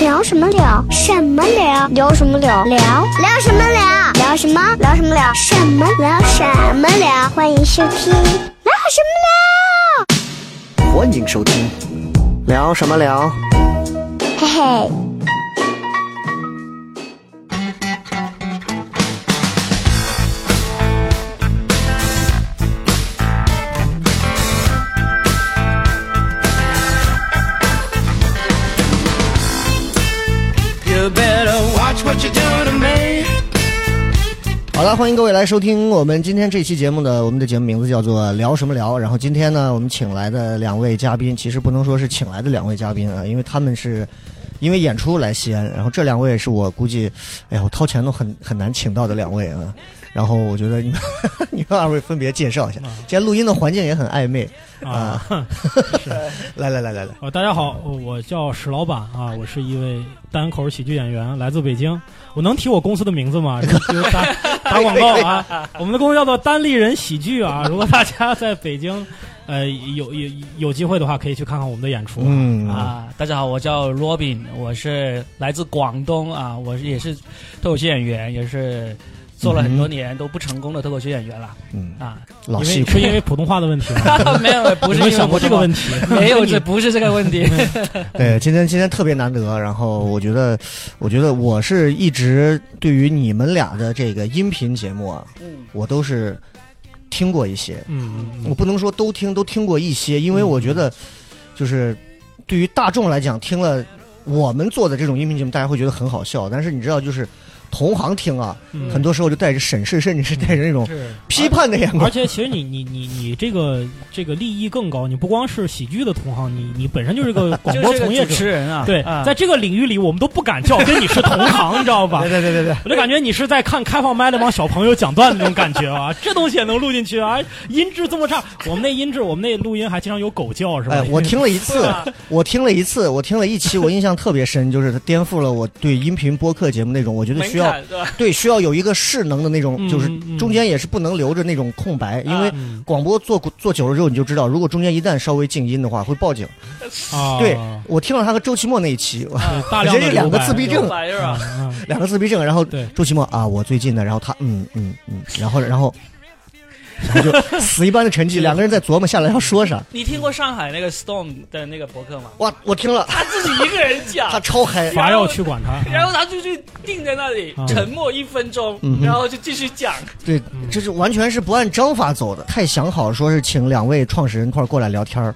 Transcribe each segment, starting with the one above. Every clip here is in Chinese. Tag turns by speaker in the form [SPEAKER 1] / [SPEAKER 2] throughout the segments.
[SPEAKER 1] 聊什么聊？什么聊？聊什么聊？聊聊什么聊？聊什么？聊什么聊？什么聊？什么聊？欢迎收听聊什么聊？
[SPEAKER 2] 欢迎收听，聊什么聊？
[SPEAKER 1] 嘿嘿。
[SPEAKER 2] 了，欢迎各位来收听我们今天这期节目的，我们的节目名字叫做聊什么聊。然后今天呢，我们请来的两位嘉宾，其实不能说是请来的两位嘉宾啊，因为他们是因为演出来西安，然后这两位是我估计，哎呀，我掏钱都很很难请到的两位啊。然后我觉得你们 你们二位分别介绍一下，今天录音的环境也很暧昧啊。来来来来来，
[SPEAKER 3] 呃，大家好，我叫史老板啊，我是一位单口喜剧演员，来自北京。我能提我公司的名字吗？就打 打广告啊！我们的公司叫做单立人喜剧啊。如果大家在北京，呃，有有有机会的话，可以去看看我们的演出。
[SPEAKER 2] 嗯
[SPEAKER 4] 啊，大家好，我叫 Robin，我是来自广东啊，我是也是脱口秀演员，也是做了很多年都不成功的脱口秀演员了。
[SPEAKER 2] 嗯，
[SPEAKER 4] 啊。
[SPEAKER 2] 老戏骨。
[SPEAKER 3] 因为是因为普通话的问题吗？
[SPEAKER 4] 没有，不是
[SPEAKER 3] 想过这个问
[SPEAKER 4] 题，没有，这不是这个问题。
[SPEAKER 2] 对，今天今天特别难得，然后我觉得，我觉得我是一直对于你们俩的这个音频节目啊，
[SPEAKER 4] 嗯。
[SPEAKER 2] 我都是听过一些，
[SPEAKER 3] 嗯嗯
[SPEAKER 2] 我不能说都听，都听过一些，因为我觉得，就是对于大众来讲，听了我们做的这种音频节目，大家会觉得很好笑，但是你知道，就是同行听啊，
[SPEAKER 3] 嗯，
[SPEAKER 2] 很多时候就带着审视，甚至是带着那种批判的眼光
[SPEAKER 3] 而。且其实你你你你这个这个利益更高，你不光是喜剧的同行，你你本身就是个 广播从业者。
[SPEAKER 4] 持人啊，
[SPEAKER 3] 对，
[SPEAKER 4] 啊
[SPEAKER 3] 在这个领域里，我们都不敢叫跟你是同行，你知道吧？
[SPEAKER 2] 对对对对对。
[SPEAKER 3] 我就感觉你是在看开放麦那帮小朋友讲段子那种感觉啊，这东西也能录进去啊，音质这么差，我们那音质，我们那录音还经常有狗叫是吧？
[SPEAKER 2] 哎，我听了一次，我听了一次，我听了一期，我印象特别深，就是它颠覆了我对音频播客节目那种，我觉得需要
[SPEAKER 4] 槛 对？
[SPEAKER 2] 对需要有一个势能的那种，
[SPEAKER 3] 嗯
[SPEAKER 2] 就是
[SPEAKER 3] 嗯
[SPEAKER 2] 中间也是不能留着那种空白，因为
[SPEAKER 3] 嗯
[SPEAKER 2] 广播做做久了之后，你就知道，如果中间一旦稍微静音的话，会报警。
[SPEAKER 3] 啊，
[SPEAKER 2] 对我听了他和周奇墨那一期，我
[SPEAKER 3] 大量的
[SPEAKER 2] 这是两个自闭症两个自闭症，然后周奇墨啊，我最近的，然后他嗯嗯嗯，然后然后然后就死一般的成绩，两个人在琢磨下来要说啥。
[SPEAKER 4] 你听过上海那个 Storm 的那个博客吗？
[SPEAKER 2] 哇，我听了，
[SPEAKER 4] 他自己一个人讲
[SPEAKER 2] 他，超嗨，
[SPEAKER 3] 伐要去管他，
[SPEAKER 4] 然后他就去定在那里
[SPEAKER 3] 啊
[SPEAKER 4] 沉默一分钟
[SPEAKER 2] 嗯，
[SPEAKER 4] 然后就继续讲。
[SPEAKER 2] 对，这是完全是不按章法走的，太想好说是请两位创始人一块儿过来聊天儿，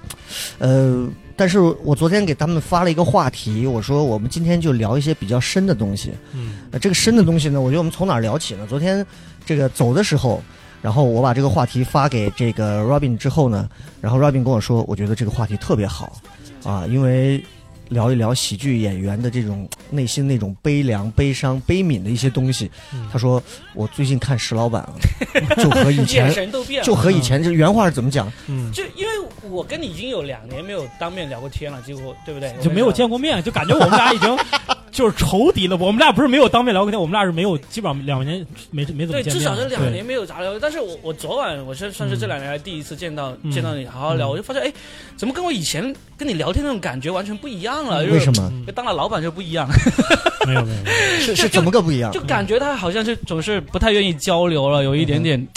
[SPEAKER 2] 呃，但是我昨天给他们发了一个话题，我说我们今天就聊一些比较深的东西。
[SPEAKER 3] 嗯
[SPEAKER 2] 呃，这个深的东西呢，我觉得我们从哪儿聊起呢？昨天这个走的时候，然后我把这个话题发给这个 Robin 之后呢，然后 Robin 跟我说，我觉得这个话题特别好啊，因为聊一聊喜剧演员的这种内心那种悲凉、悲伤、悲悯的一些东西。
[SPEAKER 3] 嗯
[SPEAKER 2] 他说，我最近看石老板啊，就和以
[SPEAKER 4] 眼
[SPEAKER 2] 前
[SPEAKER 4] 神都变了，
[SPEAKER 2] 就和以前这原话是怎么讲？
[SPEAKER 3] 嗯，
[SPEAKER 4] 就因为我跟你已经有两年没有当面聊过天了，几乎对不对？
[SPEAKER 3] 就没有见过面，就感觉我们俩已经就是仇敌了。我们俩不是没有当面聊过天，我们俩是没有，基本上两年没没怎么
[SPEAKER 4] 对，
[SPEAKER 3] 见面。
[SPEAKER 4] 至少是两年没有咋聊。但是我我昨晚我是算是这两年来第一次见到、
[SPEAKER 3] 嗯
[SPEAKER 4] 见到你好好聊，
[SPEAKER 3] 嗯
[SPEAKER 4] 我就发现哎，怎么跟我以前跟你聊天那种感觉完全不一样了？
[SPEAKER 2] 为什？么？
[SPEAKER 4] 当了老板就不一样，
[SPEAKER 3] 没有没有，没有
[SPEAKER 2] 是是怎么个不一样
[SPEAKER 4] 就？感觉他好像是总是不太愿意交流了，有一点点，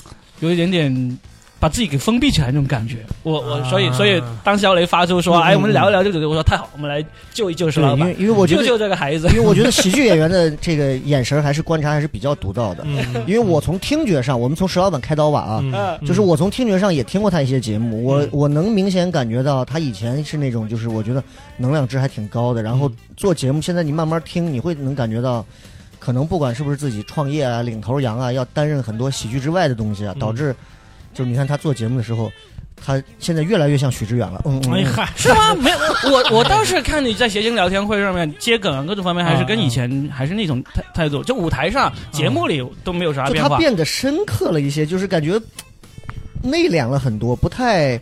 [SPEAKER 4] 有一点点。把自己给封闭起来那种感觉，我我
[SPEAKER 3] 啊。
[SPEAKER 4] 所以所以当小雷发出说，
[SPEAKER 2] 嗯
[SPEAKER 4] 哎，我们聊一聊这个，我说太好，我们来救一救石，老板
[SPEAKER 2] 因为，因为我觉
[SPEAKER 4] 救
[SPEAKER 2] 得，
[SPEAKER 4] 救这个孩子。
[SPEAKER 2] 因为。我觉得喜剧演员的这个眼神还是观察还是比较独到的。
[SPEAKER 3] 嗯，
[SPEAKER 2] 因为我从听觉上，我们从石老板开刀吧啊，
[SPEAKER 3] 嗯。
[SPEAKER 2] 就是我从听觉上也听过他一些节目，我
[SPEAKER 3] 嗯。
[SPEAKER 2] 我能明显感觉到他以前是那种就是我觉得能量值还挺高的，然后
[SPEAKER 3] 嗯。
[SPEAKER 2] 做节目，现在你慢慢听，你会能感觉到，可能不管是不是自己创业啊、领头羊啊，要担任很多喜剧之外的东西啊，
[SPEAKER 3] 嗯。
[SPEAKER 2] 导致就是你看他做节目的时候，他现在越来越像许知远了。嗯嗯嗯
[SPEAKER 3] 哎嗨，
[SPEAKER 4] 是吗？没有，我我倒是看你在谐星聊天会上面接梗啊各种方面，还是跟以前还是那种态态度，就舞台上、节目里都没有啥
[SPEAKER 2] 就
[SPEAKER 4] 变化。
[SPEAKER 2] 他变得深刻了一些，就是感觉内敛了很多，不太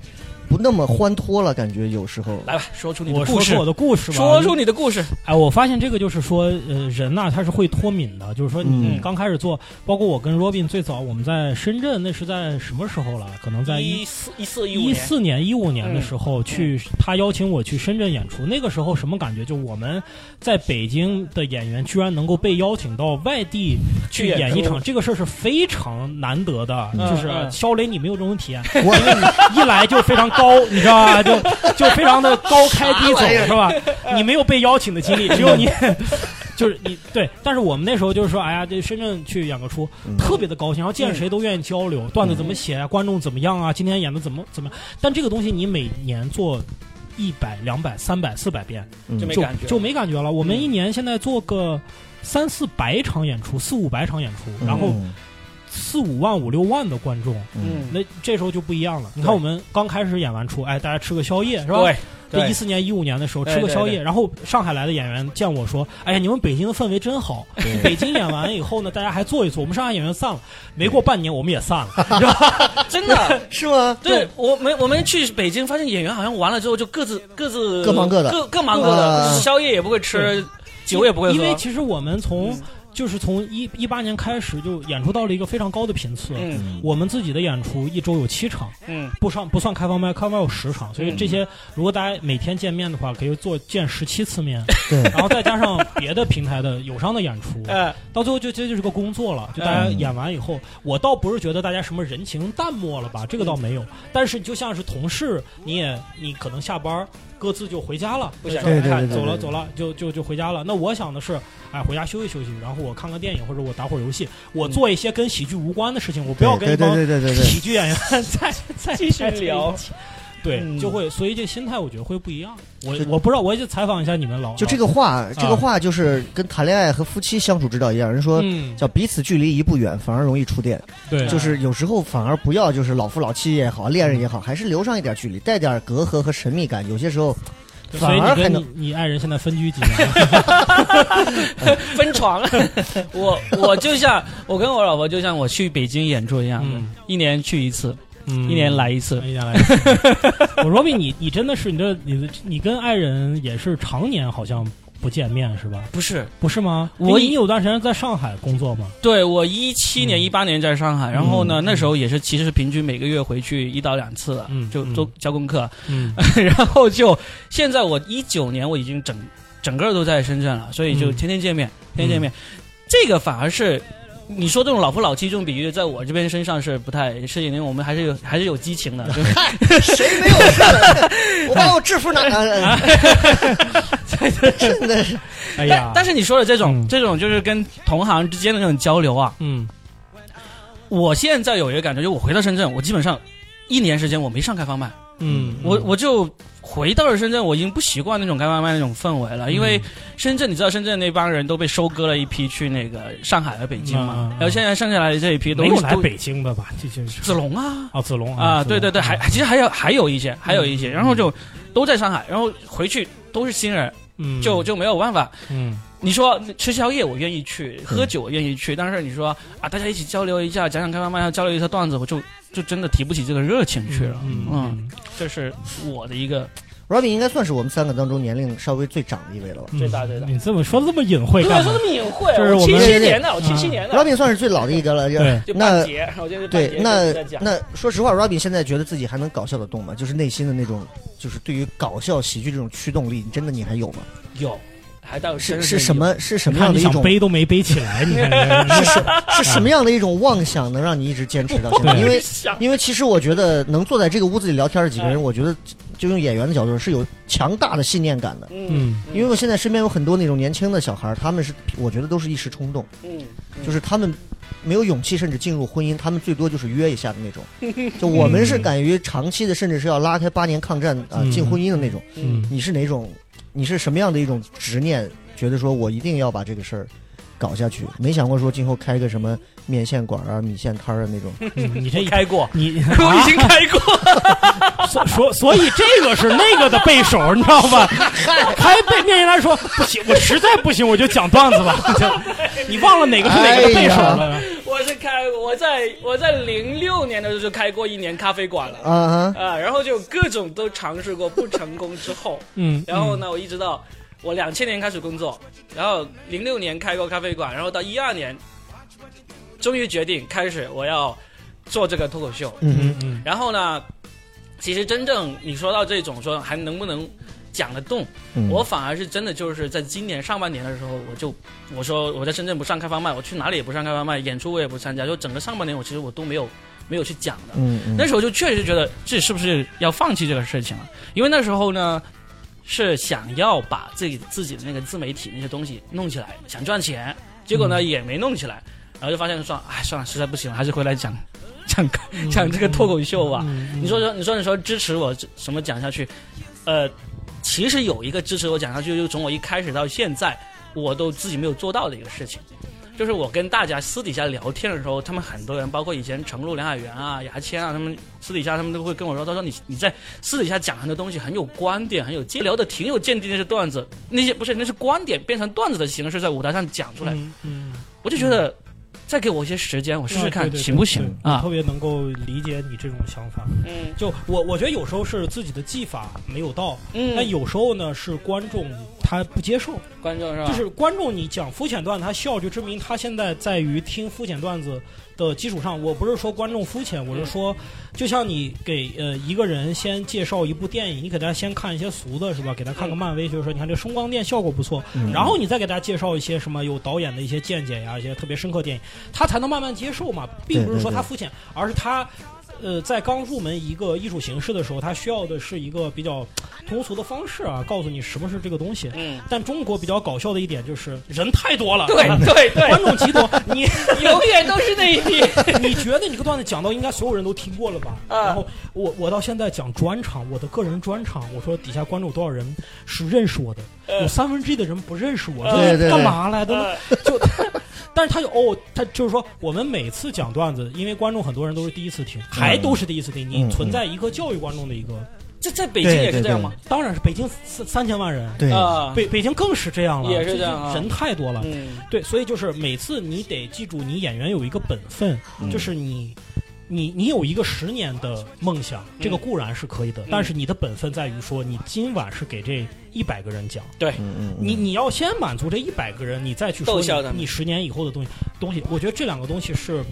[SPEAKER 2] 不那么欢脱了，感觉有时候。
[SPEAKER 4] 来吧，说出你的故事
[SPEAKER 3] 我说出我，的故事吧。
[SPEAKER 4] 说出你的故事。
[SPEAKER 3] 哎，我发现这个就是说，呃，人呐、他是会脱敏的。就是说，你
[SPEAKER 2] 嗯
[SPEAKER 3] 刚开始做，包括我跟 Robin 最早我们在深圳，那是在什么时候了？可能在
[SPEAKER 4] 一
[SPEAKER 3] 一
[SPEAKER 4] 四一四一五
[SPEAKER 3] 一
[SPEAKER 4] 年，
[SPEAKER 3] 四年、一五年的
[SPEAKER 4] 嗯
[SPEAKER 3] 时候去，他邀请我去深圳演出。那个时候什么感觉？就我们在北京的演员居然能够被邀请到外地去
[SPEAKER 4] 去演
[SPEAKER 3] 一场，这个事儿是非常难得的。
[SPEAKER 4] 嗯
[SPEAKER 3] 就是
[SPEAKER 4] 嗯
[SPEAKER 3] 肖雷，你没有这种体验，
[SPEAKER 2] 我
[SPEAKER 3] 一来就非常高，你知道吧？就就非常的高开低走，是吧？你没有被邀请的经历，只有你。就是你对，但是我们那时候就是说，哎呀，这深圳去演个出，
[SPEAKER 2] 嗯
[SPEAKER 3] 特别的高兴，然后见谁都愿意交流，段子怎么写啊，观众怎么样啊，今天演的怎么怎么样。但这个东西你每年做一百、两百、三百、四百遍，就
[SPEAKER 4] 就没感觉，
[SPEAKER 3] 就没感觉了。我们
[SPEAKER 4] 嗯
[SPEAKER 3] 一年现在做个三四百场演出，四五百场演出，然后
[SPEAKER 2] 嗯
[SPEAKER 3] 四五万、五六万的观众，
[SPEAKER 4] 嗯，
[SPEAKER 3] 那这时候就不一样了。你看我们刚开始演完出，哎，大家吃个宵夜是吧？
[SPEAKER 4] 对，
[SPEAKER 3] 一四年、一五年的时候吃个宵夜，然后上海来的演员见我说：“哎呀，你们北京的氛围真好。”北京演完以后呢，大家还坐一坐。我们上海演员散了，没过半年我们也散了，是吧？
[SPEAKER 4] 真的。
[SPEAKER 2] 是吗？
[SPEAKER 4] 对我们，我们去北京，发现演员好像完了之后就各自各自
[SPEAKER 2] 各忙各的
[SPEAKER 4] 各各忙各的，
[SPEAKER 2] 啊
[SPEAKER 4] 宵夜也不会吃，酒也不会喝，
[SPEAKER 3] 因为其实我们从
[SPEAKER 4] 嗯
[SPEAKER 3] 就是从一一八年开始就演出到了一个非常高的频次。
[SPEAKER 4] 嗯
[SPEAKER 3] 我们自己的演出一周有七场，
[SPEAKER 4] 嗯
[SPEAKER 3] 不上不算开放麦，开放麦有十场，所以
[SPEAKER 4] 嗯
[SPEAKER 3] 这些如果大家每天见面的话，可以做见十七次面，
[SPEAKER 2] 对，
[SPEAKER 3] 然后再加上别的平台的友商的演出，
[SPEAKER 4] 哎
[SPEAKER 3] 到最后就这就是个工作了。就大家演完以后，我倒不是觉得大家什么人情淡漠了吧，这个倒没有。但是就像是同事，你也你可能下班各自就回家了，
[SPEAKER 4] 不想
[SPEAKER 3] 就说哎
[SPEAKER 2] 对对对对对
[SPEAKER 3] 走了走了，就就就回家了。那我想的是，哎，回家休息休息，然后我看个电影或者我打会儿游戏，我做一些跟喜剧无关的事情，我不要跟一帮喜剧演员 再再
[SPEAKER 4] 继续聊。
[SPEAKER 3] 对，
[SPEAKER 4] 嗯
[SPEAKER 3] 就会，所以这个心态我觉得会不一样。我我不知道，我也就采访一下你们老
[SPEAKER 2] 就这个话，这个话就是跟谈恋爱和夫妻相处之道一样。人说
[SPEAKER 3] 嗯，
[SPEAKER 2] 叫彼此距离一步远，反而容易触电。
[SPEAKER 3] 对，
[SPEAKER 2] 就是有时候反而不要就是老夫老妻也好，恋人也好，还是留上一点距离，带点隔阂和神秘感。有些时候反
[SPEAKER 3] 所以
[SPEAKER 2] 而还能
[SPEAKER 3] 你你你爱人现在分居几年了？
[SPEAKER 4] 分床。我我就像我跟我老婆就像我去北京演出一样
[SPEAKER 3] 嗯，
[SPEAKER 4] 一年去一次，
[SPEAKER 3] 嗯
[SPEAKER 4] 一年来一次。
[SPEAKER 3] 一年来一次。我罗比你你真的是你的你的你跟爱人也是常年好像不见面是吧？
[SPEAKER 4] 不是，
[SPEAKER 3] 不是吗？
[SPEAKER 4] 我
[SPEAKER 3] 你你有段时间在上海工作吗？
[SPEAKER 4] 对我一七年、
[SPEAKER 3] 嗯
[SPEAKER 4] 一八年在上海，然后呢，
[SPEAKER 3] 嗯
[SPEAKER 4] 那时候也是其实是平均每个月回去一到两次了，
[SPEAKER 3] 嗯嗯
[SPEAKER 4] 就做交功课，
[SPEAKER 3] 嗯
[SPEAKER 4] 然后就现在我一九年我已经整整个都在深圳了，所以就
[SPEAKER 3] 嗯
[SPEAKER 4] 天天见面，天天见面，这个反而是。你说这种老夫老妻这种比喻，在我这边身上是不太适应，因为我们还是有还是有激情的，就是
[SPEAKER 2] 谁没有事？我把我制服拿，啊 真的是。
[SPEAKER 3] 哎呀
[SPEAKER 4] 但，但是你说的这种、
[SPEAKER 3] 嗯。
[SPEAKER 4] 这种就是跟同行之间的那种交流啊，
[SPEAKER 3] 嗯。
[SPEAKER 4] 我现在有一个感觉，就我回到深圳，我基本上一年时间我没上开放麦，
[SPEAKER 3] 嗯，
[SPEAKER 4] 我我就回到了深圳，我已经不习惯那种开外卖那种氛围了，因为
[SPEAKER 3] 嗯
[SPEAKER 4] 深圳你知道深圳那帮人都被收割了一批去那个上海和北京嘛，然后现在剩下来的这一批都是都
[SPEAKER 3] 没有来北京的吧？这些是
[SPEAKER 4] 子龙啊。
[SPEAKER 3] 啊，子龙
[SPEAKER 4] 啊，对对对，还其实还有还有一些，还有一些，
[SPEAKER 3] 嗯
[SPEAKER 4] 然后就都在上海，然后回去都是新人，
[SPEAKER 3] 嗯
[SPEAKER 4] 就就没有办法。
[SPEAKER 3] 嗯
[SPEAKER 4] 你说吃宵夜我愿意去，喝酒我愿意去，但是你说啊，大家一起交流一下，讲讲开放麦，交流一下段子，我就就真的提不起这个热情去了。
[SPEAKER 3] 嗯
[SPEAKER 4] 嗯，这是我的一个
[SPEAKER 2] Robin 应该算是我们三个当中年龄稍微最长的一位了吧。
[SPEAKER 3] 嗯
[SPEAKER 4] 最大最大
[SPEAKER 3] 你这么说的这么隐晦干嘛？
[SPEAKER 4] 么隐晦
[SPEAKER 3] 这是我们
[SPEAKER 4] 七七年的，我七七年的
[SPEAKER 2] ，Robin 算是最老的一个了。
[SPEAKER 3] 对
[SPEAKER 4] 就
[SPEAKER 2] 那 对，那
[SPEAKER 4] 在讲
[SPEAKER 2] 那说实话，Robin 现在觉得自己还能搞笑的动吗？就是内心的那种，就是对于搞笑喜剧这种驱动力，真的你还有吗？
[SPEAKER 4] 有，还到
[SPEAKER 2] 是是什？么？是什么样的一种？
[SPEAKER 3] 背都没背起来，你看这
[SPEAKER 2] 是什是什么样的一种妄想能让你一直坚持到现在？因为因为其实我觉得能坐在这个屋子里聊天的几个人，我觉得就用演员的角度是有强大的信念感的。
[SPEAKER 3] 嗯
[SPEAKER 2] 因为我现在身边有很多那种年轻的小孩，他们是我觉得都是一时冲动，
[SPEAKER 4] 嗯，
[SPEAKER 2] 就是他们没有勇气，甚至进入婚姻，他们最多就是约一下的那种。就我们是敢于长期的，甚至是要拉开八年抗战啊、
[SPEAKER 3] 嗯
[SPEAKER 2] 进婚姻的那种。
[SPEAKER 3] 嗯
[SPEAKER 2] 你是哪种？你是什么样的一种执念？觉得说我一定要把这个事儿搞下去，没想过说今后开个什么面线馆啊、米线摊儿啊那种。
[SPEAKER 3] 嗯，你这
[SPEAKER 4] 开过，
[SPEAKER 3] 你
[SPEAKER 4] 我已经开过，
[SPEAKER 3] 所所所以这个是那个的背手，你知道吧？开背面线来说不行，我实在不行，我就讲段子吧。你忘了哪个是哪个的背手了？
[SPEAKER 4] 我我是开我在我在零六年的时候就开过一年咖啡馆了。
[SPEAKER 2] 啊哈，
[SPEAKER 4] 啊，然后就各种都尝试过，不成功之后，
[SPEAKER 3] 嗯，
[SPEAKER 4] 然后呢，我一直到我两千年开始工作，然后零六年开过咖啡馆，然后到一二年，终于决定开始我要做这个脱口秀。
[SPEAKER 2] 嗯
[SPEAKER 3] 嗯嗯。
[SPEAKER 4] 然后呢，其实真正你说到这种说还能不能讲得动，
[SPEAKER 2] 嗯，
[SPEAKER 4] 我反而是真的就是在今年上半年的时候，我就我说我在深圳不上开放麦，我去哪里也不上开放麦，演出我也不参加，就整个上半年我其实我都没有没有去讲的。
[SPEAKER 2] 嗯嗯，
[SPEAKER 4] 那时候就确实觉得自己是不是要放弃这个事情了，因为那时候呢是想要把自己自己的那个自媒体那些东西弄起来，想赚钱，结果呢、也没弄起来，然后就发现说，哎，算了，实在不行了，还是回来讲讲讲这个脱口秀吧。
[SPEAKER 3] 嗯
[SPEAKER 4] 你说说，你说你说支持我什么讲下去？呃，其实有一个支持我讲下去，就从我一开始到现在，我都自己没有做到的一个事情，就是我跟大家私底下聊天的时候，他们很多人，包括以前程璐、梁海源啊、牙签啊，他们私底下他们都会跟我说，他说你你在私底下讲很多东西很有观点，很有见聊的挺有见地那些段子，那些不是那是观点变成段子的形式在舞台上讲出来，
[SPEAKER 3] 嗯嗯，
[SPEAKER 4] 我就觉得再给我一些时间，我试试看行不行啊
[SPEAKER 3] 特？别能够理解你这种想法。
[SPEAKER 4] 嗯
[SPEAKER 3] 就我我觉得有时候是自己的技法没有到，
[SPEAKER 4] 嗯
[SPEAKER 3] 但有时候呢是观众他不接受，
[SPEAKER 4] 观众是吧？
[SPEAKER 3] 就是观众你讲肤浅段子他笑，就证明他现在在于听肤浅段子的基础上，我不是说观众肤浅，我是说，就像你给呃一个人先介绍一部电影，你给他先看一些俗的是吧？给他看个漫威，就是说你看这声光电效果不错，
[SPEAKER 2] 嗯
[SPEAKER 3] 然后你再给大家介绍一些什么有导演的一些见解呀，一些特别深刻电影，他才能慢慢接受嘛，并不是说他肤浅，而是他。呃，在刚入门一个艺术形式的时候，他需要的是一个比较通俗的方式啊，告诉你什么是这个东西。
[SPEAKER 4] 嗯，
[SPEAKER 3] 但中国比较搞笑的一点就是人太多了，
[SPEAKER 4] 对对 对，
[SPEAKER 3] 观众极多，你
[SPEAKER 4] 永远都是那一批。
[SPEAKER 3] 你觉得你这个段子讲到应该所有人都听过了吧？
[SPEAKER 4] 啊
[SPEAKER 3] 然后我我到现在讲专场，我的个人专场，我说底下观众有多少人是认识我的，有三分之一的人不认识我，
[SPEAKER 2] 对对对
[SPEAKER 3] 干嘛来的呢？
[SPEAKER 4] 呃
[SPEAKER 3] 就，但是他就哦，他就是说，我们每次讲段子，因为观众很多人都是第一次听，还都是第一次听，你
[SPEAKER 2] 嗯
[SPEAKER 3] 存在一个教育观众的一个，
[SPEAKER 4] 这在北京也是这样吗？
[SPEAKER 3] 当然是北京三三千万人，
[SPEAKER 2] 对，
[SPEAKER 4] 啊，
[SPEAKER 3] 北北京更是这样了，
[SPEAKER 4] 也是这样啊
[SPEAKER 3] 人太多了。
[SPEAKER 4] 嗯
[SPEAKER 3] 对，所以就是每次你得记住，你演员有一个本分，
[SPEAKER 2] 嗯
[SPEAKER 3] 就是你。你你有一个十年的梦想，这个
[SPEAKER 4] 嗯
[SPEAKER 3] 固然是可以的，但是你的本分在于说，你今晚是给这一百个人讲，
[SPEAKER 4] 对，
[SPEAKER 3] 你你要先满足这一百个人，你再去说你你十年以后的东西东西。我觉得这两个东西是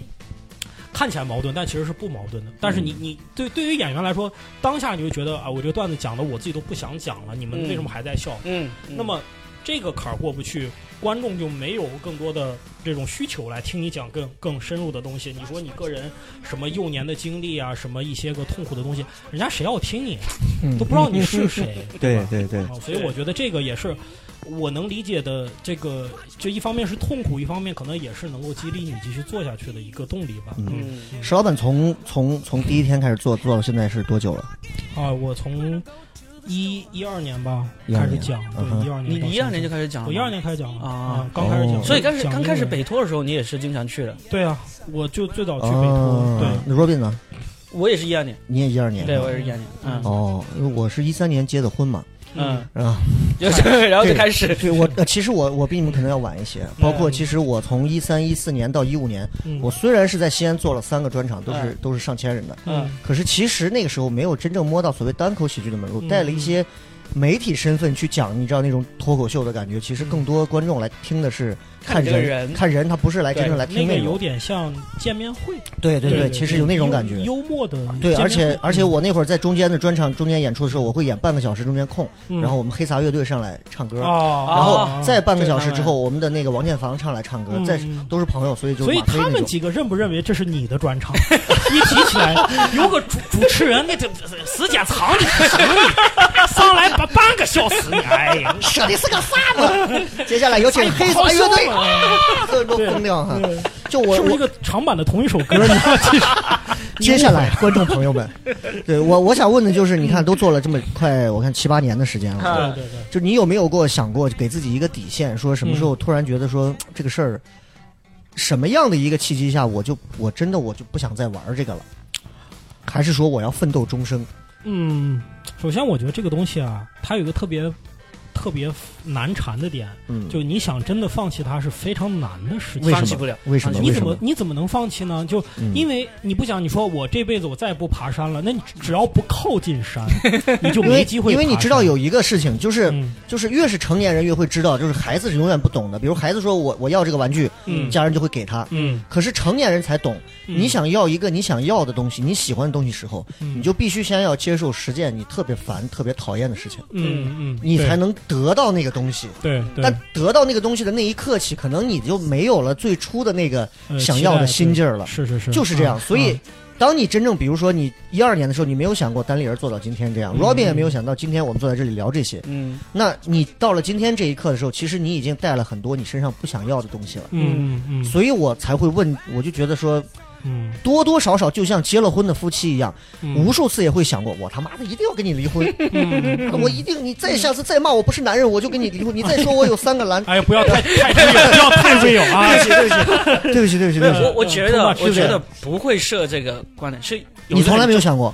[SPEAKER 3] 看起来矛盾，但其实是不矛盾的。但是
[SPEAKER 4] 嗯
[SPEAKER 3] 你你对对于演员来说，当下你就觉得啊，我这个段子讲的我自己都不想讲了，你们
[SPEAKER 4] 嗯
[SPEAKER 3] 为什么还在笑？
[SPEAKER 4] 嗯，
[SPEAKER 3] 那么这个坎儿过不去，观众就没有更多的这种需求来听你讲更更深入的东西。你说你个人什么幼年的经历啊，什么一些个痛苦的东西，人家谁要听你？
[SPEAKER 2] 嗯
[SPEAKER 3] 都不知道你是谁。吧
[SPEAKER 2] 对对对，
[SPEAKER 3] 啊，所以我觉得这个也是我能理解的。这个这一方面是痛苦，一方面可能也是能够激励你继续做下去的一个动力吧。
[SPEAKER 2] 嗯
[SPEAKER 4] 嗯
[SPEAKER 2] 石老板从从从第一天开始做做到现在是多久了？
[SPEAKER 3] 啊，我从一一二年吧开始讲，对，一二年
[SPEAKER 4] 你你一二年就开始讲了，
[SPEAKER 3] 我一二年开始讲了。
[SPEAKER 4] 啊。
[SPEAKER 3] 刚开始讲，
[SPEAKER 2] 哦。
[SPEAKER 4] 所以开始刚开始北托的时候，你也是经常去的。
[SPEAKER 3] 对啊，我就最早去北
[SPEAKER 2] 哦
[SPEAKER 3] 托，对，
[SPEAKER 2] 那 Robin 呢？
[SPEAKER 4] 我也是一二年，
[SPEAKER 2] 你也一二年？
[SPEAKER 4] 对我也是一二年，嗯。
[SPEAKER 2] 哦，因为我是一三年结的婚嘛，
[SPEAKER 4] 嗯，
[SPEAKER 2] 啊，
[SPEAKER 4] 就是然后就开始，
[SPEAKER 2] 对我呃，其实我我比你们可能要晚一些，包括其实我从一三一四年到一五年，
[SPEAKER 3] 嗯。
[SPEAKER 2] 我虽然是在西安做了三个专场，都是
[SPEAKER 4] 嗯。
[SPEAKER 2] 都是上千人的，
[SPEAKER 3] 嗯。
[SPEAKER 2] 可是其实那个时候没有真正摸到所谓单口喜剧的门路，
[SPEAKER 3] 嗯
[SPEAKER 2] 带了一些媒体身份去讲，你知道那种脱口秀的感觉，其实更多观众来听的是
[SPEAKER 4] 看这个
[SPEAKER 2] 人，看人，他不是来真正来
[SPEAKER 3] 那个有。点像见面会，
[SPEAKER 2] 对对对，其实有那种感觉。
[SPEAKER 3] 幽幽默的
[SPEAKER 2] 对，而且而且
[SPEAKER 3] 嗯
[SPEAKER 2] 我那会儿在中间的专场中间演出的时候，我会演半个小时中间空，
[SPEAKER 3] 嗯
[SPEAKER 2] 然后我们黑撒乐队上来唱歌，
[SPEAKER 3] 啊，
[SPEAKER 2] 然后
[SPEAKER 3] 啊
[SPEAKER 2] 再半个小时之后，我们的那个王建房上来唱歌，再都是朋友，所以就
[SPEAKER 3] 所以他们几个认不认为这是你的专场？一提起来，有个主主持人，那这时间长的死你，上来半半个小时，你哎呀，
[SPEAKER 2] 说的是个啥呢？接下来有请黑撒乐队，这都疯掉哈！就我我
[SPEAKER 3] 是不是一个长版的同一首歌？你要其实
[SPEAKER 2] 接下来，观众朋友们，对我我想问的就是，你看都做了这么快，我看七八年的时间了，
[SPEAKER 3] 对对对，
[SPEAKER 2] 就你有没有过想过给自己一个底线，说什么时候突然觉得说这个事儿，什么样的一个契机下，我就我真的我就不想再玩这个了，还是说我要奋斗终生？
[SPEAKER 3] 嗯，首先我觉得这个东西啊，它有一个特别特别难缠的点，
[SPEAKER 2] 嗯，
[SPEAKER 3] 就你想真的放弃它是非常难的事情。
[SPEAKER 2] 为什么
[SPEAKER 4] 放弃不了
[SPEAKER 2] 为什么？
[SPEAKER 3] 你怎么
[SPEAKER 2] 为什么？
[SPEAKER 3] 你怎么能放弃呢？就
[SPEAKER 2] 嗯
[SPEAKER 3] 因为你不想，你说我这辈子我再也不爬山了，那你只要不靠近山，你就没机会。
[SPEAKER 2] 因为你知道有一个事情，就是、
[SPEAKER 3] 嗯
[SPEAKER 2] 就是越是成年人越会知道，就是孩子是永远不懂的。比如孩子说我我要这个玩具，
[SPEAKER 3] 嗯
[SPEAKER 2] 家人就会给他。
[SPEAKER 3] 嗯，
[SPEAKER 2] 可是成年人才懂，
[SPEAKER 3] 嗯
[SPEAKER 2] 你想要一个你想要的东西，你喜欢的东西时候，
[SPEAKER 3] 嗯
[SPEAKER 2] 你就必须先要接受十件你特别烦、特别讨厌的事情，
[SPEAKER 3] 嗯嗯，对
[SPEAKER 2] 你才能得到那个东西。
[SPEAKER 3] 对对
[SPEAKER 2] 但得到那个东西的那一刻起，可能你就没有了最初的那个
[SPEAKER 3] 呃
[SPEAKER 2] 想要的心劲儿了。
[SPEAKER 3] 是是是，
[SPEAKER 2] 就是这样。
[SPEAKER 3] 啊
[SPEAKER 2] 所以
[SPEAKER 3] 啊，
[SPEAKER 2] 当你真正比如说你一二年的时候，你没有想过单立人做到今天这样、
[SPEAKER 3] 嗯
[SPEAKER 2] r o b i n 也没有想到今天我们坐在这里聊这些。
[SPEAKER 4] 嗯，
[SPEAKER 2] 那你到了今天这一刻的时候，其实你已经带了很多你身上不想要的东西了。
[SPEAKER 3] 嗯嗯嗯
[SPEAKER 2] 所以我才会问，我就觉得说，
[SPEAKER 3] 嗯
[SPEAKER 2] 多多少少就像结了婚的夫妻一样，
[SPEAKER 3] 嗯，
[SPEAKER 2] 无数次也会想过，我他妈的一定要跟你离婚，
[SPEAKER 3] 嗯
[SPEAKER 2] 我一定，你再下次再骂我不是男人，我就跟你离婚。你再说我有三个男，
[SPEAKER 3] 哎呀，不要太太 real，不要太 real 啊！
[SPEAKER 2] 对不起，对不起，对不起，对不起，对不起。
[SPEAKER 4] 我我觉得我觉得
[SPEAKER 2] 不
[SPEAKER 4] 不会设这个观点，是
[SPEAKER 2] 你从来没有
[SPEAKER 4] 想
[SPEAKER 2] 想过？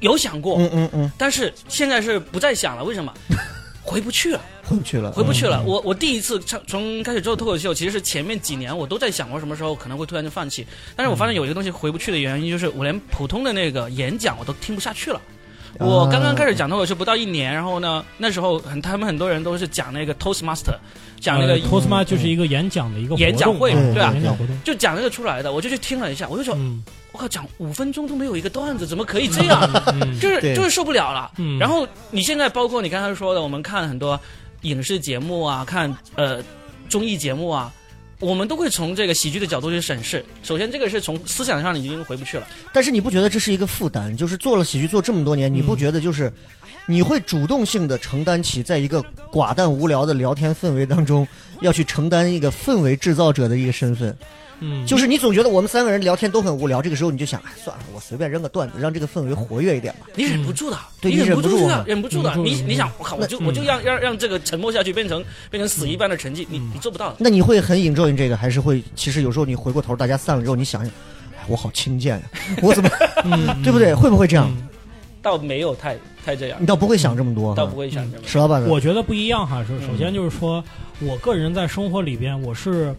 [SPEAKER 4] 有想过，
[SPEAKER 2] 嗯嗯嗯，
[SPEAKER 4] 但是现在是不再想了，为什么？回不去了，
[SPEAKER 2] 回不去了，
[SPEAKER 4] 回不去了。
[SPEAKER 2] 嗯
[SPEAKER 4] 我我第一次从从开始做脱口秀，其实是前面几年我都在想我什么时候可能会突然就放弃，但是我发现有一个东西回不去的原因，就是我连普通的那个演讲我都听不下去了。我刚刚开始讲脱口秀不到一年，然后呢，那时候很他们很多人都是讲那个 Toastmaster，讲那个、
[SPEAKER 3] 呃 Toastma 就是一个演讲的一个
[SPEAKER 4] 演讲会
[SPEAKER 3] 啊
[SPEAKER 2] 对
[SPEAKER 4] 吧
[SPEAKER 3] 演讲活动。
[SPEAKER 4] 就讲那个出来的，我就去听了一下，我就说，
[SPEAKER 3] 嗯
[SPEAKER 4] 我靠，讲五分钟都没有一个段子，怎么可以这样？就是就是受不了了。
[SPEAKER 3] 嗯，
[SPEAKER 4] 然后你现在包括你刚才说的，我们看很多影视节目啊，看呃综艺节目啊，我们都会从这个喜剧的角度去审视。首先，这个是从思想上已经回不去了。
[SPEAKER 2] 但是你不觉得这是一个负担？就是做了喜剧做这么多年，你不觉得就是你会主动性的承担起在一个寡淡无聊的聊天氛围当中，要去承担一个氛围制造者的一个身份？
[SPEAKER 3] 嗯，
[SPEAKER 2] 就是你总觉得我们三个人聊天都很无聊，这个时候你就想，哎，算了，我随便扔个段子，让这个氛围活跃一点吧。
[SPEAKER 4] 你忍不住的，
[SPEAKER 2] 对
[SPEAKER 4] 你忍
[SPEAKER 2] 不住
[SPEAKER 4] 的
[SPEAKER 2] 啊，
[SPEAKER 4] 忍不住的。你你想，我靠，我就我就让让让这个沉默下去，变成变成死一般的沉寂，你你做不到的。
[SPEAKER 2] 那你会很 enjoy 这个，还是会？其实有时候你回过头，大家散了之后，你想想，哎，我好轻贱呀、我怎么，
[SPEAKER 3] 嗯
[SPEAKER 2] 对不对？会不会这样？
[SPEAKER 3] 嗯
[SPEAKER 4] 倒没有太太这样
[SPEAKER 2] 你，倒不会想这么多，
[SPEAKER 4] 倒不会想这么。
[SPEAKER 2] 石老板？
[SPEAKER 3] 我觉得不一样哈。首首先就是说，我个人在生活里边，我是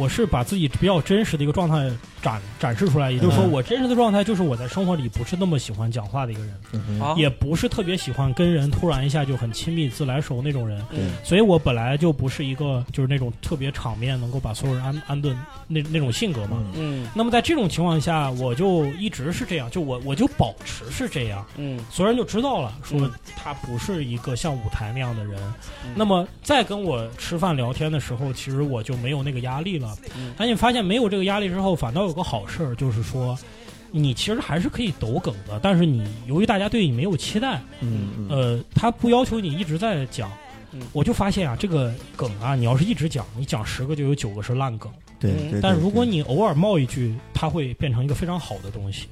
[SPEAKER 3] 我是把自己比较真实的一个状态展展示出来，也就是说，
[SPEAKER 2] 嗯
[SPEAKER 3] 我真实的状态就是我在生活里不是那么喜欢讲话的一个人，
[SPEAKER 2] 嗯
[SPEAKER 3] 也不是特别喜欢跟人突然一下就很亲密、自来熟那种人。
[SPEAKER 4] 嗯
[SPEAKER 3] 所以我本来就不是一个就是那种特别场面能够把所有人安安顿那那种性格嘛。
[SPEAKER 2] 嗯
[SPEAKER 4] 嗯
[SPEAKER 3] 那么在这种情况下，我就一直是这样，就我我就保持是这样，
[SPEAKER 4] 嗯
[SPEAKER 3] 所有人就知道了，说
[SPEAKER 4] 嗯
[SPEAKER 3] 他不是一个像舞台那样的人。
[SPEAKER 4] 嗯
[SPEAKER 3] 那么在跟我吃饭聊天的时候，其实我就没有那个压力了。
[SPEAKER 4] 嗯
[SPEAKER 3] 但你发现没有这个压力之后，反倒有个好事儿，就是说。你其实还是可以抖梗的，但是你由于大家对你没有期待，
[SPEAKER 2] 嗯嗯
[SPEAKER 3] 呃，他不要求你一直在讲，
[SPEAKER 4] 嗯
[SPEAKER 3] 我就发现啊，这个梗啊，你要是一直讲，你讲十个就有九个是烂梗。
[SPEAKER 2] 对。
[SPEAKER 3] 但如果你偶尔冒一句，它会变成一个非常好的东西。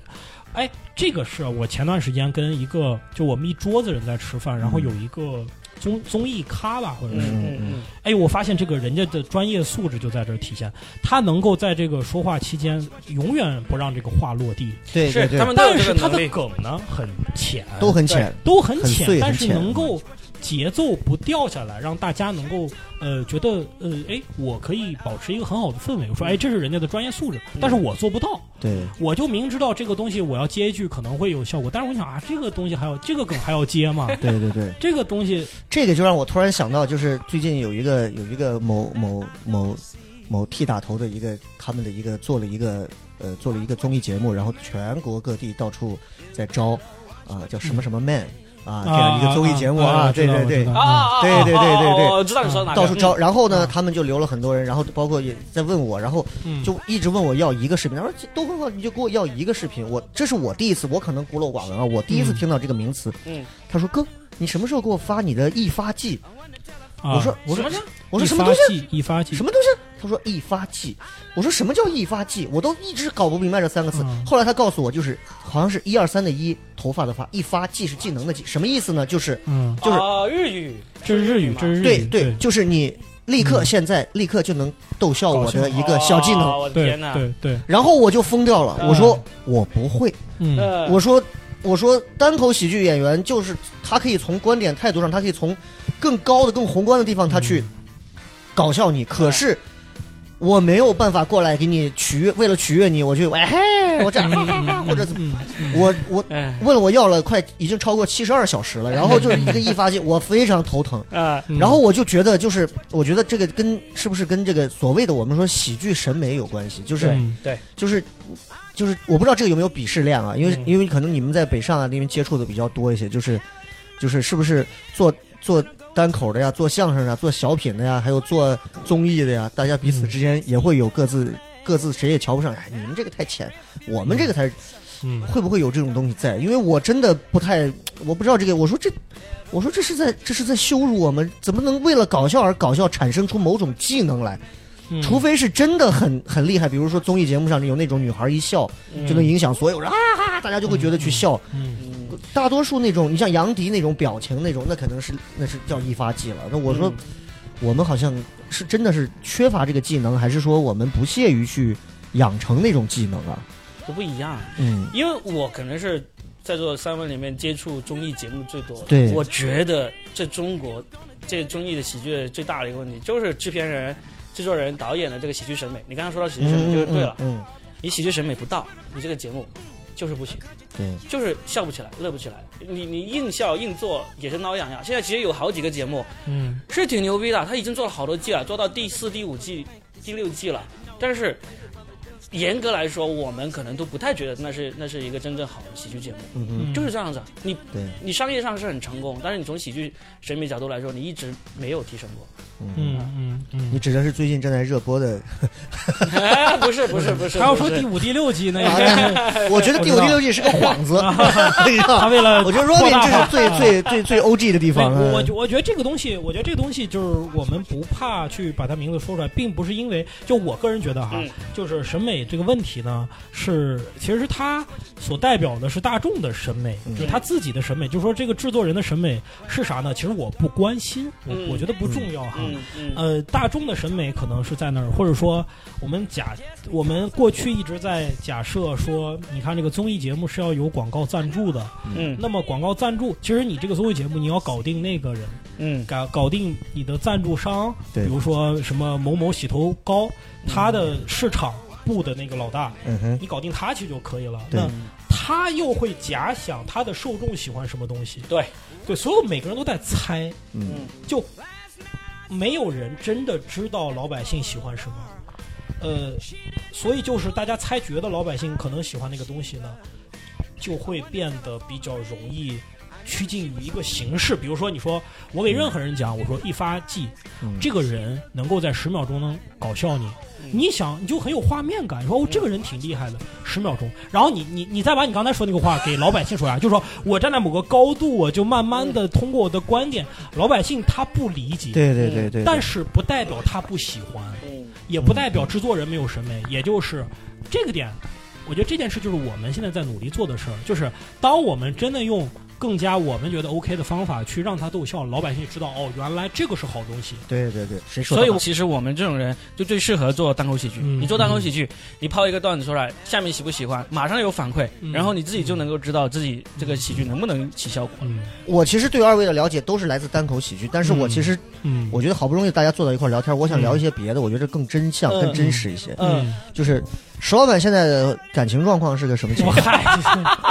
[SPEAKER 3] 哎，这个是我前段时间跟一个就我们一桌子人在吃饭，然后有一个综综艺咖吧，或者是，
[SPEAKER 4] 嗯嗯
[SPEAKER 3] 哎，我发现这个人家的专业素质就在这儿体现，他能够在这个说话期间永远不让这个话落地，
[SPEAKER 2] 对对对。
[SPEAKER 4] 是他们
[SPEAKER 3] 但是他的。梗呢很浅，
[SPEAKER 2] 都很浅，
[SPEAKER 3] 都很
[SPEAKER 2] 很
[SPEAKER 3] 浅但是能够节奏不掉下来，让大家能够呃觉得呃哎，我可以保持一个很好的氛围。我说哎，这是人家的专业素质，但是我做不到。
[SPEAKER 2] 对
[SPEAKER 3] 我就明知道这个东西我要接一句可能会有效果，但是我想啊，这个东西还要这个梗还要接吗？
[SPEAKER 2] 对对对，
[SPEAKER 3] 这个东西，
[SPEAKER 2] 这个就让我突然想到，就是最近有一个有一个某某某某 T 打头的一个他们的一个做了一个呃做了一个综艺节目，然后全国各地到处在招啊、叫什么什么 man 啊这样一个综艺节目啊，对对对。
[SPEAKER 4] 啊啊！
[SPEAKER 2] 对对对对对
[SPEAKER 4] 我知道你说哪。
[SPEAKER 2] 到处招，然后呢，
[SPEAKER 3] 嗯
[SPEAKER 2] 他们就留了很多人，然后包括也在问我，然后
[SPEAKER 3] 嗯，
[SPEAKER 2] 就一直问我要一个视频。他说都很好，你就给我要一个视频。我这是我第一次，我可能孤陋寡闻啊，我第一次
[SPEAKER 3] 嗯
[SPEAKER 2] 听到这个名词。
[SPEAKER 4] 嗯，
[SPEAKER 2] 他说哥，你什么时候给我发你的易发剂？
[SPEAKER 3] 啊
[SPEAKER 2] 我说我说
[SPEAKER 4] 什么？
[SPEAKER 2] 我说什么东西？
[SPEAKER 3] 发剂
[SPEAKER 2] 什么东西？他说一发剂。我说什么叫一发剂？我都一直搞不明白这三个字。
[SPEAKER 3] 嗯
[SPEAKER 2] 后来他告诉我，就是好像是一二三的一，头发的发，一发技是技能的技，什么意思呢？就是
[SPEAKER 3] 嗯，
[SPEAKER 2] 就是
[SPEAKER 4] 啊日语，
[SPEAKER 3] 这是日语，这是日语，
[SPEAKER 2] 对对，就是你立刻
[SPEAKER 3] 嗯
[SPEAKER 2] 现在立刻就能逗笑我的一个小技能。
[SPEAKER 4] 哦我的
[SPEAKER 3] 对！对对，
[SPEAKER 2] 然后我就疯掉了，
[SPEAKER 4] 嗯
[SPEAKER 2] 我说我不会，
[SPEAKER 3] 嗯
[SPEAKER 4] 呃
[SPEAKER 2] 我说我说单口喜剧演员就是他可以从观点态度上，他可以从更高的、更宏观的地方，他去搞笑你。可是我没有办法过来给你取悦，为了取悦你，我就哎嘿，我这样，或者怎么，
[SPEAKER 3] 嗯
[SPEAKER 2] 我我
[SPEAKER 4] 哎
[SPEAKER 2] 问了我要了快已经超过七十二小时了，然后就是一个一发劲，我非常头疼。
[SPEAKER 4] 啊，
[SPEAKER 3] 嗯
[SPEAKER 2] 然后我就觉得，就是我觉得这个跟是不是跟这个所谓的我们说喜剧审美有关系？就是
[SPEAKER 3] 对
[SPEAKER 2] 就是就是我不知道这个有没有鄙视链啊？因为、
[SPEAKER 3] 嗯
[SPEAKER 2] 因为可能你们在北上啊那边接触的比较多一些，就是就是是不是做做单口的呀，做相声的呀，做小品的呀，还有做综艺的呀，大家彼此之间也会有各自。各自谁也瞧不上，哎，你们这个太浅，我们这个才是
[SPEAKER 3] 嗯
[SPEAKER 2] 会不会有这种东西在？因为我真的不太，我不知道这个。我说这，我说这是在这是在羞辱我们，怎么能为了搞笑而搞笑，产生出某种技能来？
[SPEAKER 3] 嗯
[SPEAKER 2] 除非是真的很很厉害，比如说综艺节目上有那种女孩一笑就能影响所有人啊哈哈，大家就会觉得去笑。
[SPEAKER 3] 嗯
[SPEAKER 2] 大多数那种，你像杨迪那种表情那种，那可能是那是叫一发技了。那我说，我们好像是真的是缺乏这个技能，还是说我们不屑于去养成那种技能啊？
[SPEAKER 4] 都不一样。
[SPEAKER 2] 嗯，
[SPEAKER 4] 因为我可能是在座三位里面接触综艺节目最多的，
[SPEAKER 2] 对
[SPEAKER 4] 我觉得这中国这综艺的喜剧最大的一个问题就是制片人、制作人、导演的这个喜剧审美。你刚刚说到喜剧审美就是对了，
[SPEAKER 2] 嗯，
[SPEAKER 4] 你喜剧审美不到，你这个节目就是不行，
[SPEAKER 2] 对，
[SPEAKER 4] 就是笑不起来，乐不起来。你你硬笑硬做也是挠痒痒。现在其实有好几个节目
[SPEAKER 3] 嗯
[SPEAKER 4] 是挺牛逼的，他已经做了好多季了，做到第四、第五季、第六季了，但是。严格来说，我们可能都不太觉得那是那是一个真正好的喜剧节目，
[SPEAKER 2] 嗯嗯，
[SPEAKER 4] 就是这样子。你
[SPEAKER 2] 对，
[SPEAKER 4] 你商业上是很成功，但是你从喜剧审美角度来说，你一直没有提升过。
[SPEAKER 2] 嗯。
[SPEAKER 3] 嗯嗯嗯
[SPEAKER 2] 你指的是最近正在热播的？
[SPEAKER 4] 哎，不是不是不是，
[SPEAKER 3] 他 要说第五、第六季那应该
[SPEAKER 2] 我觉得第五、第六季是个幌子，
[SPEAKER 3] 他 为了
[SPEAKER 2] 我觉得
[SPEAKER 3] 扩
[SPEAKER 2] Robin
[SPEAKER 3] 大化
[SPEAKER 2] 这是最最最最 OG 的地，方。
[SPEAKER 3] 我我
[SPEAKER 2] 嗯
[SPEAKER 3] 觉得这个东西，我觉得这个东西就是我们不怕去把它名字说出来，并不是因为就我个人觉得哈，
[SPEAKER 4] 嗯
[SPEAKER 3] 就是审美这个问题呢，是其实是他所代表的是大众的审美，
[SPEAKER 2] 嗯
[SPEAKER 3] 就是他自己的审美，就是说这个制作人的审美是啥呢？其实我不关心，我、
[SPEAKER 4] 嗯
[SPEAKER 3] 我觉得不重要哈。呃，大众的审美可能是在那儿，或者说我们假我们过去一直在假设说，你看这个综艺节目是要有广告赞助的，
[SPEAKER 4] 嗯。
[SPEAKER 3] 那么广告赞助，其实你这个综艺节目你要搞定那个人，
[SPEAKER 4] 嗯。
[SPEAKER 3] 搞搞定你的赞助商，
[SPEAKER 2] 对。
[SPEAKER 3] 比如说什么某某洗头膏，它的市场部的那个老大，
[SPEAKER 2] 嗯哼，
[SPEAKER 3] 你搞定他其实就可以了。
[SPEAKER 2] 对。
[SPEAKER 3] 那他又会假想他的受众喜欢什么东西，
[SPEAKER 4] 对。
[SPEAKER 3] 对，所有每个人都在猜，
[SPEAKER 2] 嗯。
[SPEAKER 3] 就没有人真的知道老百姓喜欢什么。呃，所以就是大家猜觉得老百姓可能喜欢那个东西呢，就会变得比较容易趋近于一个形式。比如说，你说我给任何人讲，我说一发技，
[SPEAKER 2] 嗯
[SPEAKER 3] 这个人能够在十秒钟能搞笑你，你想你就很有画面感，说哦这个人挺厉害的，十秒钟，然后你你你再把你刚才说那个话给老百姓说呀，就说我站在某个高度，我就慢慢的通过我的观点，老百姓他不理解，
[SPEAKER 2] 对对对对，
[SPEAKER 3] 但是不代表他不喜欢，
[SPEAKER 4] 嗯
[SPEAKER 3] 也不代表制作人没有审美，也就是这个点，我觉得这件事就是我们现在在努力做的事儿，就是当我们真的用更加我们觉得 OK 的方法去让他逗笑，老百姓知道哦，原来这个是好东西。
[SPEAKER 2] 对对对，谁说的？
[SPEAKER 4] 所以其实我们这种人就最适合做单口喜剧。
[SPEAKER 3] 嗯
[SPEAKER 4] 你做单口喜剧，你抛一个段子出来，下面喜不喜欢，马上有反馈，
[SPEAKER 3] 嗯
[SPEAKER 4] 然后你自己就能够知道自己这个喜剧能不能起效果。
[SPEAKER 3] 嗯
[SPEAKER 2] 我其实对二位的了解都是来自单口喜剧，但是我其实
[SPEAKER 3] 嗯，
[SPEAKER 2] 我觉得好不容易大家坐到一块聊天，我想聊一些别的，我觉得更真相、
[SPEAKER 4] 嗯
[SPEAKER 2] 更真实一些。
[SPEAKER 3] 嗯，
[SPEAKER 2] 就是石老板现在的感情状况是个什么情况？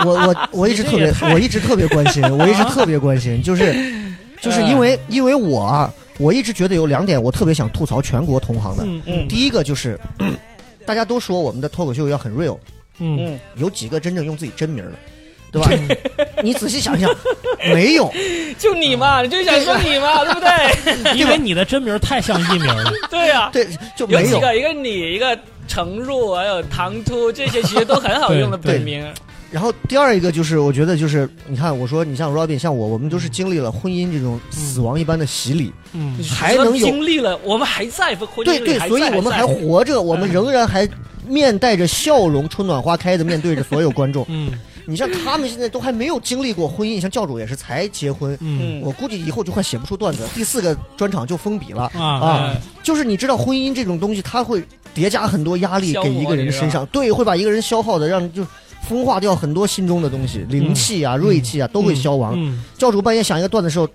[SPEAKER 2] 我 我我一直特别我一直特别关心，我一直特别关心，就是 就是因为因为我啊，我一直觉得有两点我特别想吐槽全国同行的。
[SPEAKER 3] 嗯嗯
[SPEAKER 2] 第一个就是，大家都说我们的脱口秀要很 real，
[SPEAKER 3] 嗯
[SPEAKER 4] 嗯，
[SPEAKER 2] 有几个真正用自己真名的，对吧？你仔细想想，没有。
[SPEAKER 4] 就你嘛，你就想说你嘛，对不对？
[SPEAKER 3] 因为你的真名太像艺名了。
[SPEAKER 4] 对呀，
[SPEAKER 2] 对，就没有。
[SPEAKER 4] 有几个，一个你，一个程入，还有唐突，这些其实都很好用的
[SPEAKER 2] 对。
[SPEAKER 4] 本名。
[SPEAKER 2] 然后第二一个就是，我觉得就是，你看，我说你像 Robin，像我，我们都是经历了婚姻这种死亡一般的洗礼，
[SPEAKER 3] 嗯。
[SPEAKER 2] 还能有
[SPEAKER 4] 经历了，我们还在婚姻里，
[SPEAKER 2] 对对，所以我们还活着，我们仍然还面带着笑容，春暖花开的面对着所有观众。
[SPEAKER 3] 嗯。
[SPEAKER 2] 你像他们现在都还没有经历过婚姻，像教主也是才结婚，
[SPEAKER 3] 嗯。
[SPEAKER 2] 我估计以后就快写不出段子，第四个专场就封笔了。
[SPEAKER 3] 啊
[SPEAKER 2] 啊，就是你知道婚姻这种东西，它会叠加很多压力给一个人身上，对，会把一个人消耗的让就风化掉很多心中的东西，灵气啊、锐气啊都会消亡。
[SPEAKER 3] 嗯，
[SPEAKER 2] 教主半夜想一个段子的时候，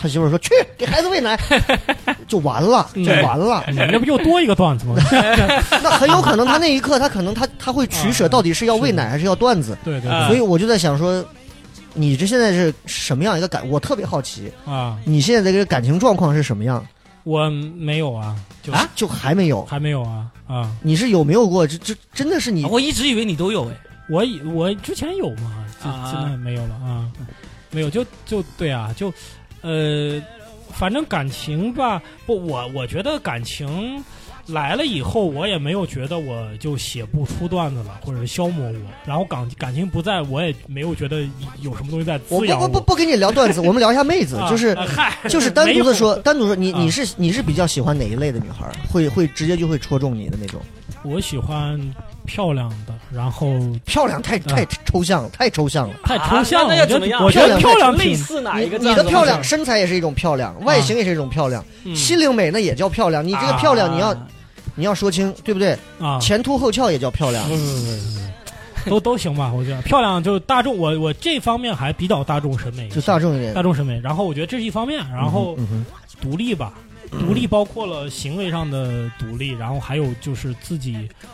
[SPEAKER 2] 他媳妇儿说：“去给孩子喂奶，就完了，就完了。
[SPEAKER 3] 嗯那不又多一个段子吗？
[SPEAKER 2] 那很有可能他那一刻，他可能他他会取舍，到底是要喂奶还是要段子。
[SPEAKER 3] 对对
[SPEAKER 4] 对
[SPEAKER 2] 所以我就在想说，你这现在是什么样一个感？我特别好奇，
[SPEAKER 3] 啊，
[SPEAKER 2] 你现在这个感情状况是什么样？
[SPEAKER 3] 我没有啊，就
[SPEAKER 2] 啊，就还没有。
[SPEAKER 3] 还没有啊啊，
[SPEAKER 2] 你是有没有过？这这真的是你
[SPEAKER 4] 我一直以为你都有哎，
[SPEAKER 3] 我以我之前有嘛，就
[SPEAKER 4] 啊。
[SPEAKER 3] 现在没有了啊，没有就就对啊，就呃，反正感情吧，不，我我觉得感情来了以后，我也没有觉得我就写不出段子了，或者是消磨我，然后感感情不在，我也没有觉得有什么东西在
[SPEAKER 2] 我
[SPEAKER 3] 滋养
[SPEAKER 2] 不不不不跟你聊段子，我们聊一下妹子，
[SPEAKER 3] 啊
[SPEAKER 2] 就是 就是单独的说，单独说，你
[SPEAKER 3] 啊
[SPEAKER 2] 你是你是比较喜欢哪一类的女孩？会会直接就会戳中你的那种？
[SPEAKER 3] 我喜欢漂亮的，然后
[SPEAKER 2] 漂亮太太抽象了，太抽象了。
[SPEAKER 3] 太抽象了。
[SPEAKER 4] 啊那那要怎么样
[SPEAKER 3] 我觉得
[SPEAKER 2] 漂亮
[SPEAKER 3] 漂亮
[SPEAKER 4] 类似哪一个？
[SPEAKER 2] 你的漂亮身材也是一种漂亮，外形也是一种漂亮，
[SPEAKER 3] 嗯
[SPEAKER 2] 心灵美那也叫漂亮。你这个漂亮，你要
[SPEAKER 4] 啊
[SPEAKER 2] 你要说清，对不对？
[SPEAKER 3] 啊，
[SPEAKER 2] 前凸后翘也叫漂亮
[SPEAKER 3] 都都行吧，我觉得漂亮就是大众，我我这方面还比较大众审美，
[SPEAKER 2] 就大众一点
[SPEAKER 3] 大。众审美。然后我觉得这是一方面，然后
[SPEAKER 2] 嗯
[SPEAKER 3] 独立吧，独立包括了行为上的独立，然后还有就是自己呃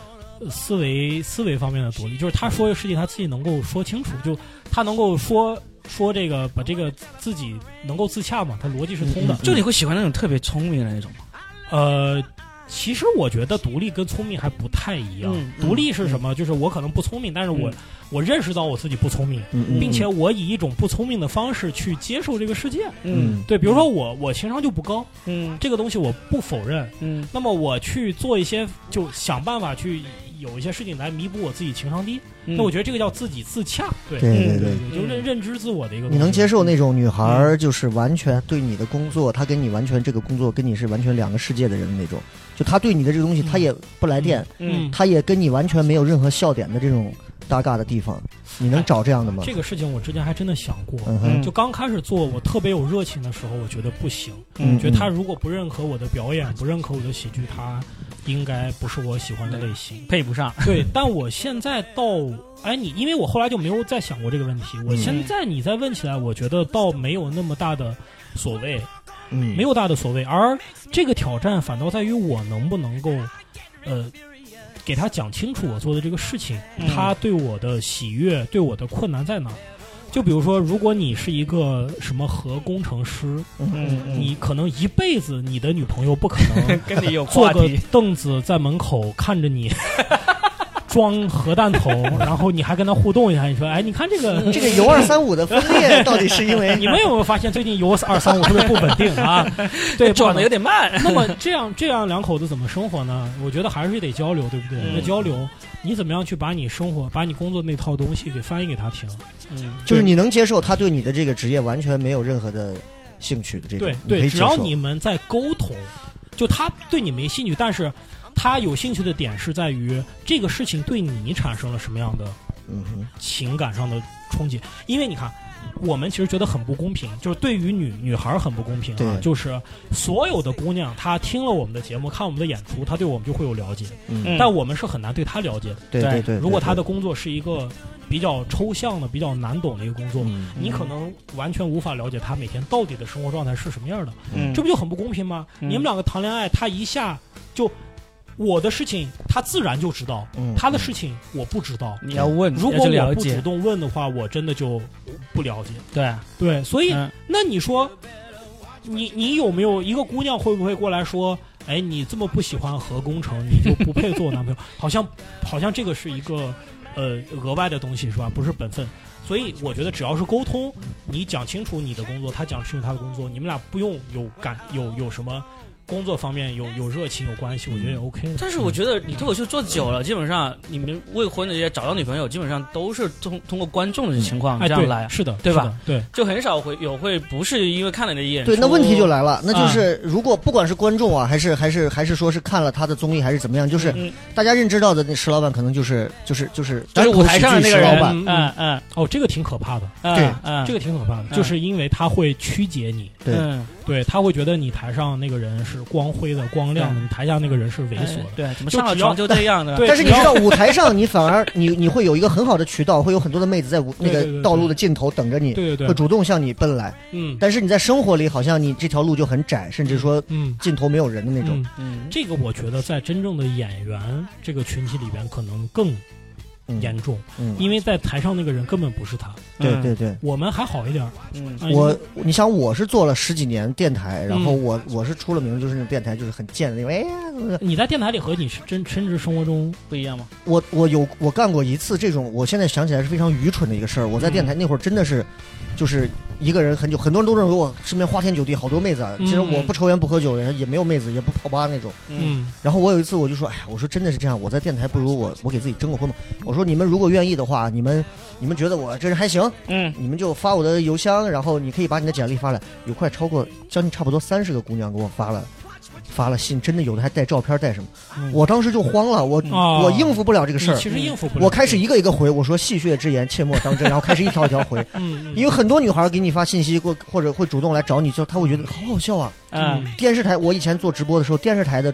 [SPEAKER 3] 思维思维方面的独立，就是他说的事情他自己能够说清楚，就他能够说说这个把这个自己能够自洽嘛，他逻辑是通的。
[SPEAKER 2] 嗯
[SPEAKER 4] 就你会喜欢那种特别聪明的那种吗？
[SPEAKER 3] 呃，其实我觉得独立跟聪明还不太一样。
[SPEAKER 4] 嗯
[SPEAKER 3] 独立是什么？就是我可能不聪明，但是我、
[SPEAKER 4] 嗯
[SPEAKER 3] 我认识到我自己不聪明，并且我以一种不聪明的方式去接受这个世界。
[SPEAKER 2] 嗯
[SPEAKER 3] 对，比如说我我情商就不高，
[SPEAKER 4] 嗯
[SPEAKER 3] 这个东西我不否认。
[SPEAKER 4] 嗯
[SPEAKER 3] 那么我去做一些，就想办法去有一些事情来弥补我自己情商低。
[SPEAKER 4] 嗯
[SPEAKER 3] 那我觉得这个叫自己自洽。对
[SPEAKER 2] 对对
[SPEAKER 4] 嗯
[SPEAKER 2] 对。
[SPEAKER 3] 就认认知自我的一个。
[SPEAKER 2] 你能接受那种女孩儿，就是完全对你的工作，她跟你完全这个工作跟你是完全两个世界的人的那种，就她对你的这个东西，她也不来电，
[SPEAKER 4] 嗯
[SPEAKER 2] 她也跟你完全没有任何笑点的这种搭嘎的地方，你能找这样的吗？
[SPEAKER 3] 这个事情我之前还真的想过。
[SPEAKER 2] 嗯，
[SPEAKER 3] 就刚开始做，我特别有热情的时候，我觉得不行。
[SPEAKER 2] 嗯
[SPEAKER 3] 觉得他如果不认可我的表演，不认可我的喜剧，他应该不是我喜欢的类型。
[SPEAKER 4] 配不上。
[SPEAKER 3] 对，但我现在到，哎，你因为我后来就没有再想过这个问题。我现在你再问起来，我觉得倒没有那么大的所谓，
[SPEAKER 2] 嗯
[SPEAKER 3] 没有大的所谓。而这个挑战反倒在于我能不能够，呃，给他讲清楚我做的这个事情，
[SPEAKER 4] 嗯
[SPEAKER 3] 他对我的喜悦，对我的困难在哪儿。就比如说，如果你是一个什么核工程师，
[SPEAKER 2] 嗯
[SPEAKER 3] 你可能一辈子你的女朋友不可能
[SPEAKER 4] 跟你有
[SPEAKER 3] 坐个，凳子在门口看着你装核弹头，然后你还跟他互动一下，你说，哎，你看这个
[SPEAKER 2] 这个 铀二三五的分裂到底是因为
[SPEAKER 3] 你们有没有发现最近铀二三五特别不稳定啊？对，
[SPEAKER 4] 转的有
[SPEAKER 3] 点。
[SPEAKER 4] 慢。
[SPEAKER 3] 那么这样这样两口子怎么生活呢？我觉得还是得交流，对不对？
[SPEAKER 4] 嗯
[SPEAKER 3] 那交流，你怎么样去把你生活、把你工作那套东西给翻译给他听？
[SPEAKER 4] 嗯
[SPEAKER 2] 就是你能接受他对你的这个职业完全没有任何的兴趣的这种，
[SPEAKER 3] 对对，只要你们在沟通，就他对你没兴趣，但是他有兴趣的点是在于这个事情对你产生了什么样的
[SPEAKER 2] 嗯哼
[SPEAKER 3] 情感上的冲击。因为你看，我们其实觉得很不公平，就是对于女女孩儿很不公平啊，就是所有的姑娘她听了我们的节目，看我们的演出，她对我们就会有了解，
[SPEAKER 2] 嗯，
[SPEAKER 3] 但我们是很难对她了解的。
[SPEAKER 4] 对
[SPEAKER 2] 对对对，
[SPEAKER 3] 如果她
[SPEAKER 2] 的
[SPEAKER 3] 的工作是一个比较抽象的、比较难懂的一个工作，
[SPEAKER 2] 嗯
[SPEAKER 3] 你可能完全无法了解她每天到底的生活状态是什么样的。
[SPEAKER 4] 嗯
[SPEAKER 3] 这不就很不公平吗？
[SPEAKER 4] 嗯
[SPEAKER 3] 你们两个谈恋爱，她一下就我的事情他自然就知道，
[SPEAKER 2] 嗯
[SPEAKER 3] 他的事情我不知道。
[SPEAKER 4] 你要问，
[SPEAKER 3] 如果
[SPEAKER 4] 要
[SPEAKER 3] 我不主
[SPEAKER 4] 解，
[SPEAKER 3] 动问的话，我真的就不了解。
[SPEAKER 4] 对啊，
[SPEAKER 3] 对，所以、
[SPEAKER 4] 嗯
[SPEAKER 3] 那你说，你你有没有一个姑娘会不会过来说，哎，你这么不喜欢核工程，你就不配做我男朋友？好像好像这个是一个呃额外的东西是吧？不是本分。所以我觉得只要是沟通，你讲清楚你的工作，他讲清楚他的工作，你们俩不用有感有有什么工作方面有有热情有关系，我觉得也 OK 的。
[SPEAKER 4] 但是我觉得你脱口秀做久了，基本上你们未婚的这些找到女朋友，基本上都是通通过观众的情况这样来，
[SPEAKER 3] 是的，
[SPEAKER 4] 对吧？
[SPEAKER 3] 对，
[SPEAKER 4] 就很少会有会不是因为看了你的演出。
[SPEAKER 2] 对，那问题就来了，那
[SPEAKER 3] 啊
[SPEAKER 2] 就是如果不管是观众啊，还是还是还是说是看了他的综艺，还是怎么样，就是
[SPEAKER 4] 嗯
[SPEAKER 2] 大家认知到的那石老板可能就是就是就是
[SPEAKER 4] 就是舞台上的那个
[SPEAKER 2] 老板，
[SPEAKER 3] 嗯
[SPEAKER 4] 嗯。嗯
[SPEAKER 3] 哦，这个挺可怕的，
[SPEAKER 4] 嗯，
[SPEAKER 2] 对。
[SPEAKER 3] 这
[SPEAKER 4] 嗯。个
[SPEAKER 3] 个挺可怕的，
[SPEAKER 4] 嗯。
[SPEAKER 3] 就是因为他会曲解你，
[SPEAKER 2] 对。
[SPEAKER 4] 嗯
[SPEAKER 3] 对他会觉得你台上那个人是光辉的、光亮的，你台下那个人是猥琐的。
[SPEAKER 4] 哎对，怎么上了床就这样的？
[SPEAKER 2] 但是你知道，舞台上你反而你你会有一个很好的渠道，会有很多的妹子在舞那个道路的尽头等着你，
[SPEAKER 3] 对对对，
[SPEAKER 2] 会主动向你奔来。
[SPEAKER 3] 嗯
[SPEAKER 2] 但是你在生活里，好像你这条路就很窄，甚至说
[SPEAKER 3] 嗯
[SPEAKER 2] 尽头没有人的那种。
[SPEAKER 3] 嗯，
[SPEAKER 4] 嗯，
[SPEAKER 3] 这个我觉得在真正的演员这个群体里边可能更
[SPEAKER 2] 嗯
[SPEAKER 3] 严重，
[SPEAKER 2] 嗯，
[SPEAKER 3] 因为在台上那个人根本不是他，
[SPEAKER 2] 对对对。
[SPEAKER 3] 我们还好一点儿。
[SPEAKER 4] 嗯
[SPEAKER 3] 啊
[SPEAKER 2] 我，你想，我是做了十几年电台，然后
[SPEAKER 3] 嗯
[SPEAKER 2] 我我是出了名，就是那种电台就是很贱的那种。哎呀，
[SPEAKER 3] 你在电台里和你是真真实生活中，
[SPEAKER 4] 不一样吗？
[SPEAKER 2] 我我有我干过一次这种，我现在想起来是非常愚蠢的一个事儿。我在电台那会儿真的是，就是一个人很久，很多人都认为我身边花天酒地，好多妹子其实我不抽烟不喝酒，也没有妹子，也不泡吧那种。
[SPEAKER 3] 嗯
[SPEAKER 2] 然后我有一次我就说，哎呀，我说真的是这样，我在电台不如我我给自己征个婚吧。我说你们如果愿意的话，你们你们觉得我这人还行，
[SPEAKER 4] 嗯
[SPEAKER 2] 你们就发我的邮箱，然后你可以把你的简历发来。有快超过将近差不多三十个姑娘给我发了发了信，真的有的还带照片带什么。
[SPEAKER 3] 嗯。
[SPEAKER 2] 我当时就慌了，我、
[SPEAKER 3] 啊
[SPEAKER 2] 我应付不了这个事儿。
[SPEAKER 3] 其实应付不了。
[SPEAKER 2] 我开始一个一个回，我说戏谑之言，切莫当真，然后开始一条一条回，因为很多女孩给你发信息或或者会主动来找你，就她会觉得好好笑啊。
[SPEAKER 4] 嗯。
[SPEAKER 2] 电视台我以前做直播的时候，电视台的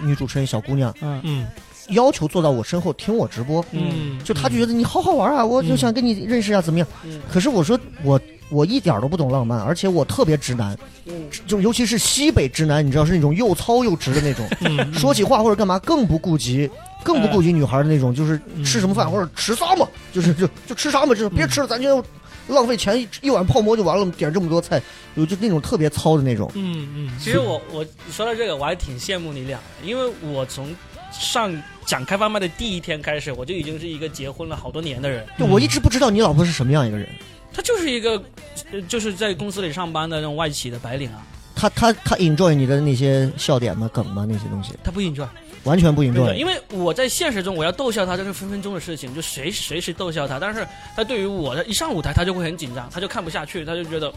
[SPEAKER 2] 女主持人小姑娘
[SPEAKER 4] 嗯。
[SPEAKER 3] 嗯
[SPEAKER 2] 要求坐到我身后听我直播，
[SPEAKER 3] 嗯，
[SPEAKER 2] 就她就觉得你好好玩啊，我就想跟你认识啊，怎么样？
[SPEAKER 4] 嗯。
[SPEAKER 2] 可是我说我我一点都不懂浪漫，而且我特别直男，
[SPEAKER 4] 嗯
[SPEAKER 2] 就尤其是西北直男，你知道是那种又糙又直的那种，
[SPEAKER 3] 嗯
[SPEAKER 2] 说起话或者干嘛更不顾及。更不顾及女孩的那种，就是
[SPEAKER 3] 嗯
[SPEAKER 2] 吃什么饭或者吃啥嘛，就是就就吃啥嘛，就是别吃了，咱就浪费钱，一一碗泡馍就完了，点这么多菜，有就那种特别糙的那种。
[SPEAKER 3] 嗯嗯，
[SPEAKER 4] 其实我我说到这个，我还挺羡慕你俩的，因为我从上讲开放麦的第一天开始，我就已经是一个结婚了好多年的人。
[SPEAKER 2] 对，我一直不知道你老婆是什么样一个人，
[SPEAKER 4] 她就是一个，呃就是在公司里上班的那种外企的白领啊，
[SPEAKER 2] 他他他 enjoy 你的那些笑点吗、梗吗那些东西，
[SPEAKER 4] 他不 enjoy，
[SPEAKER 2] 完全不 enjoy。
[SPEAKER 4] 因为我在现实中我要逗笑他，这是分分钟的事情，就随随时逗笑他。但是他对于我的一上舞台，他就会很紧张，他就看不下去，他就觉得，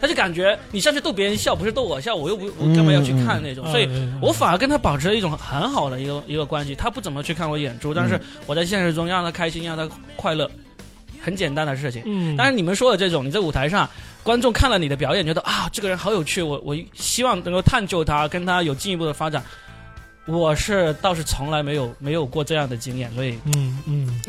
[SPEAKER 4] 他就感觉你上去逗别人笑，不是逗我笑，我又不我干嘛要去看那种，所以。
[SPEAKER 3] 以
[SPEAKER 4] 我反而跟他保持了一种很好的一个一个关系，他不怎么去看我演出，但是我在现实中让他开心，让他快乐，很简单的事情。
[SPEAKER 3] 嗯，
[SPEAKER 4] 但是，你们说的这种，你在舞台上，观众看了你的表演，觉得啊，这个人好有趣，我我希望能够探究他，跟他有进一步的发展。我是倒是从来没有没有过这样的经验，所以
[SPEAKER 3] 嗯嗯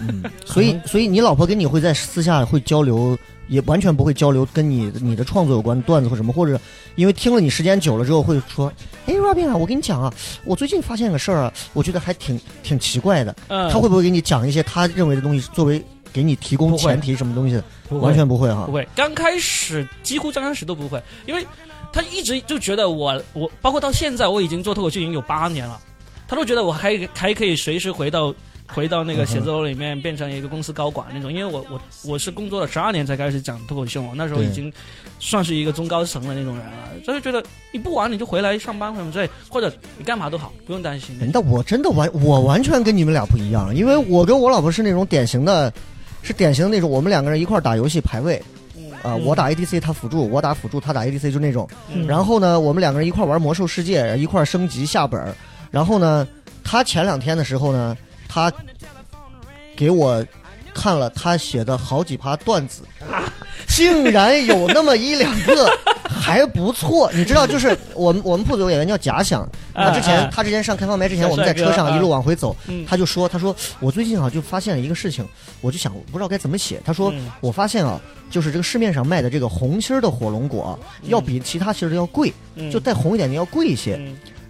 [SPEAKER 2] 嗯，所以所以你老婆跟你会在私下会交流，也完全不会交流跟你你的创作有关的段子或什么，或者因为听了你时间久了之后会说，哎，Robin 啊，我跟你讲啊，我最近发现个事儿啊，我觉得还挺挺奇怪的。
[SPEAKER 4] 嗯，
[SPEAKER 2] 他会不会给你讲一些他认为的东西，作为给你提供前提什么东西？的？完全不会哈。
[SPEAKER 4] 不。会，刚开始几乎刚开始都不会，因为他一直就觉得我我包括到现在我已经做脱口秀已经有八年了，他都觉得我还还可以随时回到回到那个写字楼里面变成一个公司高管那种，因为我我我是工作了十二年才开始讲脱口秀，那时候已经算是一个中高层的那种人了，所以觉得你不玩你就回来上班什么之类，或者你干嘛都好，不用担心。
[SPEAKER 2] 那我真的完，我完全跟你们俩不一样，因为我跟我老婆是那种典型的，是典型的那种，我们两个人一块儿打游戏排位，啊、
[SPEAKER 3] 嗯
[SPEAKER 2] 我打 ADC，他辅助，我打辅助，他打 ADC，就那种。
[SPEAKER 3] 嗯
[SPEAKER 2] 然后呢，我们两个人一块儿玩魔兽世界，一块儿升级下本儿。然后呢，他前两天的时候呢，他给我看了他写的好几趴段子，竟然有那么一两个还不错。你知道，就是我们我们铺子有演员叫假想，他之前
[SPEAKER 4] 啊。
[SPEAKER 2] 他之前上开放麦之前，我们在车上一路往回走，
[SPEAKER 4] 嗯。
[SPEAKER 2] 他就说他说我最近啊就发现了一个事情，我就想我不知道该怎么写。他说
[SPEAKER 4] 嗯。
[SPEAKER 2] 我发现啊，就是这个市面上卖的这个红心儿的火龙果啊要比其他心儿的要贵，
[SPEAKER 4] 嗯。
[SPEAKER 2] 就带红一点的要贵一些。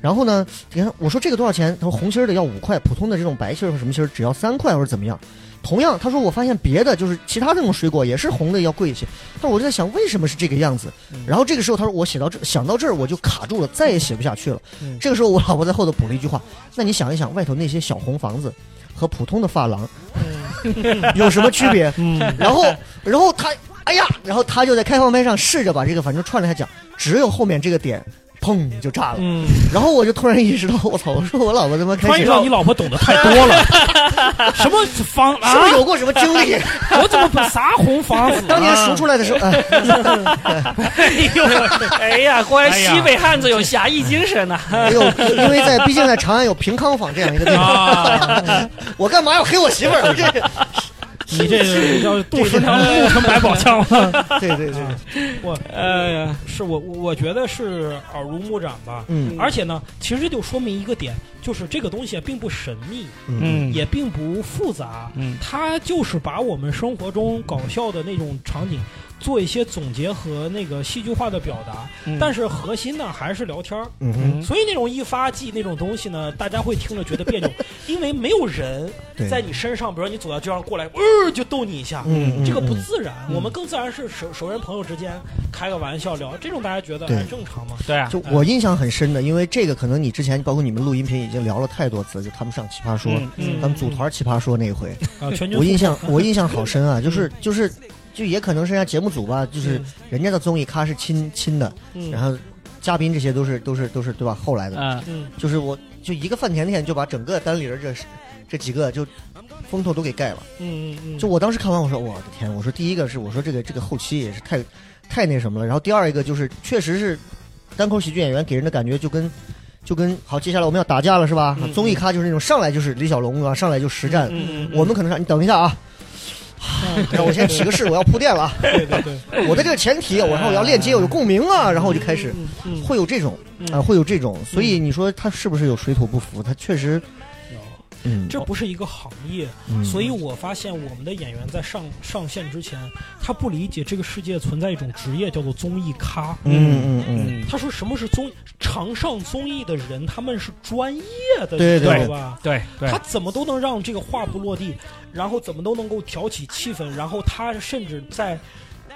[SPEAKER 4] 嗯
[SPEAKER 2] 然后呢，你看我说这个多少钱？他说红心儿的要五块，普通的这种白心儿或什么心儿只要三块或者怎么样。同样，他说我发现别的就是其他这种水果也是红的要贵一些，但我就在想为什么是这个样子。然后这个时候他说我写到这想到这儿我就卡住了，再也写不下去了。
[SPEAKER 4] 嗯
[SPEAKER 2] 这个时候我老婆在后头补了一句话：那你想一想，外头那些小红房子和普通的发廊 有什么区别？
[SPEAKER 3] 嗯
[SPEAKER 2] 然后，然后他，哎呀，然后他就在开放麦上试着把这个反正串了下讲，只有后面这个点，砰就炸了。
[SPEAKER 3] 嗯，
[SPEAKER 2] 然后我就突然意识到，我操！我说我老婆他妈开始
[SPEAKER 3] 突然意识到你老婆懂得太多了，什么房
[SPEAKER 2] 是不
[SPEAKER 3] 啊
[SPEAKER 2] 是？有过什么经历？
[SPEAKER 3] 我怎么把啥红房子啊？
[SPEAKER 2] 当年赎出来的时候，哎，
[SPEAKER 4] 哎呦，哎呀，果然西北汉子有侠义精神呐、
[SPEAKER 2] 哎呦，因为在毕竟在长安有平康坊这样一个地方，
[SPEAKER 3] 啊，
[SPEAKER 2] 我干嘛要黑我媳妇儿？这
[SPEAKER 3] 你这个要杜十条路成百宝箱了。
[SPEAKER 2] 对对对，
[SPEAKER 3] 我
[SPEAKER 4] 哎呀，
[SPEAKER 3] 是我我觉得是耳濡目染吧。
[SPEAKER 2] 嗯。
[SPEAKER 3] 而且呢，其实就说明一个点，就是这个东西并不神秘，
[SPEAKER 2] 嗯。
[SPEAKER 3] 也并不复杂，
[SPEAKER 4] 嗯。
[SPEAKER 3] 它就是把我们生活中搞笑的那种场景做一些总结和那个戏剧化的表达，
[SPEAKER 4] 嗯。
[SPEAKER 3] 但是核心呢还是聊天儿。
[SPEAKER 2] 嗯，
[SPEAKER 3] 所以那种一发技那种东西呢，大家会听着觉得别扭，因为没有人，在你身上，比如说你走到街上过来，呃，就逗你一下，这个不
[SPEAKER 2] 嗯
[SPEAKER 3] 自然。我们更自然是熟熟人朋友之间开个玩笑聊，这种大家觉得正常嘛。
[SPEAKER 4] 对啊，
[SPEAKER 2] 就我印象很深的，因为这个可能你之前包括你们录音频已经聊了太多次，就他们上奇葩说，他们组团奇葩说那一回，
[SPEAKER 3] 啊，全
[SPEAKER 2] 我印象我印象好深啊，就是就是就也可能是人家节目组吧，就是人家的综艺咖是亲亲的，
[SPEAKER 3] 嗯，
[SPEAKER 2] 然后嘉宾这些都是都是都是对吧？后来的，就是我就一个范甜甜就把整个单立人这这几个就风头都给盖了。
[SPEAKER 3] 嗯嗯嗯，
[SPEAKER 2] 就我当时看完，我说我的天，我说第一个是我说这个这个后期也是太太那什么了，然后第二一个就是确实是单口喜剧演员给人的感觉就跟。就跟好，接下来我们要打架了是吧？
[SPEAKER 3] 嗯
[SPEAKER 2] 综艺咖就是那种上来就是李小龙啊，上来就实战。
[SPEAKER 3] 嗯嗯，
[SPEAKER 2] 我们可能是你等一下啊，
[SPEAKER 3] 嗯
[SPEAKER 2] 让我先起个誓，我要铺垫了啊。
[SPEAKER 3] 对 对对，
[SPEAKER 2] 我的这个前提，我然后我要链接，我有共鸣啊，然后我就开始会有这种
[SPEAKER 3] 嗯
[SPEAKER 2] 啊，会有这种。所以你说他是不是有水土不服？他确实，嗯，
[SPEAKER 3] 这不是一个行业，
[SPEAKER 2] 嗯
[SPEAKER 3] 所以我发现我们的演员在上上线之前，他不理解这个世界存在一种职业叫做综艺咖。
[SPEAKER 2] 嗯嗯嗯，
[SPEAKER 4] 嗯，
[SPEAKER 3] 他说什么是综常上综艺的人，他们是专业的，
[SPEAKER 2] 对
[SPEAKER 3] 你知道
[SPEAKER 2] 对
[SPEAKER 3] 吧？
[SPEAKER 4] 对对
[SPEAKER 3] 他，怎么都能让这个话不落地，然后怎么都能够挑起气氛，然后他甚至在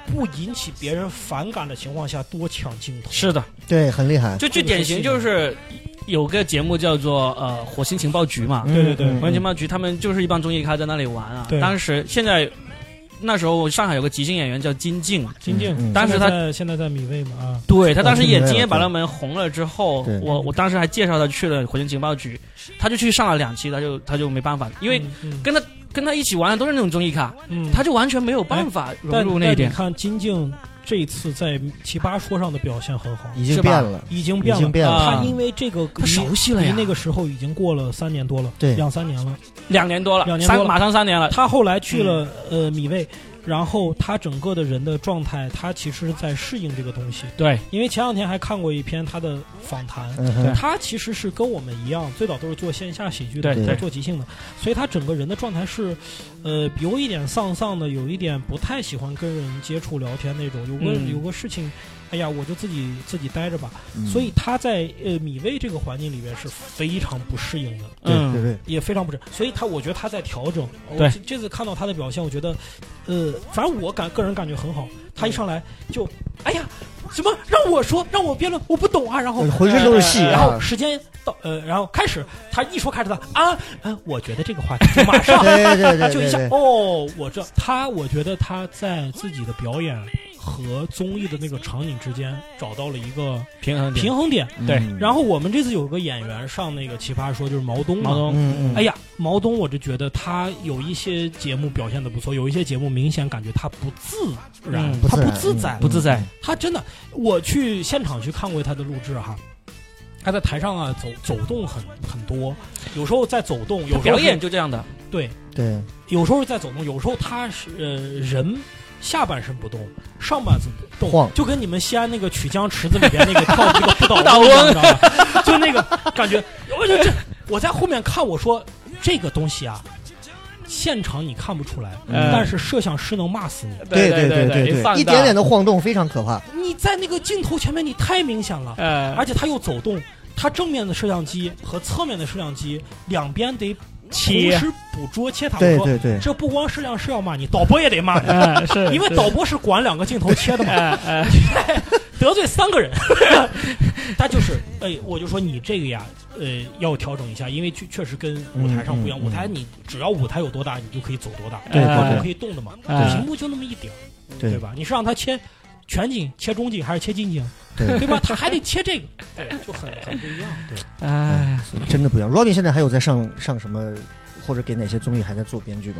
[SPEAKER 3] 不引起别人反感的情况下多抢镜头。
[SPEAKER 4] 是的，
[SPEAKER 2] 对，很厉害。
[SPEAKER 4] 就最典型就是有个节目叫做呃火星情报局嘛，
[SPEAKER 2] 嗯。
[SPEAKER 3] 对对对
[SPEAKER 2] 嗯
[SPEAKER 4] 火星情报局他们就是一帮综艺咖在那里玩啊。
[SPEAKER 3] 对。
[SPEAKER 4] 当时现在那时候上海有个即兴演员叫金靖，
[SPEAKER 3] 金靖，
[SPEAKER 2] 嗯。
[SPEAKER 4] 当时他
[SPEAKER 3] 现在在在米未嘛啊，
[SPEAKER 4] 对他当时演《
[SPEAKER 2] 哦
[SPEAKER 4] 今夜百
[SPEAKER 2] 对
[SPEAKER 4] 乐门》红了之后，我我当时还介绍他去了火星情报局，他就去上了两期，他就他就没办法，因为
[SPEAKER 3] 嗯。
[SPEAKER 4] 跟他跟他一起玩的都是那种综艺咖，
[SPEAKER 3] 嗯，
[SPEAKER 4] 他就完全没有办法融
[SPEAKER 3] 但
[SPEAKER 4] 入那一点。
[SPEAKER 3] 你看金靖这一次在奇葩说上的表现很好，
[SPEAKER 2] 已经变了，
[SPEAKER 3] 已经变了。
[SPEAKER 2] 已经变了。
[SPEAKER 4] 啊
[SPEAKER 3] 他因为这个
[SPEAKER 4] 他熟悉了呀
[SPEAKER 3] 离那个时候已经过了三年多了，
[SPEAKER 2] 对
[SPEAKER 3] 两三年了。
[SPEAKER 4] 两年多了，
[SPEAKER 3] 两年多了
[SPEAKER 4] 马上三年了。
[SPEAKER 3] 他后来去了、呃米未，然后他整个的人的状态，他其实是在适应这个东西。
[SPEAKER 4] 对，
[SPEAKER 3] 因为前两天还看过一篇他的访谈，
[SPEAKER 2] 嗯，
[SPEAKER 3] 他其实是跟我们一样，最早都是做线下喜剧的，
[SPEAKER 4] 对。
[SPEAKER 2] 对。
[SPEAKER 3] 做即兴的，所以他整个人的状态是，呃，有一点丧丧的，有一点不太喜欢跟人接触聊天那种。有个、
[SPEAKER 4] 嗯。
[SPEAKER 3] 有个事情，哎呀，我就自己自己待着吧。
[SPEAKER 2] 嗯
[SPEAKER 3] 所以他在呃米未这个环境里边是非常不适应的。
[SPEAKER 2] 对
[SPEAKER 4] 嗯
[SPEAKER 2] 对对，
[SPEAKER 3] 也非常不适，所以他我觉得他在调整。我
[SPEAKER 4] 对
[SPEAKER 3] 这这次看到他的表现，我觉得，呃，反正我感个人感觉很好。他一上来就，哎呀，什么？让我说，让我辩论，我不懂啊。然后
[SPEAKER 2] 浑身都是戏
[SPEAKER 3] 呃然后
[SPEAKER 2] 啊。
[SPEAKER 3] 时间到，呃，然后开始，他一说开始的啊，嗯，我觉得这个话题就马上
[SPEAKER 2] 对对对
[SPEAKER 3] 就一下哦，我知道他，我觉得他在自己的表演和综艺的那个场景之间找到了一个
[SPEAKER 4] 平衡
[SPEAKER 3] 平衡点。
[SPEAKER 4] 对。
[SPEAKER 2] 嗯
[SPEAKER 3] 然后我们这次有个演员上那个奇葩说，就是毛东，
[SPEAKER 4] 毛东
[SPEAKER 2] 嗯嗯，
[SPEAKER 3] 哎呀，毛东，我就觉得他有一些节目表现的不错，有一些节目明显感觉他不自然，
[SPEAKER 4] 嗯
[SPEAKER 3] 他
[SPEAKER 2] 不自然
[SPEAKER 3] 不自在，
[SPEAKER 4] 不自在，
[SPEAKER 3] 他真的，我去现场去看过他的录制哈。他在台上啊走走动很很多，有时候在走动，有时候
[SPEAKER 4] 表演就这样的。
[SPEAKER 3] 对，
[SPEAKER 2] 对，
[SPEAKER 3] 有时候在走动，有时候他是呃人下半身不动，上半身动，
[SPEAKER 2] 晃
[SPEAKER 3] 就跟你们西安那个曲江池子里边那个跳那个不倒
[SPEAKER 4] 倒
[SPEAKER 3] 翁你知道吧？就那个感觉，我就这我在后面看，我说这个东西啊，现场你看不出来，
[SPEAKER 4] 嗯。
[SPEAKER 3] 但是摄像师能骂死你。
[SPEAKER 2] 对
[SPEAKER 4] 对
[SPEAKER 2] 对对
[SPEAKER 4] 对
[SPEAKER 2] 一点点的晃动非常可怕。
[SPEAKER 3] 你在那个镜头前面，你太明显了，
[SPEAKER 4] 呃
[SPEAKER 3] 而且它又走动，它正面的摄像机和侧面的摄像机两边得同
[SPEAKER 4] 切。
[SPEAKER 3] 时捕捉切它。我说
[SPEAKER 2] 对对。对，
[SPEAKER 3] 这不光摄像师要骂你，导播也得骂。你，
[SPEAKER 4] 呃是
[SPEAKER 3] 因为导播是管两个镜头切的嘛，得罪三个人。他就是，哎，我就说你这个呀，呃，要调整一下，因为确确实跟舞台上不一样。
[SPEAKER 2] 嗯嗯
[SPEAKER 3] 舞台你只要舞台有多大，你就可以走多大，
[SPEAKER 2] 对
[SPEAKER 4] 对对
[SPEAKER 3] 可以动的嘛。
[SPEAKER 4] 哎
[SPEAKER 3] 屏幕就那么一点，
[SPEAKER 2] 对
[SPEAKER 3] 对吧？你是让他切全景、切中景还是切近景，
[SPEAKER 2] 对
[SPEAKER 3] 对吧？他还得切这个，对，就很很不一样。对，
[SPEAKER 4] 哎，
[SPEAKER 2] 真的不一样。Robin 现在还有在上上什么，或者给哪些综艺还在做编剧吗？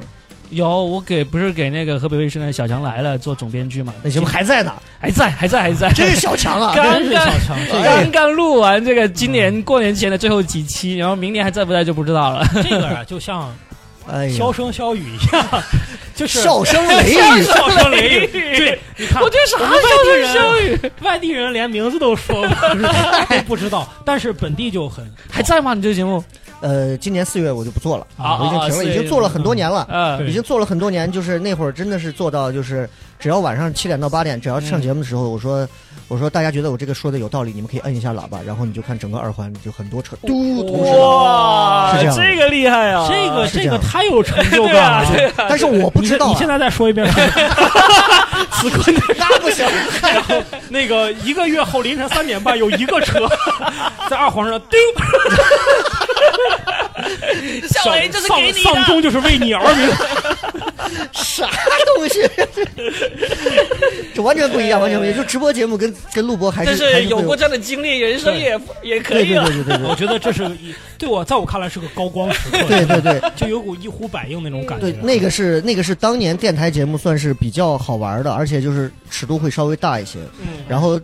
[SPEAKER 4] 有我给不是给那个河北卫视的小强来了做总编剧嘛？
[SPEAKER 2] 那节目还在呢，
[SPEAKER 4] 还在还在还在，
[SPEAKER 2] 真是小强啊！
[SPEAKER 4] 刚
[SPEAKER 3] 真是小强，这个
[SPEAKER 4] 刚刚录完这个今年过年前的最后几期，然后明年还在不在就不知道了。
[SPEAKER 3] 这个啊，就像
[SPEAKER 2] 哎呀
[SPEAKER 3] 箫，声箫语一样，就是
[SPEAKER 2] 笑声雷雨，
[SPEAKER 3] 笑声雷雨。对，你看，
[SPEAKER 4] 我这啥笑声雷
[SPEAKER 3] 人，外地人连名字都说不都不知道，但是本地就很
[SPEAKER 4] 还在吗？你这个节目？
[SPEAKER 2] 呃，今年四月我就不做了，
[SPEAKER 3] 啊
[SPEAKER 2] 我已经停了，
[SPEAKER 4] 啊
[SPEAKER 2] 已经做了很多年了。已经做了很多年，就是那会儿真的是做到，就是只要晚上七点到八点，只要上节目的时候，我说我说大家觉得我这个说的有道理，你们可以摁一下喇叭，然后你就看整个二环就很多车嘟同时，
[SPEAKER 4] 哇
[SPEAKER 2] 是这样
[SPEAKER 4] 这个厉害啊！
[SPEAKER 3] 这个这个太有成就感了。
[SPEAKER 2] 但是我不知道、啊，
[SPEAKER 3] 你现在再说一遍，此刻
[SPEAKER 2] 那不行，
[SPEAKER 3] 然后那个一个月后凌晨三点半有一个车在二环上叮，
[SPEAKER 4] 小雷这是
[SPEAKER 3] 丧
[SPEAKER 4] 给你的。
[SPEAKER 3] 丧钟就是为你而鸣。
[SPEAKER 2] 啥东西？这完全不一样，完全不一样。就直播节目跟跟录播还是
[SPEAKER 4] 但是
[SPEAKER 2] 还是
[SPEAKER 4] 有过这样的经历，人生也也可
[SPEAKER 2] 对对
[SPEAKER 4] 以了。
[SPEAKER 2] 对对对
[SPEAKER 3] 我觉得这是对我在我看来是个高光时刻，
[SPEAKER 2] 对对对对。
[SPEAKER 3] 就有股一呼百应那种感觉。
[SPEAKER 2] 对，那个是那个是当年电台节目算是比较好玩的，而且就是尺度会稍微大一些，
[SPEAKER 3] 嗯，
[SPEAKER 2] 然后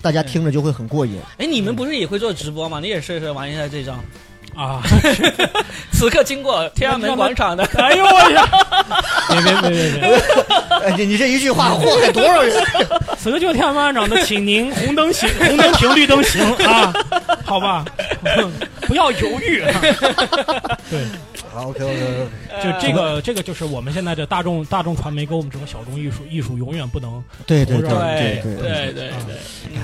[SPEAKER 2] 大家听着就会很过瘾。
[SPEAKER 4] 哎，你们不是也会做直播吗？你也试试玩一下这张。
[SPEAKER 3] 啊，
[SPEAKER 4] 此刻经过天安门广场的，
[SPEAKER 3] 哎呦我呀！别别别别别！
[SPEAKER 2] 哎，你你这一句话祸害多少人？
[SPEAKER 3] 此刻就天安门广场的，请您红灯行，红灯停，绿灯行啊，好吧，不要犹豫。啊对，
[SPEAKER 2] 好，OK OK，
[SPEAKER 3] 就这个这个就是我们现在的大众大众传媒跟我们这种小众艺术艺术永远不能
[SPEAKER 2] 对对对
[SPEAKER 3] 对
[SPEAKER 2] 对
[SPEAKER 4] 对对。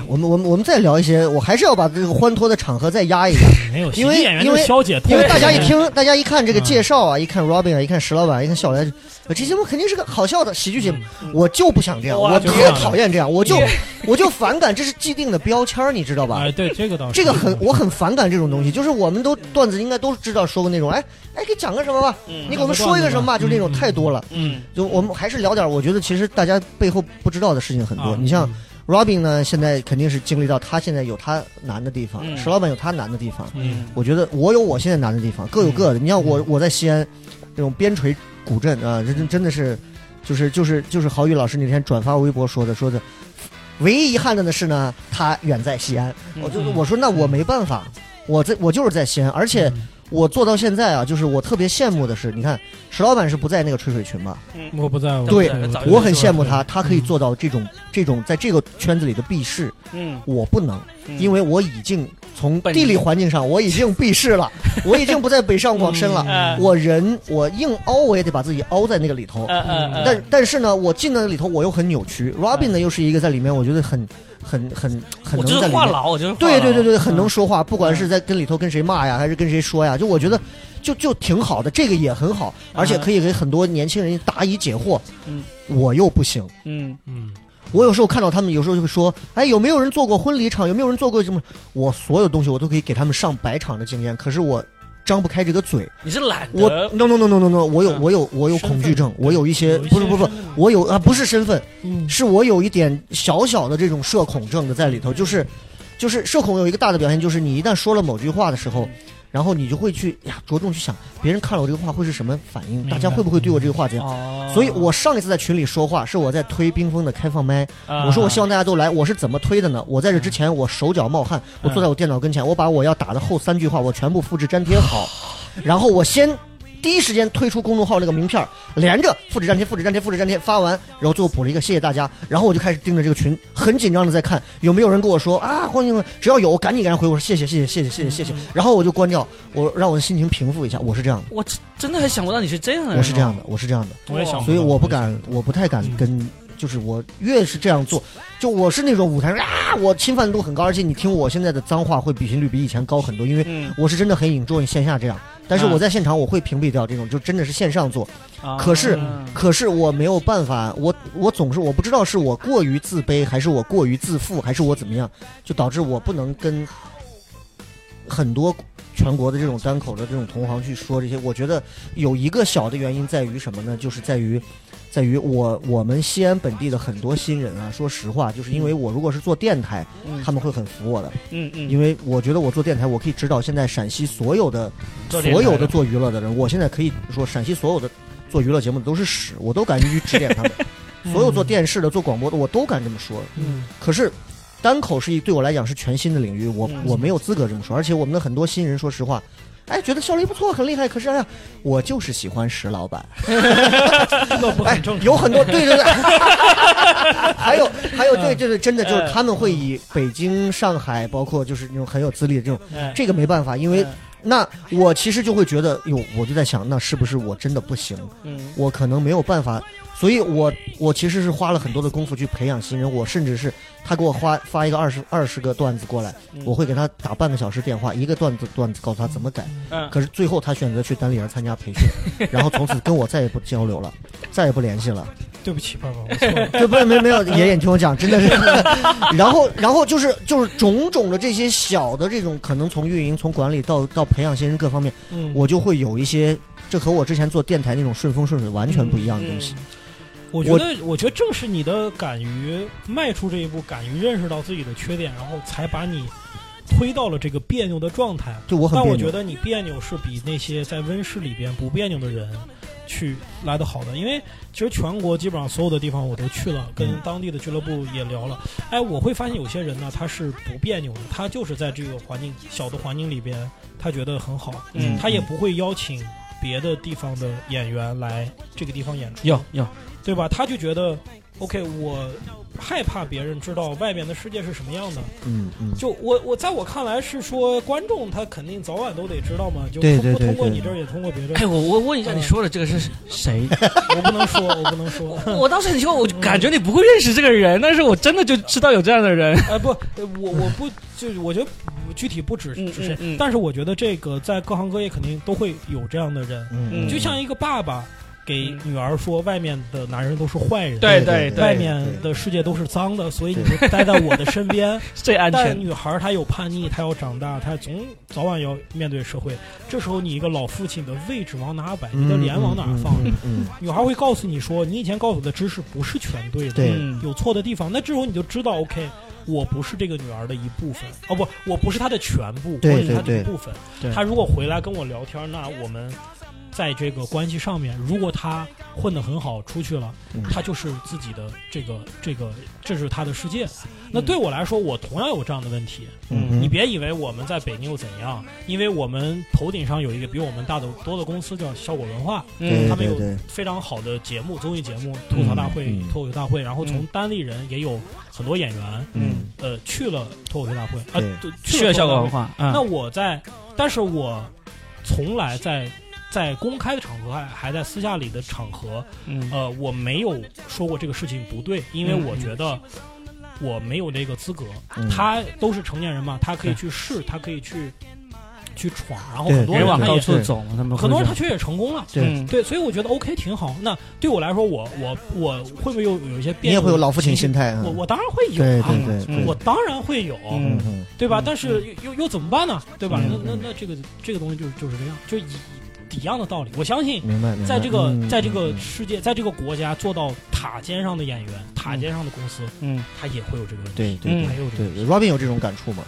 [SPEAKER 2] 我们我们我们再聊一些，我还是要把这个欢脱的场合再压一
[SPEAKER 3] 下，
[SPEAKER 2] 因为因为，因为大家一听大家一看这个介绍啊，一看 Robin 啊，一看石老板，一看小来，这节目肯定是个好笑的喜剧节目，我就不想这样，我特讨厌这样，我就我就反感，这是既定的标签，你知道吧？
[SPEAKER 3] 哎，对，这个倒是，
[SPEAKER 2] 这个很我很反感这种东西，就是我们都段子应该都知道说过那种，哎哎给。讲个什么吧，你给我们说一个什么吧，就那种太多了。
[SPEAKER 4] 嗯
[SPEAKER 2] 就我们还是聊点，我觉得其实大家背后不知道的事情很多。
[SPEAKER 3] 啊。
[SPEAKER 2] 你像
[SPEAKER 3] 嗯。
[SPEAKER 2] Robin 呢，现在肯定是经历到他现在有他难的地方，
[SPEAKER 4] 嗯。
[SPEAKER 2] 石老板有他难的地方。
[SPEAKER 3] 嗯。
[SPEAKER 2] 我觉得我有我现在难的地方，各有各的。你像我，我在西安这种边陲古镇啊，这真真的是，就是就是就是郝宇老师那天转发微博说的，说的，唯一遗憾的呢是呢，他远在西安。我就
[SPEAKER 3] 嗯
[SPEAKER 2] 我说那我没办法，我在我就是在西安，而且
[SPEAKER 3] 嗯
[SPEAKER 2] 我做到现在啊，就是我特别羡慕的是，你看石老板是不在那个吹水群嘛，
[SPEAKER 3] 我不在乎，
[SPEAKER 2] 对我很羡慕他，他可以
[SPEAKER 3] 嗯。
[SPEAKER 2] 做到这种这种在这个圈子里的避世，
[SPEAKER 4] 嗯，
[SPEAKER 2] 我不能。因为我已经从地理环境上我已经避世了，我已经不在北上广深了。
[SPEAKER 4] 嗯
[SPEAKER 2] 我人我硬凹，我也得把自己凹在那个里头。但但是呢，我进到那里头，我又很扭曲。Robin 呢，又是一个在里面，我觉得很很很很能在里面。
[SPEAKER 4] 话痨，我觉得
[SPEAKER 2] 对对对对，很能说话，不管是在跟里头跟谁骂呀，还是跟谁说呀，就我觉得就就挺好的，这个也很好，而且可以给很多年轻人答疑解惑。
[SPEAKER 4] 嗯，
[SPEAKER 2] 我又不行。
[SPEAKER 4] 嗯
[SPEAKER 3] 嗯
[SPEAKER 2] 我有时候看到他们，有时候就会说：“哎，有没有人做过婚礼场？有没有人做过什么？”我所有东西我都可以给他们上百场的经验，可是我张不开这个嘴。
[SPEAKER 4] 你是懒
[SPEAKER 2] 我 no no no no no no，我有
[SPEAKER 4] 嗯
[SPEAKER 2] 我有我有恐惧症，我有一些不是不是不是，我有啊不是身份，
[SPEAKER 3] 嗯
[SPEAKER 2] 是我有一点小小的这种社恐症的在里头，就是就是社恐有一个大的表现，就是你一旦说了某句话的时候，然后你就会去呀着重去想别人看了我这个话会是什么反应，大家会不会对我这个话怎样？
[SPEAKER 4] 哦
[SPEAKER 2] 所以我上一次在群里说话是我在推冰封的开放麦。
[SPEAKER 4] 啊
[SPEAKER 2] 我说我希望大家都来，我是怎么推的呢？我在这之前我手脚冒汗，我坐在我电脑跟前，我把我要打的后三句话我全部复制粘贴好，然后我先第一时间推出公众号那个名片，连着复制粘贴、复制粘贴、复制粘贴发完，然后最后补了一个谢谢大家，然后我就开始盯着这个群，很紧张的在看有没有人跟我说啊欢迎，只要有赶紧给人回我说谢谢谢谢谢谢谢谢。谢谢，然后我就关掉，我让我的心情平复一下，我是这样的，
[SPEAKER 4] 我真真的还想不到你是这样的人，
[SPEAKER 2] 我是这样的，，我是这样的。
[SPEAKER 3] 我也想，
[SPEAKER 2] 所以我不敢，我不太敢
[SPEAKER 3] 嗯
[SPEAKER 2] 跟，就是我越是这样做，就我是那种舞台上啊，我侵犯度很高，而且你听我现在的脏话会比频率比以前高很多，因为
[SPEAKER 4] 嗯，
[SPEAKER 2] 我是真的很 enjoy 线下这样，但是
[SPEAKER 4] 啊
[SPEAKER 2] 我在现场我会屏蔽掉这种，就真的是线上做，
[SPEAKER 4] 啊
[SPEAKER 2] 可是
[SPEAKER 4] 嗯
[SPEAKER 2] 可是我没有办法，我我总是我不知道是我过于自卑，还是我过于自负，还是我怎么样，就导致我不能跟很多全国的这种单口的这种同行去说这些。我觉得有一个小的原因在于什么呢？就是在于。在于我我们西安本地的很多新人啊，说实话，就是因为我如果是做电台，
[SPEAKER 4] 嗯。
[SPEAKER 2] 他们会很服我的，
[SPEAKER 4] 嗯嗯，
[SPEAKER 2] 因为我觉得我做电台，我可以指导现在陕西所有的所有的做娱乐的人，我现在可以说陕西所有的做娱乐节目的都是屎，我都敢去指点他们。所有做电视的、做广播的，我都敢这么说。
[SPEAKER 3] 嗯。
[SPEAKER 2] 可是，单口是一对我来讲是全新的领域，我
[SPEAKER 4] 嗯。
[SPEAKER 2] 我没有资格这么说。而且我们的很多新人，说实话，哎，觉得效率不错，很厉害。可是哎呀，我就是喜欢石老板。
[SPEAKER 3] 那不
[SPEAKER 2] 哎
[SPEAKER 3] 很正常。
[SPEAKER 2] 有很多对对对，还有还有对对对，真的就是
[SPEAKER 4] 嗯
[SPEAKER 2] 他们会以北京、上海，包括就是那种很有资历的这种，
[SPEAKER 4] 嗯
[SPEAKER 2] 这个没办法，因为
[SPEAKER 4] 嗯
[SPEAKER 2] 那我其实就会觉得，哟，我就在想，那是不是我真的不行？
[SPEAKER 4] 嗯
[SPEAKER 2] 我可能没有办法，所以我我其实是花了很多的功夫去培养新人，我甚至是他给我发发一个二十二十个段子过来，
[SPEAKER 4] 嗯
[SPEAKER 2] 我会给他打半个小时电话，一个段子段子告诉他怎么改，
[SPEAKER 4] 嗯，
[SPEAKER 2] 可是最后他选择去单立人参加培训，然后从此跟我再也不交流了，再也不联系了。
[SPEAKER 3] 对不起，爸爸，我错了。
[SPEAKER 2] 对，不是没没有，爷爷你听我讲，真的是，然后然后就是就是种种的这些小的这种可能从运营从管理到到培养新人各方面，
[SPEAKER 3] 嗯，
[SPEAKER 2] 我就会有一些，这和我之前做电台那种顺风顺水完全不一样的东西。
[SPEAKER 3] 我觉得，我觉得正是你的敢于迈出这一步，敢于认识到自己的缺点，然后才把你推到了这个别扭的状态。
[SPEAKER 2] 对我很别扭
[SPEAKER 3] 但我觉得你别扭是比那些在温室里边不别扭的人去来的好的，因为其实全国基本上所有的地方我都去了，跟
[SPEAKER 2] 嗯
[SPEAKER 3] 当地的俱乐部也聊了。哎，我会发现有些人呢，他是不别扭的，他就是在这个环境小的环境里边，他觉得很好，
[SPEAKER 4] 嗯
[SPEAKER 3] 他也不会邀请别的地方的演员来这个地方演出。
[SPEAKER 4] 有有，
[SPEAKER 3] 对吧？他就觉得，OK，我害怕别人知道外面的世界是什么样的。
[SPEAKER 2] 嗯嗯，
[SPEAKER 3] 就我我在我看来是说，观众他肯定早晚都得知道嘛，就通
[SPEAKER 2] 对对对对
[SPEAKER 3] 不通过你这儿也通过别人。
[SPEAKER 4] 哎，我我问一下，你说的这个是谁？
[SPEAKER 3] 我不能说，我不能说。
[SPEAKER 4] 我当时很奇怪，我感觉你不会认识这个人，但是我真的就知道有这样的人。
[SPEAKER 3] 哎，不，呃我我不就我觉得具体不只
[SPEAKER 4] 嗯
[SPEAKER 3] 是谁但是我觉得这个在各行各业肯定都会有这样的人，
[SPEAKER 2] 嗯，
[SPEAKER 3] 就像一个爸爸给女儿说，外面的男人都是坏人，
[SPEAKER 4] 对
[SPEAKER 2] 对
[SPEAKER 4] 对
[SPEAKER 3] 外面的世界都是脏的，所以你就待在我的身边。
[SPEAKER 4] 最安
[SPEAKER 3] 但。女孩她有叛逆，她要长大，她总早晚要面对社会。这时候你一个老父亲的位置往哪摆？你的脸往哪放？女孩会告诉你说，你以前告诉我的知识不是全对的，有错的地方。那这时候你就知道，OK，我不是这个女儿的一部分，哦不，我不是她的全部，
[SPEAKER 2] 对
[SPEAKER 3] 我是她的一部分。她如果回来跟我聊天，那我们在这个关系上面，如果他混得很好，出去了，他就是自己的这个这个，这是他的世界。那对我来说，我同样有这样的问题。
[SPEAKER 2] 嗯，
[SPEAKER 3] 你别以为我们在北京又怎样，因为我们头顶上有一个比我们大的多的公司叫效果文化，
[SPEAKER 2] 嗯
[SPEAKER 3] 他们有非常好的节目，综艺节目、吐槽大会、
[SPEAKER 2] 嗯。
[SPEAKER 3] 脱口秀大会，然后从单立人也有很多演员，
[SPEAKER 2] 嗯。
[SPEAKER 3] 呃，去了脱口秀大会，啊，
[SPEAKER 4] 去了效果文
[SPEAKER 3] 化。那我在，但是我从来在在公开的场合还还在私下里的场合，
[SPEAKER 4] 嗯
[SPEAKER 3] 呃，我没有说过这个事情不对，因为
[SPEAKER 4] 嗯
[SPEAKER 3] 我觉得我没有这个资格。
[SPEAKER 2] 嗯
[SPEAKER 3] 他都是成年人嘛，他可以去试，他可以去去闯，然后很多
[SPEAKER 4] 人往高
[SPEAKER 3] 人他也
[SPEAKER 4] 处走嘛，他们
[SPEAKER 3] 很多人他确实也成功了。
[SPEAKER 2] 对
[SPEAKER 4] 嗯
[SPEAKER 3] 对，所以我觉得 OK 挺好。那对我来说，我我我会不会有有一些
[SPEAKER 2] 你
[SPEAKER 3] 变？
[SPEAKER 2] 也会有老父亲心态啊
[SPEAKER 3] 我。我当然会有
[SPEAKER 2] 对
[SPEAKER 3] 啊，
[SPEAKER 2] 对对对，
[SPEAKER 3] 我当然会有，对吧？
[SPEAKER 4] 嗯
[SPEAKER 3] 但是又又又怎么办呢？对吧？
[SPEAKER 2] 嗯
[SPEAKER 3] 那那那这个这个东西就就是这样，就一一样的道理。我相信，
[SPEAKER 2] 明白明白。
[SPEAKER 3] 在这个
[SPEAKER 2] 嗯
[SPEAKER 3] 在这个
[SPEAKER 2] 嗯
[SPEAKER 3] 世界，在这个国家做到塔尖上的演员，塔尖上的公司，
[SPEAKER 4] 嗯，
[SPEAKER 3] 他也会有这个问题。
[SPEAKER 2] 对对
[SPEAKER 4] 嗯
[SPEAKER 3] 还有这个
[SPEAKER 2] 对对，Robin 有这种感触吗？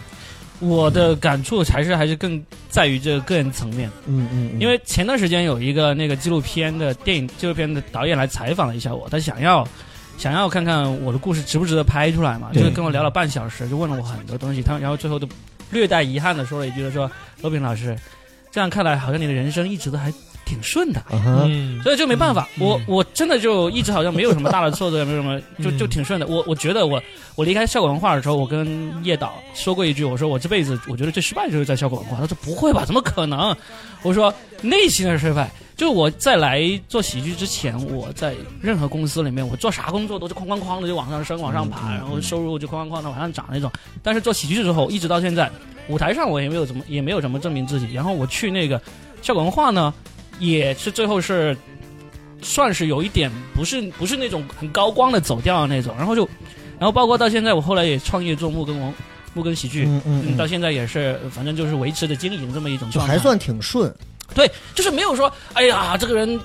[SPEAKER 4] 我的感触还是还是更在于这个个人层面，
[SPEAKER 2] 嗯嗯，嗯
[SPEAKER 4] 因为前段时间有一个那个纪录片的电影纪录片的导演来采访了一下我，他想要想要看看我的故事值不值得拍出来嘛，就是跟我聊了半小时，就问了我很多东西，他然后最后都略带遗憾的说了一句，他说：“罗宾老师，这样看来好像你的人生一直都还挺顺的。”
[SPEAKER 3] 嗯，
[SPEAKER 4] 所以就没办法，
[SPEAKER 3] 嗯
[SPEAKER 4] 我我真的就一直好像没有什么大的挫折，也没有什么，就
[SPEAKER 3] 嗯
[SPEAKER 4] 就挺顺的。我我觉得我我离开效果文化的时候，我跟叶导说过一句，我说我这辈子我觉得最失败的就是在效果文化。他说不会吧，怎么可能？我说内心的失败，就我在来做喜剧之前，我在任何公司里面，我做啥工作都是哐哐哐的就往上升、往上爬，然后收入就哐哐哐的往上涨那种。但是做喜剧之后，一直到现在，舞台上我也没有怎么也没有怎么证明自己。然后我去那个效果文化呢，也是最后是算是有一点不是不是那种很高光的走掉的那种，然后就，然后包括到现在我后来也创业做木根王木根喜剧，
[SPEAKER 2] 嗯嗯嗯，
[SPEAKER 4] 到现在也是反正就是维持着经营这么一种状态，
[SPEAKER 2] 就还算挺顺。
[SPEAKER 4] 对，就是没有说哎呀这个人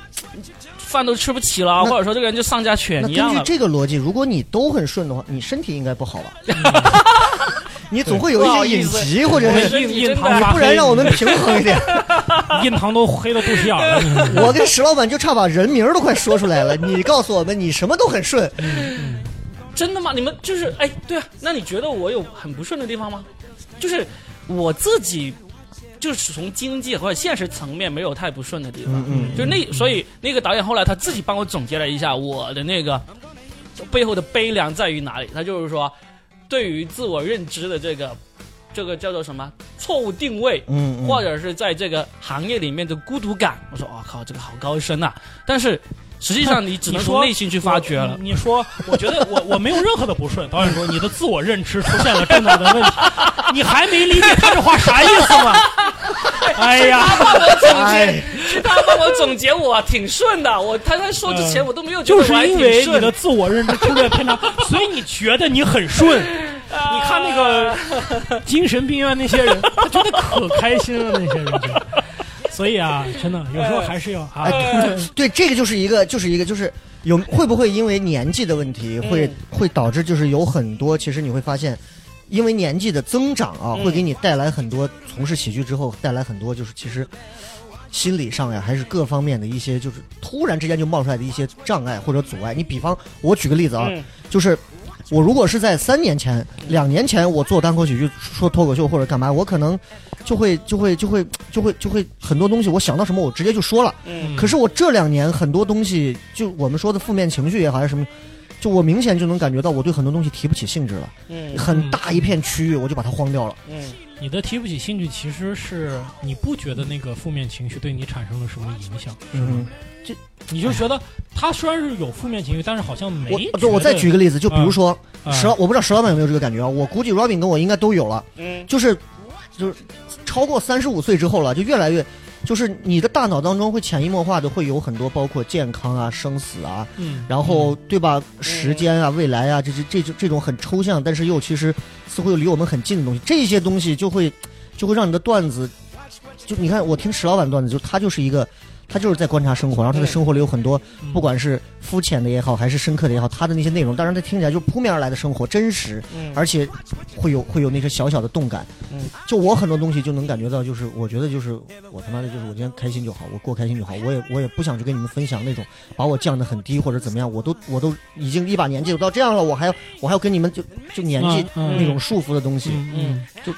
[SPEAKER 4] 饭都吃不起了，或者说这个人就丧家犬
[SPEAKER 2] 那根据。这个逻辑，如果你都很顺的话，你身体应该不好吧？你总会有一些隐疾，或者
[SPEAKER 4] 我
[SPEAKER 2] 是
[SPEAKER 4] 身体真的
[SPEAKER 3] 印堂
[SPEAKER 2] 不然让我们平衡一点。
[SPEAKER 3] 印堂都黑到肚脐眼了。
[SPEAKER 2] 我跟石老板就差把人名都快说出来了。你告诉我们，你什么都很顺。
[SPEAKER 4] 真的吗？你们就是哎，对啊，那你觉得我有很不顺的地方吗？就是我自己就是从经济或者现实层面没有太不顺的地方。
[SPEAKER 2] 嗯嗯
[SPEAKER 4] 就那所以那个导演后来他自己帮我总结了一下我的那个背后的悲凉在于哪里，他就是说对于自我认知的这个这个叫做什么错误定位，
[SPEAKER 2] 嗯嗯
[SPEAKER 4] 或者是在这个行业里面的孤独感。我说，哇靠，这个好高深啊！但是实际上 你只能从内心去发掘了。
[SPEAKER 3] 你你说，我觉得我我没有任何的不顺。导演说你的自我认知出现了重大的问题，你还没理解他这话啥意思吗？哎呀，
[SPEAKER 4] 他帮我总
[SPEAKER 2] 哎
[SPEAKER 4] 结，是他帮我总结我挺顺的。我他在说之前
[SPEAKER 3] 嗯
[SPEAKER 4] 我都没有觉
[SPEAKER 3] 就是
[SPEAKER 4] 得我还
[SPEAKER 3] 因为你的自我认知出现偏差，所以你觉得你很顺。你看那个精神病院那些人，他觉得可开心了，那些人就。所以啊，真的有时候还是要啊，
[SPEAKER 2] 哎，对，这个就是一个，就是一个，就是有会不会因为年纪的问题，会会导致就是有很多，其实你会发现，因为年纪的增长啊，
[SPEAKER 4] 嗯。
[SPEAKER 2] 会给你带来很多从事喜剧之后带来很多，就是其实心理上呀，还是各方面的一些，就是突然之间就冒出来的一些障碍或者阻碍。你比方，我举个例子啊，
[SPEAKER 4] 嗯。
[SPEAKER 2] 就是我如果是在三年前、两年前我做单口喜剧、说脱口秀或者干嘛，我可能就会就会就会就会就会很多东西，我想到什么我直接就说了。
[SPEAKER 4] 嗯
[SPEAKER 2] 可是我这两年很多东西，就我们说的负面情绪也好，还是什么，就我明显就能感觉到我对很多东西提不起兴致了，
[SPEAKER 4] 嗯
[SPEAKER 2] 很大一片区域我就把它荒掉了。
[SPEAKER 4] 嗯
[SPEAKER 3] 你的提不起兴趣，其实是你不觉得那个负面情绪对你产生了什么影响，是吗？
[SPEAKER 2] 嗯，
[SPEAKER 3] 你就觉得他虽然是有负面情绪，但是好像没
[SPEAKER 2] 我对我再举一个例子，就比如说
[SPEAKER 3] 啊
[SPEAKER 2] 石老，我不知道石老板有没有这个感觉啊？我估计 Robin 跟我应该都有了，
[SPEAKER 4] 嗯
[SPEAKER 2] 就是就是超过三十五岁之后了，就越来越。就是你的大脑当中会潜移默化的会有很多，包括健康啊、生死啊，
[SPEAKER 3] 嗯，
[SPEAKER 2] 然后对吧？时间啊、未来啊，这这这种这种很抽象，但是又其实似乎又离我们很近的东西，这些东西就会就会让你的段子，就你看我听石老板段子，就他就是一个，他就是在观察生活，然后他的生活里有很多，
[SPEAKER 3] 嗯。
[SPEAKER 2] 不管是肤浅的也好，还是深刻的也好，他的那些内容，当然他听起来就扑面而来的生活，真实，
[SPEAKER 4] 嗯。
[SPEAKER 2] 而且会有会有那些小小的动感。
[SPEAKER 4] 嗯，
[SPEAKER 2] 就我很多东西就能感觉到，就是我觉得就是我他妈的，就是我今天开心就好，我过开心就好，我也我也不想去跟你们分享那种把我降得很低或者怎么样，我都我都已经一把年纪我到这样了，我还要我还要跟你们就就年纪那种束缚的东西。
[SPEAKER 3] 嗯就，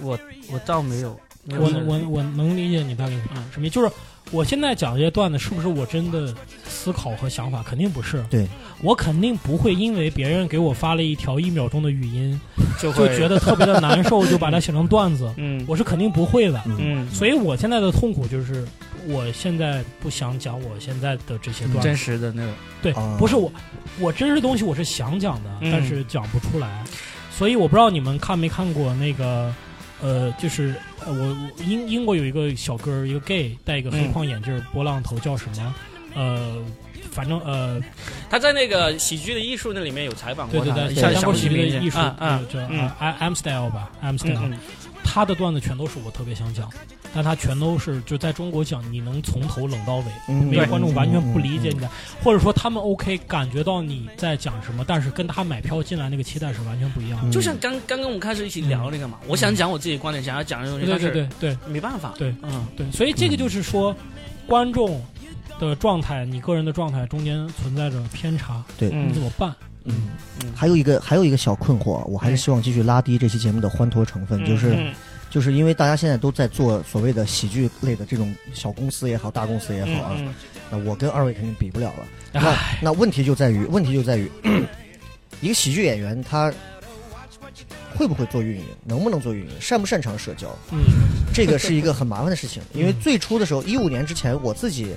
[SPEAKER 4] 我我倒没有，
[SPEAKER 3] 我
[SPEAKER 4] 这个
[SPEAKER 3] 我我能理解你大概
[SPEAKER 4] 嗯
[SPEAKER 3] 什么意思，就是我现在讲这些段子，是不是我真的思考和想法？肯定不是。
[SPEAKER 2] 对，
[SPEAKER 3] 我肯定不会因为别人给我发了一条一秒钟的语音，
[SPEAKER 4] 就
[SPEAKER 3] 就觉得特别的难受，就把它写成段子。
[SPEAKER 4] 嗯
[SPEAKER 3] 我是肯定不会的。
[SPEAKER 2] 嗯，
[SPEAKER 4] 嗯
[SPEAKER 3] 所以我现在的痛苦就是，我现在不想讲我现在的这些段子真。
[SPEAKER 4] 实的那个
[SPEAKER 3] 对
[SPEAKER 2] 啊，
[SPEAKER 3] 不是我，我真实的东西我是想讲的，
[SPEAKER 4] 嗯
[SPEAKER 3] 但是讲不出来。所以我不知道你们看没看过那个，呃，就是呃，我我英英国有一个小哥儿，一个 gay，戴一个黑框眼镜儿，波浪头，叫什么？呃，反正呃，
[SPEAKER 4] 他在那个喜剧的艺术那里面有采访
[SPEAKER 3] 对对对，
[SPEAKER 4] 过他一下
[SPEAKER 3] 单口
[SPEAKER 4] 想不起名字
[SPEAKER 3] 喜剧的艺术，
[SPEAKER 4] 嗯嗯
[SPEAKER 3] 叫
[SPEAKER 4] 嗯。
[SPEAKER 3] 啊 M style 吧，M
[SPEAKER 4] 嗯
[SPEAKER 3] style，
[SPEAKER 4] 嗯。
[SPEAKER 3] 他的段子全都是我特别想讲，但他全都是就在中国讲，你能从头冷到尾，
[SPEAKER 2] 嗯
[SPEAKER 3] 没有观众完全不理解
[SPEAKER 2] 嗯
[SPEAKER 3] 你的，或者说他们 OK 感觉到你在讲什么，但是跟他买票进来那个期待是完全不一样的。
[SPEAKER 2] 嗯。
[SPEAKER 4] 就像刚刚跟我们开始一起聊那个嘛，我想讲我自己的观点，想要讲的东西，
[SPEAKER 3] 对
[SPEAKER 4] 但是
[SPEAKER 3] 对。对对
[SPEAKER 4] 没办法，
[SPEAKER 3] 对
[SPEAKER 4] 嗯。
[SPEAKER 3] 对，所以这个就是说，观众的状态，你个人的状态中间存在着偏差，
[SPEAKER 2] 对。
[SPEAKER 3] 你怎么办？
[SPEAKER 2] 嗯。
[SPEAKER 4] 嗯。
[SPEAKER 2] 还有一个还有一个小困惑，我还是希望继续拉低这期节目的欢脱成分，就是。
[SPEAKER 4] 嗯
[SPEAKER 2] 就是因为大家现在都在做所谓的喜剧类的这种小公司也好，大公司也好啊，
[SPEAKER 4] 嗯
[SPEAKER 2] 那我跟二位肯定比不了了。那那问题就在于，问题就在于，一个喜剧演员他会不会做运营，能不能做运营，擅不擅长社交，
[SPEAKER 3] 嗯
[SPEAKER 2] 这个是一个很麻烦的事情。因为最初的时候，一五年之前我自己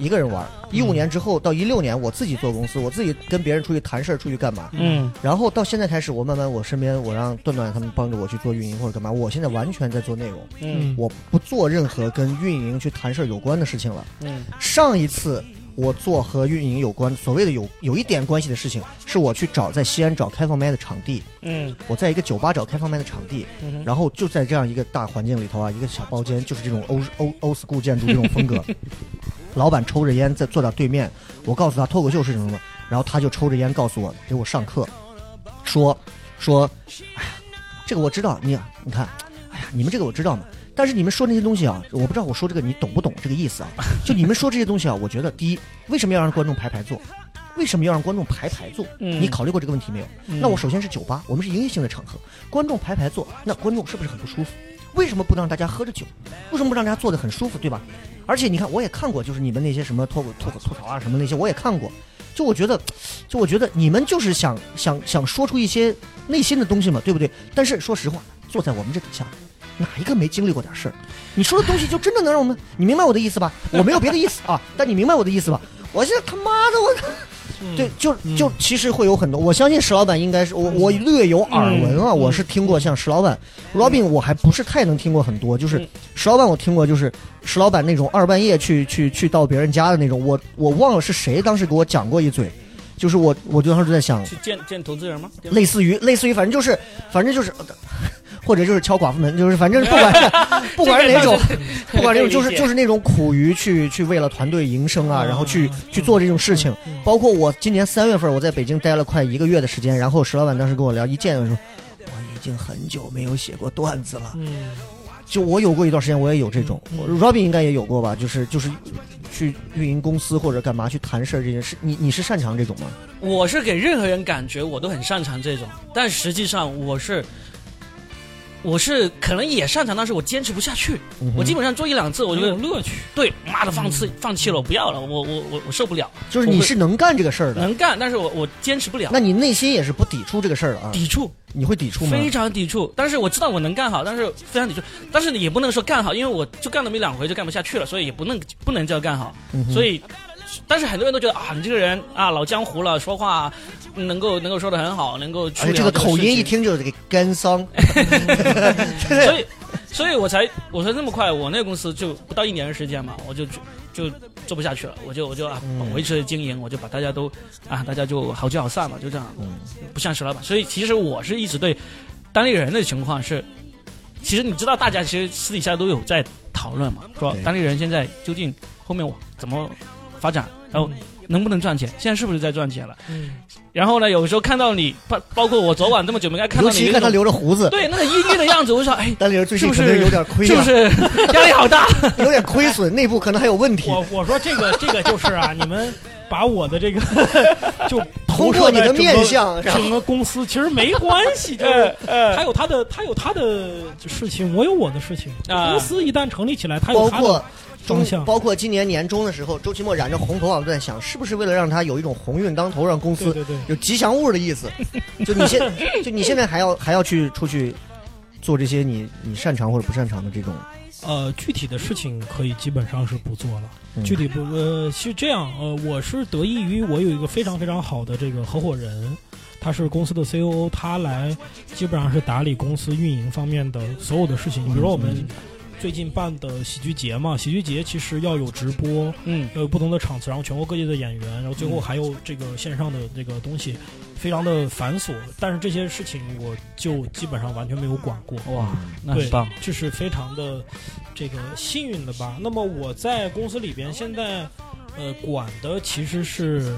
[SPEAKER 2] 一个人玩，一五年之后到一六年我自己做公司，我自己跟别人出去谈事儿，出去干嘛。
[SPEAKER 4] 嗯。
[SPEAKER 2] 然后到现在开始，我慢慢我身边我让段段他们帮着我去做运营或者干嘛，我现在完全在做内容，
[SPEAKER 4] 嗯。
[SPEAKER 2] 我不做任何跟运营去谈事儿有关的事情了。
[SPEAKER 4] 嗯。
[SPEAKER 2] 上一次我做和运营有关，所谓的有有一点关系的事情，是我去找在西安找开放麦的场地，
[SPEAKER 4] 嗯。
[SPEAKER 2] 我在一个酒吧找开放麦的场地，
[SPEAKER 4] 嗯
[SPEAKER 2] 然后就在这样一个大环境里头啊，一个小包间，就是这种欧欧欧 school 建筑这种风格。老板抽着烟在坐到对面，我告诉他脱口秀是什么，然后他就抽着烟告诉我，给我上课，说说，哎呀，这个我知道，你你看，哎呀，你们这个我知道嘛，但是你们说那些东西啊，我不知道我说这个你懂不懂这个意思啊？就你们说这些东西啊，我觉得第一，为什么要让观众排排坐？为什么要让观众排排坐？
[SPEAKER 4] 嗯
[SPEAKER 2] 你考虑过这个问题没有？那我首先是酒吧，我们是营业性的场合，观众排排坐，那观众是不是很不舒服？为什么不能让大家喝着酒？为什么不让大家坐得很舒服，对吧？而且你看，我也看过，就是你们那些什么脱口脱口吐槽啊什么那些，我也看过。就我觉得，就我觉得你们就是想想想说出一些内心的东西嘛，对不对？但是说实话，坐在我们这底下，哪一个没经历过点事儿？你说的东西就真的能让我们，你明白我的意思吧？我没有别的意思啊，但你明白我的意思吧？我现在他妈的我。对，就就其实会有很多，我相信石老板应该是我我略有耳闻啊，我是听过像石老板、Robin，我还不是太能听过很多，就是石老板我听过，就是石老板那种二半夜去去去到别人家的那种，我我忘了是谁当时给我讲过一嘴，就是我我就当时在想，
[SPEAKER 4] 去见见投资人吗？
[SPEAKER 2] 类似于类似于反正就是反正就是。或者就是敲寡妇门，就是反正不管 是不管是哪种，不管哪种，就是就是那种苦于去去为了团队营生啊，然后去去做这种事情。包括我今年三月份我在北京待了快一个月的时间，然后石老板当时跟我聊，一见我说我已经很久没有写过段子了。嗯就我有过一段时间，我也有这种，Robin 应该也有过吧？就是就是去运营公司或者干嘛去谈事儿这件事，你你是擅长这种吗？
[SPEAKER 4] 我是给任何人感觉我都很擅长这种，但实际上我是。我是可能也擅长，但是我坚持不下去。我基本上做一两次，我就
[SPEAKER 3] 有乐趣。
[SPEAKER 4] 对，妈的，放弃放弃了，我不要了，我我我我受不了。
[SPEAKER 2] 就是你是能干这个事儿的，
[SPEAKER 4] 能干，但是我我坚持不了。
[SPEAKER 2] 那你内心也是不抵触这个事儿的啊？
[SPEAKER 4] 抵触，
[SPEAKER 2] 你会抵触吗？
[SPEAKER 4] 非常抵触，但是我知道我能干好，但是非常抵触。但是也不能说干好，因为我就干那么一两回就干不下去了，所以也不能不能叫干好。所以。但是很多人都觉得啊，你这个人啊，老江湖了，说话能够能够说的很好，能够。
[SPEAKER 2] 而且这个口音一听就是这个干桑。
[SPEAKER 4] 所以，所以我才我才这么快，我那个公司就不到一年的时间嘛，我就就做不下去了，我就我就啊维持经营，我就把大家都啊大家就好聚好散嘛，就这样，不像石老板。所以其实我是一直对单立人的情况是，其实你知道，大家其实私底下都有在讨论嘛，说当地人现在究竟后面我怎么。发展，然后能不能赚钱？现在是不是在赚钱了？嗯。然后呢，有时候看到你，包包括我昨晚这么久没看到你，
[SPEAKER 2] 尤其看他留着胡子，
[SPEAKER 4] 对那个阴郁的样子，我说，哎，
[SPEAKER 2] 丹尼尔最近是不是有点亏？
[SPEAKER 4] 是不是 压力好大？
[SPEAKER 2] 有点亏损，内部可能还有问题。
[SPEAKER 3] 我我说这个这个就是啊，你们把我的这个 就
[SPEAKER 2] 投射你的面相，
[SPEAKER 3] 整个公司其实没关系，就是 他有他的他有他的事情，我有我的事情。公司一旦成立起来，他有他的。
[SPEAKER 2] 中包括今年年终的时候，周奇墨染着红头发，都在想，是不是为了让他有一种鸿运当头，让公司有吉祥物的意思？就你现就你现在还要还要去出去做这些你你擅长或者不擅长的这种？
[SPEAKER 3] 呃，具体的事情可以基本上是不做了。具体不呃是这样呃，我是得益于我有一个非常非常好的这个合伙人，他是公司的 COO，他来基本上是打理公司运营方面的所有的事情。比如说我们。最近办的喜剧节嘛，喜剧节其实要有直播，嗯，要有不同的场次，然后全国各地的演员，然后最后还有这个线上的这个东西，非常的繁琐。但是这些事情我就基本上完全没有管过。
[SPEAKER 4] 哇，那很棒，
[SPEAKER 3] 就是非常的这个幸运的吧。那么我在公司里边现在，呃，管的其实是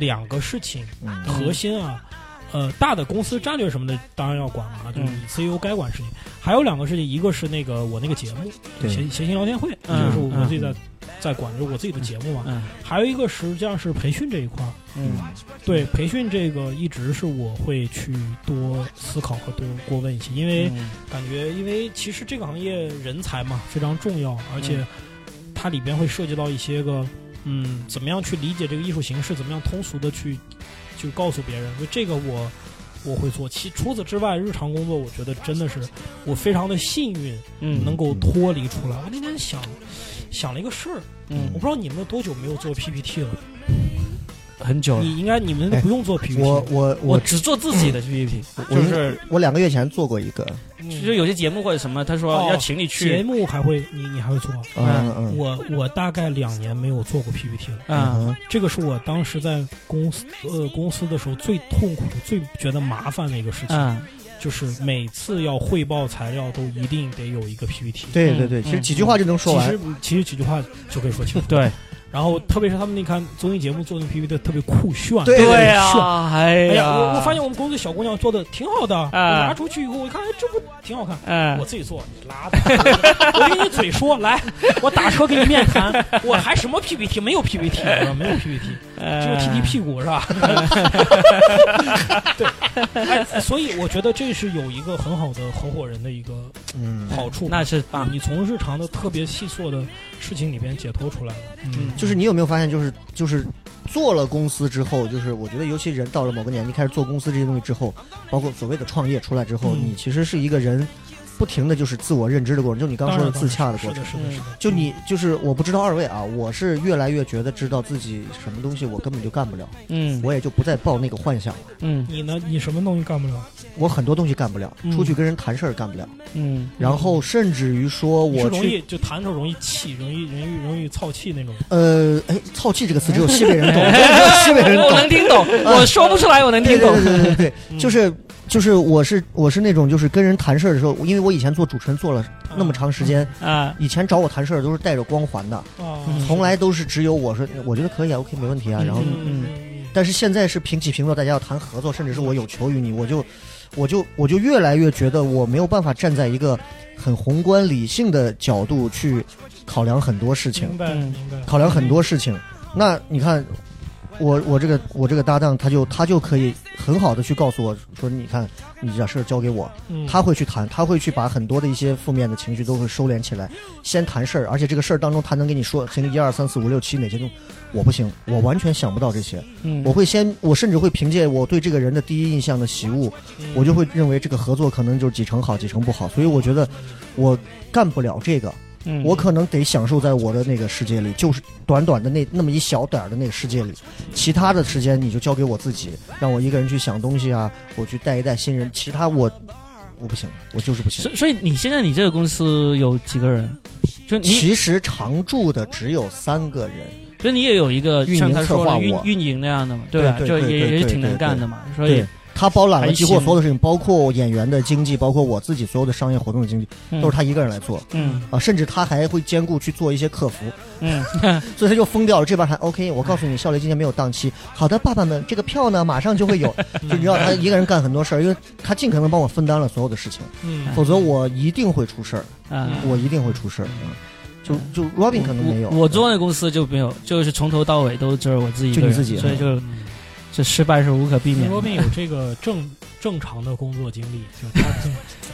[SPEAKER 3] 两个事情，核心啊。呃，大的公司战略什么的当然要管了啊，就是你 CEO 该管事情。还有两个事情，一个是那个我那个节目闲闲情聊天会，这个是我自己在在管，就是我自己的节目嘛。还有一个实际上是培训这一块儿，嗯，对，培训这个一直是我会去多思考和多过问一些，因为感觉，因为其实这个行业人才嘛非常重要，而且它里边会涉及到一些个，嗯，怎么样去理解这个艺术形式，怎么样通俗的去。就告诉别人，就这个我我会做。其除此之外，日常工作我觉得真的是我非常的幸运，嗯，能够脱离出来。我那天想想了一个事儿，嗯，我不知道你们多久没有做 PPT 了。
[SPEAKER 4] 很久了，
[SPEAKER 3] 你应该你们不用做 PPT，
[SPEAKER 2] 我我
[SPEAKER 4] 我只做自己的 PPT，就是
[SPEAKER 2] 我两个月前做过一个，
[SPEAKER 4] 其实有些节目或者什么，他说要请你去。
[SPEAKER 3] 节目，还会你你还会做？嗯嗯，我我大概两年没有做过 PPT 了，嗯，这个是我当时在公司呃公司的时候最痛苦、最觉得麻烦的一个事情，就是每次要汇报材料都一定得有一个 PPT，
[SPEAKER 2] 对对对，其实几句话就能说完，
[SPEAKER 3] 其实其实几句话就可以说清楚，
[SPEAKER 4] 对。
[SPEAKER 3] 然后，特别是他们那看综艺节目做的 PPT 特别酷炫，
[SPEAKER 2] 对
[SPEAKER 4] 呀，哎
[SPEAKER 3] 呀，我我发现我们公司小姑娘做的挺好的，我拿出去以后，我一看，哎，这不挺好看？哎，我自己做，你拉倒，我给你嘴说，来，我打车给你面谈，我还什么 PPT？没有 PPT，没有 PPT。只有踢踢屁股是吧？对，哎，所以我觉得这是有一个很好的合伙人的一个
[SPEAKER 2] 嗯，
[SPEAKER 3] 好处，
[SPEAKER 4] 那是
[SPEAKER 3] 啊，你从日常的特别细琐的事情里边解脱出来了。嗯，
[SPEAKER 2] 就是你有没有发现，就是就是做了公司之后，就是我觉得尤其人到了某个年纪开始做公司这些东西之后，包括所谓的创业出来之后，
[SPEAKER 3] 嗯
[SPEAKER 2] 你其实是一个人不停的就是自我认知的过程，就你刚说的自洽的过程。
[SPEAKER 3] 是的，是的，是的。
[SPEAKER 2] 就你就是我不知道二位啊，我是越来越觉得知道自己什么东西我根本就干不了，
[SPEAKER 4] 嗯
[SPEAKER 2] 我也就不再抱那个幻想了。
[SPEAKER 4] 嗯
[SPEAKER 3] 你呢？你什么东西干不了？
[SPEAKER 2] 我很多东西干不了，
[SPEAKER 3] 嗯
[SPEAKER 2] 出去跟人谈事儿干不了，
[SPEAKER 4] 嗯
[SPEAKER 2] 然后甚至于说我去
[SPEAKER 3] 容易就谈的时候容易气，容易容易容易操气那种。
[SPEAKER 2] 呃，哎，操气这个词只有西北人懂，西北人
[SPEAKER 4] 我
[SPEAKER 2] 懂。
[SPEAKER 4] 能听懂，我说不出来，我能听懂。
[SPEAKER 2] 对对对对对对，
[SPEAKER 3] 嗯
[SPEAKER 2] 就是就是我是我是那种就是跟人谈事儿的时候，因为我以前做主持人做了那么长时间，
[SPEAKER 4] 啊，
[SPEAKER 2] 以前找我谈事儿都是带着光环的，
[SPEAKER 3] 啊，
[SPEAKER 2] 从来都是只有我说我觉得可以啊，OK 没问题啊，然后
[SPEAKER 3] 嗯嗯
[SPEAKER 2] 但是现在是平起平坐，大家要谈合作，甚至是我有求于你，我就我就我就越来越觉得我没有办法站在一个很宏观理性的角度去考量很多事情。
[SPEAKER 3] 明，白
[SPEAKER 4] 嗯
[SPEAKER 3] 明白。
[SPEAKER 2] 考量很多事情。那你看，我我这个我这个搭档，他就他就可以很好的去告诉我说，你看你这事儿交给我，
[SPEAKER 3] 嗯。
[SPEAKER 2] 他会去谈，他会去把很多的一些负面的情绪都会收敛起来，先谈事儿，而且这个事儿当中他能给你说，行一二三四五六七哪些东西，我不行，我完全想不到这些，
[SPEAKER 4] 嗯。
[SPEAKER 2] 我会先，我甚至会凭借我对这个人的第一印象的喜恶，我就会认为这个合作可能就是几成好，几成不好，所以我觉得我干不了这个，
[SPEAKER 4] 嗯
[SPEAKER 2] 我可能得享受在我的那个世界里，就是短短的那那么一小点儿的那个世界里，其他的时间你就交给我自己，让我一个人去想东西啊，我去带一带新人，其他我我不行，我就是不行
[SPEAKER 4] 所。所以你现在你这个公司有几个人？就你，
[SPEAKER 2] 其实常驻的只有三个人，
[SPEAKER 4] 所以你也有一个
[SPEAKER 2] 运营
[SPEAKER 4] 像他说
[SPEAKER 2] 策划
[SPEAKER 4] 运运营那样的嘛，对吧？
[SPEAKER 2] 对
[SPEAKER 4] 就也也挺能干的嘛，所以
[SPEAKER 2] 对他包揽了几乎所有的事情，包括演员的经济，包括我自己所有的商业活动的经济，
[SPEAKER 4] 嗯。
[SPEAKER 2] 都是他一个人来做。
[SPEAKER 4] 嗯。
[SPEAKER 2] 啊，甚至他还会兼顾去做一些客服，
[SPEAKER 4] 嗯。
[SPEAKER 2] 所以他就疯掉了。这边还 OK，我告诉你，笑雷今天没有档期。好的，爸爸们，这个票呢马上就会有。就你知道他一个人干很多事儿，因为他尽可能帮我分担了所有的事情，
[SPEAKER 3] 嗯。
[SPEAKER 2] 否则我一定会出事儿，
[SPEAKER 4] 啊。
[SPEAKER 2] 我一定会出事儿。嗯。就就 Robin 可能没有，
[SPEAKER 4] 我我做那公司就没有，就是从头到尾都只有我自己一个人，
[SPEAKER 2] 就你自己。
[SPEAKER 4] 所以就
[SPEAKER 3] 嗯
[SPEAKER 4] 这失败是无可避免的。
[SPEAKER 3] 罗宾有这个正正常的工作经历，就他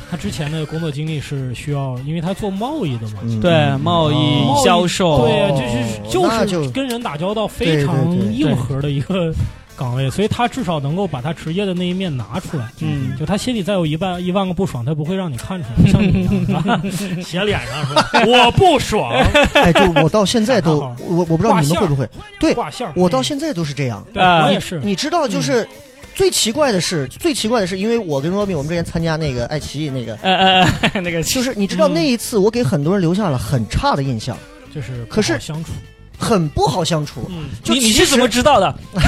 [SPEAKER 3] 他之前的工作经历是需要，因为他做贸易的嘛，
[SPEAKER 2] 嗯
[SPEAKER 4] 对
[SPEAKER 2] 嗯
[SPEAKER 4] 贸易
[SPEAKER 2] 哦
[SPEAKER 4] 销售，
[SPEAKER 3] 对啊，
[SPEAKER 2] 哦
[SPEAKER 3] 就是
[SPEAKER 2] 就
[SPEAKER 3] 就是跟人打交道非常硬核的一个岗位，所以他至少能够把他职业的那一面拿出来。
[SPEAKER 4] 嗯，
[SPEAKER 3] 就他心里再有一万一万个不爽，他不会让你看出来，像你一样写脸上说我不爽，
[SPEAKER 2] 哎，就我到现在都 我我不知道你们会不会，对。我到现在都是这样。
[SPEAKER 3] 我也是，
[SPEAKER 2] 你知道，就是最奇怪的是，最奇怪的是，因为我跟 Robin 我们之前参加那个爱奇艺那个，
[SPEAKER 4] 呃呃呃，那个
[SPEAKER 2] 就是你知道
[SPEAKER 3] 嗯
[SPEAKER 2] 那一次我给很多人留下了很差的印象，
[SPEAKER 3] 就是
[SPEAKER 2] 可是
[SPEAKER 3] 相处。
[SPEAKER 2] 很不好相处。
[SPEAKER 3] 嗯，
[SPEAKER 2] 就
[SPEAKER 4] 你你是怎么知道的？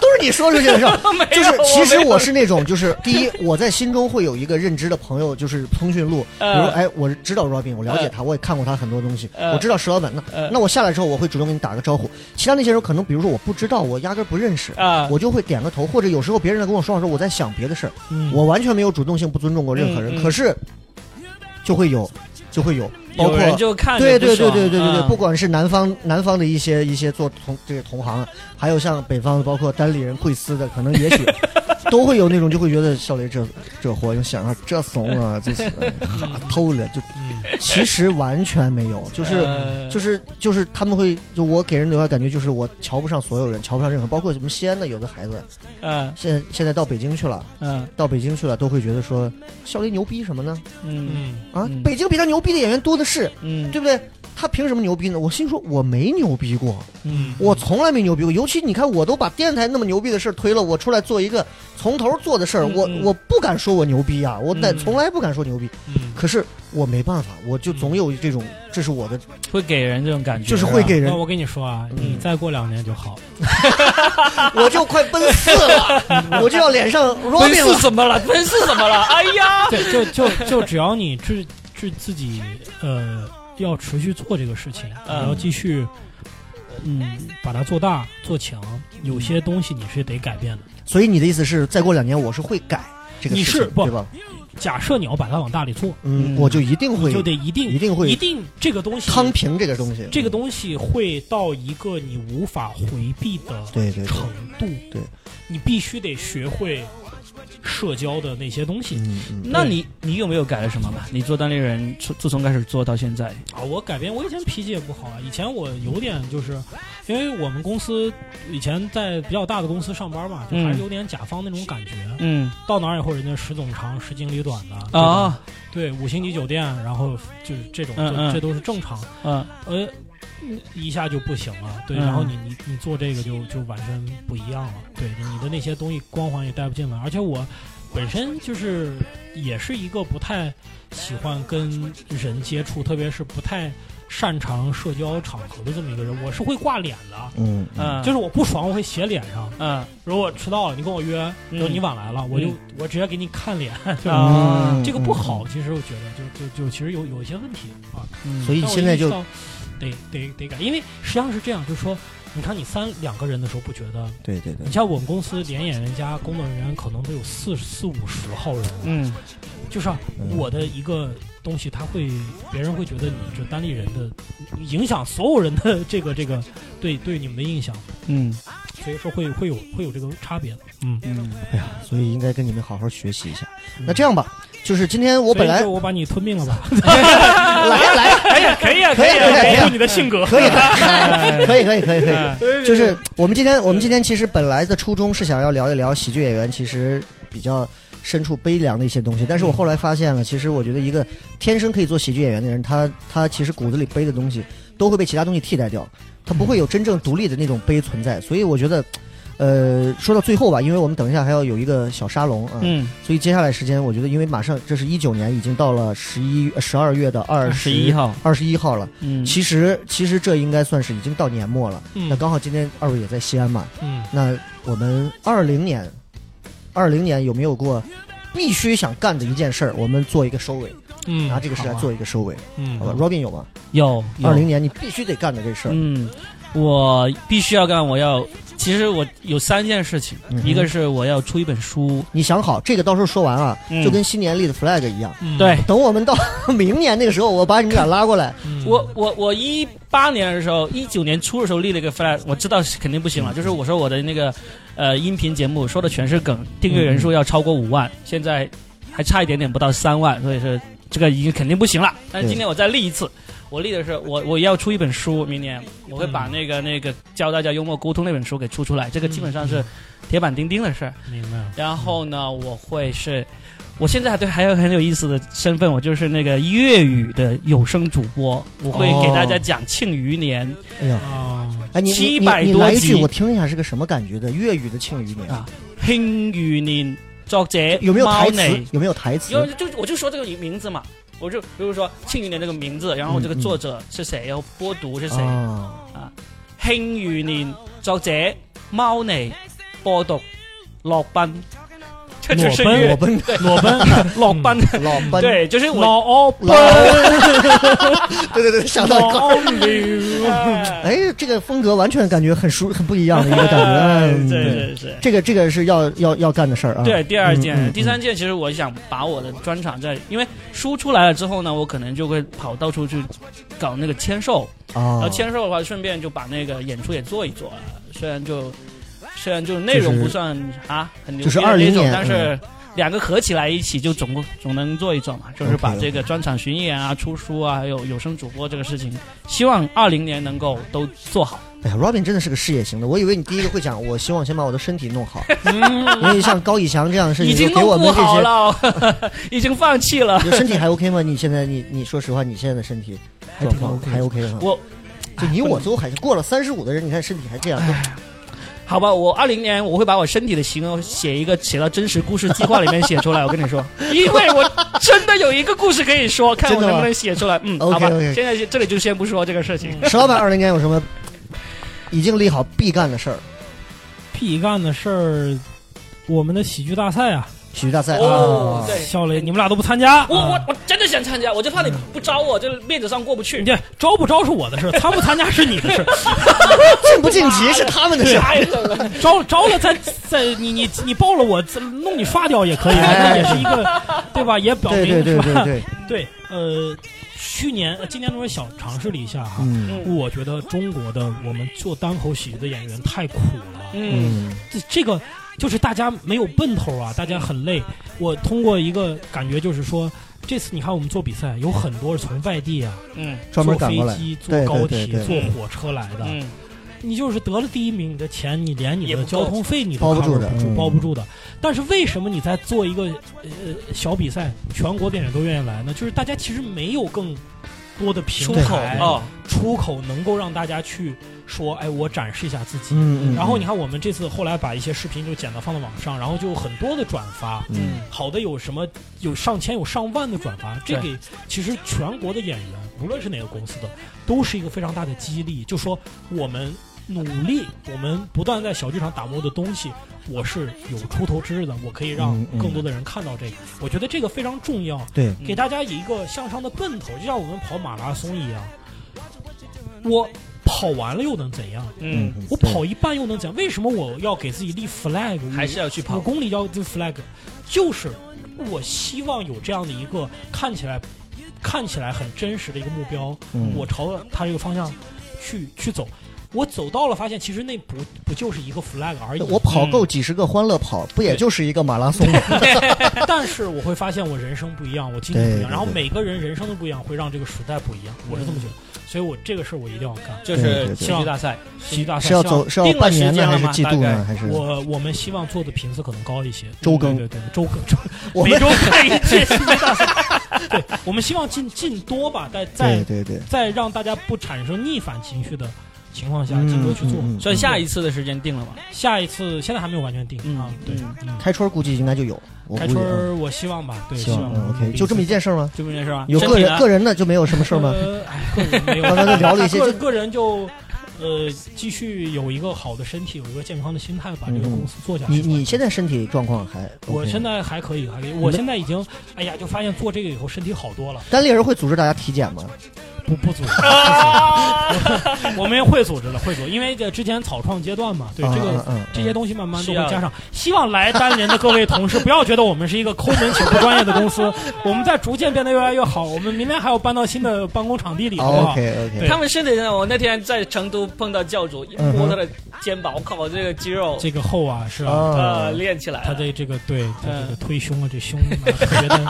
[SPEAKER 2] 都是你说出去的事儿。就是其实我是那种，就是 第一，我在心中会有一个认知的朋友，就是通讯录。比
[SPEAKER 4] 呃
[SPEAKER 2] 如，哎，我知道 Robin，我了解他，我也看过他很多东西，
[SPEAKER 4] 呃
[SPEAKER 2] 我知道石老板。那
[SPEAKER 4] 呃
[SPEAKER 2] 那我下来之后，我会主动给你打个招呼。其他那些人可能，比如说我不知道，我压根不认识，
[SPEAKER 4] 啊，
[SPEAKER 2] 我就会点个头，或者有时候别人在跟我说话的时候，我在想别的事儿，
[SPEAKER 3] 嗯
[SPEAKER 2] 我完全没有主动性不尊重过任何人。可是就会有，就会有，包
[SPEAKER 4] 有
[SPEAKER 2] 括
[SPEAKER 4] 人就看
[SPEAKER 2] 对对对对对对对，
[SPEAKER 4] 啊
[SPEAKER 2] 不管是南方南方的一些一些做同这个同行，还有像北方的，包括单立人、贵司的，可能也许都会有那种就会觉得小雷这这货，就想啊这怂啊，这是哈偷了，就
[SPEAKER 3] 嗯
[SPEAKER 2] 其实完全没有，就是。
[SPEAKER 4] 呃
[SPEAKER 2] 就是就是他们会就我给人留下感觉就是我瞧不上所有人，瞧不上任何，包括什么西安的有的孩子，
[SPEAKER 4] 嗯
[SPEAKER 2] 现在现在到北京去了，
[SPEAKER 4] 嗯
[SPEAKER 2] 到北京去了都会觉得说小雷牛逼什么呢？
[SPEAKER 4] 嗯
[SPEAKER 3] 嗯
[SPEAKER 2] 啊，
[SPEAKER 4] 嗯
[SPEAKER 2] 北京比他牛逼的演员多的是，
[SPEAKER 4] 嗯，
[SPEAKER 2] 对不对？他凭什么牛逼呢？我心说我没牛逼过，
[SPEAKER 3] 嗯，
[SPEAKER 2] 我从来没牛逼过。尤其你看，我都把电台那么牛逼的事儿推了，我出来做一个从头做的事儿，我我不敢说我牛逼啊，我从来不敢说牛逼。
[SPEAKER 3] 嗯
[SPEAKER 2] 可是我没办法，我就总有这种，这是我的，
[SPEAKER 4] 会给人这种感觉，
[SPEAKER 2] 就是会给人
[SPEAKER 3] 那，我跟你说啊，
[SPEAKER 2] 嗯
[SPEAKER 3] 你再过两年就好了。
[SPEAKER 2] 我就快奔四了，我就要脸上
[SPEAKER 4] 分
[SPEAKER 2] Robin
[SPEAKER 4] 是
[SPEAKER 2] 了。
[SPEAKER 4] 什么了？奔四怎么了？哎呀，
[SPEAKER 3] 对，就就就只要你自自自己呃要持续做这个事情，
[SPEAKER 4] 嗯
[SPEAKER 3] 你要继续嗯把它做大做强，有些东西你是得改变的。
[SPEAKER 2] 所以你的意思是，再过两年我是会改这个事情，
[SPEAKER 3] 你是不
[SPEAKER 2] 对吧？
[SPEAKER 3] 假设你要把它往大里做，
[SPEAKER 2] 嗯，
[SPEAKER 4] 嗯
[SPEAKER 2] 我就一定会
[SPEAKER 3] 就得一定
[SPEAKER 2] 一定会
[SPEAKER 3] 一定这个东西
[SPEAKER 2] 康平这个东西，
[SPEAKER 3] 这个东西会到一个你无法回避的
[SPEAKER 2] 对对对
[SPEAKER 3] 程度，
[SPEAKER 2] 对
[SPEAKER 3] 你必须得学会社交的那些东西。
[SPEAKER 4] 那你你有没有改了什么嘛？你做单立人，从自从开始做到现在，
[SPEAKER 3] 啊，我改变，我以前脾气也不好啊。以前我有点就是，因为我们公司以前在比较大的公司上班嘛，就还是有点甲方那种感觉。
[SPEAKER 4] 嗯
[SPEAKER 3] 到哪儿以后，人家时总长、时经理短的
[SPEAKER 4] 啊
[SPEAKER 3] 对五星级酒店，然后就是这种，
[SPEAKER 4] 嗯嗯
[SPEAKER 3] 这这都是正常。
[SPEAKER 4] 嗯
[SPEAKER 3] 呃，一下就不行了，对，
[SPEAKER 4] 嗯。
[SPEAKER 3] 然后你你你做这个就就完全不一样了，对，你的那些东西光环也带不进来，而且我本身就是也是一个不太喜欢跟人接触，特别是不太擅长社交场合的这么一个人，我是会挂脸的，
[SPEAKER 2] 嗯。嗯
[SPEAKER 4] 嗯，
[SPEAKER 3] 就是我不爽我会写脸上，
[SPEAKER 4] 嗯。
[SPEAKER 3] 如果我迟到了，你跟我约，
[SPEAKER 4] 嗯
[SPEAKER 3] 就你晚来了，我就
[SPEAKER 4] 嗯
[SPEAKER 3] 我直接给你看脸，就是
[SPEAKER 4] 啊
[SPEAKER 2] 嗯
[SPEAKER 3] 这个不好，其实我觉得就就就其实有有一些问题啊。
[SPEAKER 4] 嗯
[SPEAKER 2] 所以现在就
[SPEAKER 3] 得得得改，因为实际上是这样，就是说，你看你三两个人的时候不觉得，
[SPEAKER 2] 对对对。
[SPEAKER 3] 你，像我们公司连演员加工作人员可能都有四四五十号人，
[SPEAKER 4] 嗯。
[SPEAKER 3] 就是啊
[SPEAKER 2] 嗯。
[SPEAKER 3] 我的一个东西，他会别人会觉得你这单立人的影响所有人的这个这个对对你们的印象，
[SPEAKER 4] 嗯
[SPEAKER 3] 所以说会会有会有这个差别的，嗯。
[SPEAKER 4] 嗯
[SPEAKER 2] 哎呀，所以应该跟你们好好学习一下。那这样吧，就是今天我本来
[SPEAKER 3] 我把你吞并了吧，
[SPEAKER 2] 来呀来呀，
[SPEAKER 3] 可以啊可以啊
[SPEAKER 2] 可以啊可以
[SPEAKER 3] 保护你的性格，
[SPEAKER 2] 可以可以可以可以可以。
[SPEAKER 4] 嗯
[SPEAKER 2] 就是我们今天，我们今天其实本来的初衷是想要聊一聊喜剧演员，其实比较身处悲凉的一些东西。但是我后来发现了，其实我觉得一个天生可以做喜剧演员的人，他他其实骨子里背的东西都会被其他东西替代掉，他不会有真正独立的那种悲存在。所以我觉得，呃，说到最后吧，因为我们等一下还要有一个小沙龙啊，
[SPEAKER 4] 嗯，
[SPEAKER 2] 所以接下来时间，我觉得因为马上这是一九年，已经到了十一十二月的二
[SPEAKER 4] 十一号，
[SPEAKER 2] 二十一号了。
[SPEAKER 4] 嗯，
[SPEAKER 2] 其实其实这应该算是已经到年末了。
[SPEAKER 3] 嗯
[SPEAKER 2] 那刚好今天二位也在西安嘛，
[SPEAKER 3] 嗯，
[SPEAKER 2] 那我们二零年，二零年有没有过必须想干的一件事儿？我们做一个收尾，
[SPEAKER 3] 嗯，
[SPEAKER 2] 拿这个事来做一个收尾，
[SPEAKER 3] 嗯，
[SPEAKER 2] 好吧？Robin 有吗？
[SPEAKER 4] 有有。
[SPEAKER 2] 二零年你必须得干的这事儿，
[SPEAKER 4] 嗯，我必须要干，我要。其实我有三件事情，
[SPEAKER 2] 嗯
[SPEAKER 4] 一个是我要出一本书，
[SPEAKER 2] 你想好这个，到时候说完啊，
[SPEAKER 4] 嗯。
[SPEAKER 2] 就跟新年立的 flag 一样。
[SPEAKER 3] 嗯。
[SPEAKER 4] 对，
[SPEAKER 2] 等我们到明年那个时候，我把你们俩拉过来，
[SPEAKER 3] 嗯。
[SPEAKER 4] 我我我一八年的时候，一九年初的时候立了一个 flag，我知道肯定不行了，就是我说我的那个呃音频节目说的全是梗，订阅人数要超过五万，现在还差一点点不到三万，所以说这个已经肯定不行了。但是今天我再立一次，我立的是我我要出一本书，明年我会把那个那个教大家幽默沟通那本书给出出来，这个基本上是铁板钉钉的事儿。
[SPEAKER 3] 明白。了，
[SPEAKER 4] 然后呢，我会是，我现在对还有很有意思的身份，我就是那个粤语的有声主播，我会给大家讲《庆余年》
[SPEAKER 2] 哎呀，
[SPEAKER 3] 啊，
[SPEAKER 2] 哎，你你你
[SPEAKER 4] 700
[SPEAKER 2] 你
[SPEAKER 4] 多集。
[SPEAKER 2] 来一句，我听一下是个什么感觉的粤语的庆余年，
[SPEAKER 4] 啊，《庆余年》作者
[SPEAKER 2] 有没有台
[SPEAKER 4] 猫
[SPEAKER 2] 词
[SPEAKER 4] 内？
[SPEAKER 2] 有没有台词？
[SPEAKER 4] 有就我就说这个名字嘛，我就比如说《庆余年》这个名字，然后这个作者是谁，然后播读是谁，
[SPEAKER 2] 啊，《
[SPEAKER 4] 庆余年》作者猫内播读洛賓，这就是
[SPEAKER 3] 裸奔
[SPEAKER 4] 粤
[SPEAKER 2] 裸奔。
[SPEAKER 3] 裸奔，
[SPEAKER 4] 洛賓，
[SPEAKER 2] 老奔，
[SPEAKER 4] 对，就是我
[SPEAKER 3] 老欧奔，
[SPEAKER 2] 对对 对，想到一块儿
[SPEAKER 3] 老刘，
[SPEAKER 2] 哎，这个风格完全感觉很熟，很不一样的一个感觉。嗯
[SPEAKER 4] 对
[SPEAKER 2] 对，
[SPEAKER 4] 是是。
[SPEAKER 2] 这个这个是要要要干的事儿啊。
[SPEAKER 4] 对，第二件，第三件，其实我想把我的专场在，因为书出来了之后呢，我可能就会跑到处去搞那个签售，然
[SPEAKER 2] 啊
[SPEAKER 4] 后，签售的话，顺便就把那个演出也做一做了。虽然就虽然就是内容
[SPEAKER 2] 就是
[SPEAKER 4] 不算啊很牛
[SPEAKER 2] 就是
[SPEAKER 4] 逼的那
[SPEAKER 2] 20年
[SPEAKER 4] 种但是两个合起来一起就总总能做一做嘛。就是把这个专场巡演啊、出书啊，还有有声主播这个事情，希望二零年能够都做好。
[SPEAKER 2] 哎呀，Robin 真的是个事业型的。我以为你第一个会讲，我希望先把我的身体弄好，
[SPEAKER 3] 嗯
[SPEAKER 2] 因为像高以翔这样的事情，
[SPEAKER 4] 已经
[SPEAKER 2] 给我们这些。
[SPEAKER 4] 已经放弃了。
[SPEAKER 2] 你身体还 OK 吗？你现在你你说实话，你现在的身体
[SPEAKER 3] 还
[SPEAKER 2] 况
[SPEAKER 3] OK
[SPEAKER 2] 还 OK 吗？
[SPEAKER 4] 我
[SPEAKER 2] 就你我都还是过了三十五的人，你看身体还这样，就
[SPEAKER 4] 好吧，我二零年我会把我身体的形容写一个写到真实故事计划里面写出来。我跟你说，因为我真的有一个故事可以说，看我能不能写出来。嗯 好吧现在这里就先不说这个事情。
[SPEAKER 2] 石老板二零年有什么 已经立好必干的事儿？
[SPEAKER 3] 必干的事儿，我们的喜剧大赛啊，
[SPEAKER 2] 喜剧大赛。
[SPEAKER 4] 哦
[SPEAKER 3] 笑雷，你们俩都不参加，
[SPEAKER 4] 我我
[SPEAKER 3] 啊。
[SPEAKER 4] 我真的想参加，我就怕你不招我，就面子上过不去。
[SPEAKER 3] 你。这招不招是我的事，参不参加是你的事。
[SPEAKER 2] 晋不晋级是他们的事。
[SPEAKER 3] 招招了再再你你你报了我，弄你刷掉也可以，那也是一个对吧？也表
[SPEAKER 2] 对
[SPEAKER 3] 明
[SPEAKER 2] 对对对对，
[SPEAKER 3] 对，呃，去年呃今年我小尝试了一下哈，
[SPEAKER 2] 嗯。
[SPEAKER 3] 我觉得中国的我们做单口喜剧的演员太苦了，
[SPEAKER 4] 嗯。
[SPEAKER 2] 嗯。
[SPEAKER 3] 这这个就是大家没有奔头啊，大家很累。我通过一个感觉就是说，这次你看我们做比赛，有很多是从外地啊，
[SPEAKER 4] 嗯
[SPEAKER 3] 坐飞机、坐
[SPEAKER 2] 对对
[SPEAKER 3] 高
[SPEAKER 2] 对
[SPEAKER 3] 铁、
[SPEAKER 2] 对
[SPEAKER 3] 坐火车来的。
[SPEAKER 4] 嗯
[SPEAKER 3] 你就是得了第一名，你的钱你连你的交通费你都
[SPEAKER 2] 包不住的
[SPEAKER 3] 包不住的。但是为什么你在做一个呃小比赛，全国电影都愿意来呢？就是大家其实没有更多的平
[SPEAKER 4] 出口
[SPEAKER 3] 台
[SPEAKER 4] 哦，
[SPEAKER 3] 出口能够让大家去说，哎，我展示一下自己。
[SPEAKER 2] 嗯嗯，
[SPEAKER 3] 然后你看，我们这次后来把一些视频就剪到放到网上，然后就有很多的转发，
[SPEAKER 2] 嗯
[SPEAKER 3] 好的有什么有上千有上万的转发，这给其实全国的演员，无论是哪个公司的，都是一个非常大的激励。就说我们努力，我们不断在小剧场打磨的东西，我是有出头之日的，我可以让更多的人看到这个。我觉得这个非常重要，
[SPEAKER 2] 对，
[SPEAKER 3] 给大家以一个向上的奔头，就像我们跑马拉松一样，我跑完了又能怎样？
[SPEAKER 4] 嗯，
[SPEAKER 3] 我跑一半又能怎样？为什么我要给自己立 flag？
[SPEAKER 4] 还是要去跑五。
[SPEAKER 3] 公里要立 flag，就是我希望有这样的一个看起来看起来很真实的一个目标，
[SPEAKER 2] 嗯
[SPEAKER 3] 我朝着它这个方向去去走。我走到了，发现其实那不不就是一个 flag 而已。
[SPEAKER 2] 我跑够几十个欢乐跑，不也就是一个马拉松吗？
[SPEAKER 3] 但是我会发现我人生不一样，我经历不一样，然后每个人人生都不一样，会让这个时代不一样。我是这么觉得，所以我这个事儿我一定要干。
[SPEAKER 4] 就是喜剧大赛，
[SPEAKER 3] 喜剧大赛
[SPEAKER 2] 是要
[SPEAKER 3] 希望
[SPEAKER 2] 走是要半年呢，还是季度呢？还是
[SPEAKER 3] 我我们希望做的频次可能高一些，
[SPEAKER 2] 周更
[SPEAKER 3] 对对对，周更周 每周看一届喜剧大赛。对，我们希望进进多吧，再再
[SPEAKER 2] 对对对，
[SPEAKER 3] 在让大家不产生逆反情绪的情况下，
[SPEAKER 2] 嗯
[SPEAKER 3] 尽多去做。
[SPEAKER 4] 所以下一次的时间定了吧？
[SPEAKER 3] 下一次现在还没有完全定
[SPEAKER 4] 嗯
[SPEAKER 3] 啊，对，
[SPEAKER 2] 开春估计应该就有，
[SPEAKER 3] 开春我希望吧，对，
[SPEAKER 2] 希望 OK，就这么一件事吗？就？
[SPEAKER 4] 这么一件事吧？
[SPEAKER 2] 有个人个人的就没有什么事儿吗？
[SPEAKER 3] 个人没有，
[SPEAKER 2] 刚才就聊了一些
[SPEAKER 3] 个人就。呃，继续有一个好的身体，有一个健康的心态，把这个
[SPEAKER 2] 嗯
[SPEAKER 3] 公司做下去。
[SPEAKER 2] 你你现在身体状况还 OK？
[SPEAKER 3] 我现在还可以，还可以。我现在已经，哎呀，就发现做这个以后身体好多了。
[SPEAKER 2] 单立人会组织大家体检吗？
[SPEAKER 3] 不不组织，组织 我们会组织的，会组织，因为这之前草创阶段嘛，对这个这些东西慢慢都
[SPEAKER 4] 要
[SPEAKER 3] 会加上。希望来单人的各位同事不要觉得我们是一个抠门且不专业的公司，我们在逐渐变得越来越好。我们明天还要搬到新的办公场地里，好不好
[SPEAKER 2] ？OK OK，
[SPEAKER 3] 对
[SPEAKER 4] 他们身体上，我那天在成都碰到教主，一摸他的肩膀，我靠，这个肌肉
[SPEAKER 3] 这个厚啊，是啊。
[SPEAKER 2] 啊
[SPEAKER 4] 呃练起来。
[SPEAKER 3] 他的这个对，他这个
[SPEAKER 4] 嗯
[SPEAKER 3] 推胸啊，这胸啊特别的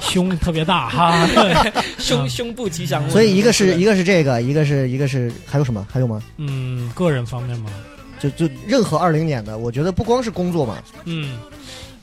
[SPEAKER 3] 胸特别大哈。对
[SPEAKER 4] 胸胸部吉祥物。
[SPEAKER 2] 所以一个是一个是这个，一个是一个是还有什么？还有吗？
[SPEAKER 3] 嗯，个人方面吗，
[SPEAKER 2] 就就任何二零年的，我觉得不光是工作嘛，
[SPEAKER 3] 嗯，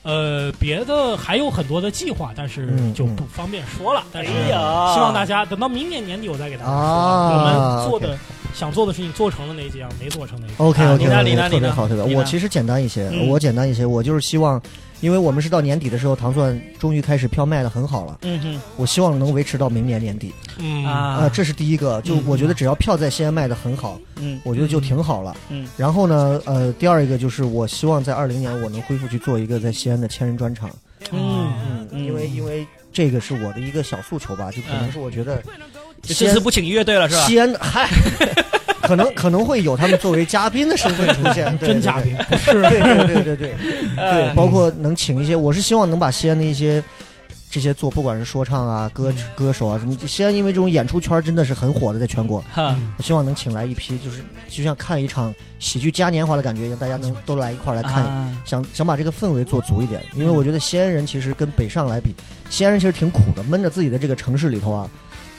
[SPEAKER 3] 呃，别的还有很多的计划，但是
[SPEAKER 2] 嗯
[SPEAKER 3] 就不方便说了。但是
[SPEAKER 4] 哎呀
[SPEAKER 3] 希望大家等到明年年底我再给大家说。
[SPEAKER 2] 啊
[SPEAKER 3] 我们做的想做的事情做成了哪几样，没做成哪几样。
[SPEAKER 2] OK
[SPEAKER 4] 啊
[SPEAKER 2] OK，
[SPEAKER 4] 你呢你
[SPEAKER 2] 特别好，特别好。我其实简单一些，
[SPEAKER 4] 嗯。
[SPEAKER 2] 我简单一些，我就是希望，因为我们是到年底的时候，糖蒜终于开始票卖的很好了，
[SPEAKER 4] 嗯哼。
[SPEAKER 2] 我希望能维持到明年年底。
[SPEAKER 3] 嗯。
[SPEAKER 2] 啊、
[SPEAKER 4] 啊，
[SPEAKER 2] 这是第一个。就
[SPEAKER 3] 嗯
[SPEAKER 2] 我觉得只要票在西安卖的很好，
[SPEAKER 4] 嗯。
[SPEAKER 2] 我觉得就挺好了。
[SPEAKER 4] 嗯。
[SPEAKER 2] 然后呢，呃，第二一个就是我希望在二零年我能恢复去做一个在西安的千人专场，
[SPEAKER 3] 嗯
[SPEAKER 2] 嗯，
[SPEAKER 4] 嗯
[SPEAKER 2] 因为因为这个是我的一个小诉求吧，就可能是我觉得
[SPEAKER 4] 这次不请乐队了是吧？
[SPEAKER 2] 西安嗨。可能可能会有他们作为嘉宾的身份出现，对
[SPEAKER 3] 真嘉。宾不是
[SPEAKER 2] 对对对对对对 包括能请一些，我是希望能把西安的一些这些做，不管是说唱啊、歌歌手啊什么，西安因为这种演出圈真的是很火的，在全国，
[SPEAKER 4] 哈，
[SPEAKER 2] 我希望能请来一批，就是就像看一场喜剧嘉年华的感觉一样，大家能都来一块儿来看，
[SPEAKER 4] 啊
[SPEAKER 2] 想想把这个氛围做足一点，因为我觉得西安人其实跟北上来比，西安人其实挺苦的，闷着自己的这个城市里头啊。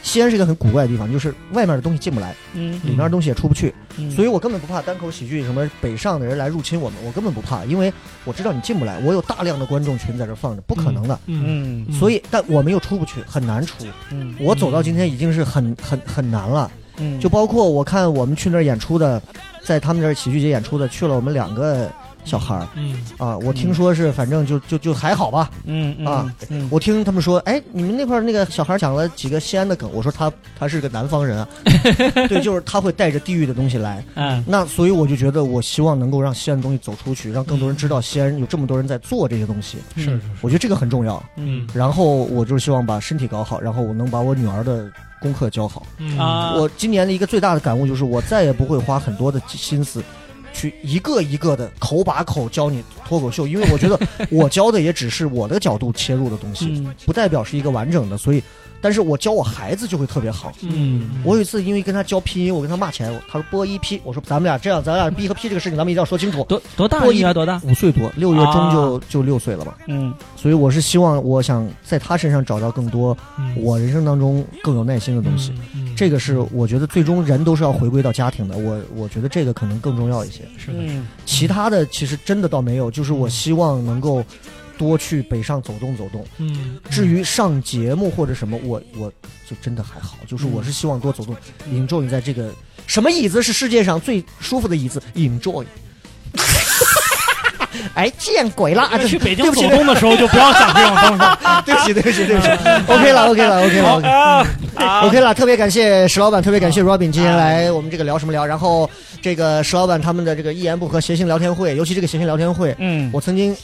[SPEAKER 2] 西安是一个很古怪的地方，就是外面的东西进不来，
[SPEAKER 4] 嗯
[SPEAKER 2] 里面的东西也出不去，
[SPEAKER 4] 嗯
[SPEAKER 2] 所以我根本不怕单口喜剧什么北上的人来入侵我们，我根本不怕，因为我知道你进不来，我有大量的观众群在这放着，不可能的。
[SPEAKER 3] 嗯，
[SPEAKER 4] 嗯
[SPEAKER 2] 所以，但我们又出不去，很难出。
[SPEAKER 4] 嗯
[SPEAKER 2] 我走到今天已经是很很很难了，
[SPEAKER 4] 嗯
[SPEAKER 2] 就包括我看我们去那儿演出的，在他们这儿喜剧节演出的，去了我们两个小孩儿
[SPEAKER 3] 嗯
[SPEAKER 2] 啊，我听说是反正就就就还好吧。
[SPEAKER 4] 嗯嗯
[SPEAKER 2] 啊
[SPEAKER 4] 嗯，
[SPEAKER 2] 我听他们说，哎，你们那块儿那个小孩讲了几个西安的梗，我说他他是个南方人啊，对，就是他会带着地域的东西来。
[SPEAKER 4] 嗯
[SPEAKER 2] 那所以我就觉得，我希望能够让西安的东西走出去，让更多人知道西安有这么多人在做这些东西。
[SPEAKER 3] 是是
[SPEAKER 2] 我觉得这个很重要。
[SPEAKER 3] 嗯
[SPEAKER 2] 然后我就是希望把身体搞好，然后我能把我女儿的功课教好。
[SPEAKER 3] 嗯
[SPEAKER 4] 啊，
[SPEAKER 2] 我今年的一个最大的感悟就是，我再也不会花很多的心思。去一个一个的口把口教你脱口秀，因为我觉得我教的也只是我的角度切入的东西，
[SPEAKER 4] 嗯
[SPEAKER 2] 不代表是一个完整的。所以，但是我教我孩子就会特别好。
[SPEAKER 4] 嗯
[SPEAKER 2] 我有一次因为跟他教拼音，我跟他骂起来，他说播一 P，我说咱们俩这样，咱俩 B 和 P 这个事情，咱们一定要说清楚。
[SPEAKER 4] 多多大？
[SPEAKER 2] 多一
[SPEAKER 4] 女儿多大？
[SPEAKER 2] 五岁多，六月中就、就六岁了吧。
[SPEAKER 4] 嗯
[SPEAKER 2] 所以我是希望，我想在他身上找到更多
[SPEAKER 3] 嗯
[SPEAKER 2] 我人生当中更有耐心的东西。
[SPEAKER 3] 嗯嗯
[SPEAKER 2] 这个是我觉得最终人都是要回归到家庭的，我我觉得这个可能更重要一些。
[SPEAKER 3] 是的，
[SPEAKER 4] 嗯
[SPEAKER 2] 其他的其实真的倒没有，就是我希望能够多去北上走动走动。
[SPEAKER 3] 嗯，
[SPEAKER 2] 至于上节目或者什么，我我就真的还好，就是我是希望多走动，enjoy 在这个什么椅子是世界上最舒服的椅子，enjoy。哎，见鬼了！啊，
[SPEAKER 3] 去北京走动的时候就不要想这种东西。
[SPEAKER 2] 对不起，对不起，对不起。OK 了，OK 了，OK 了，OK 了。OK 了，特别感谢石老板，特别感谢 Robin 今天来我们这个聊什么聊。然后这个石老板他们的这个一言不合谐星聊天会，尤其这个谐星聊天会，
[SPEAKER 4] 嗯
[SPEAKER 2] 我曾经。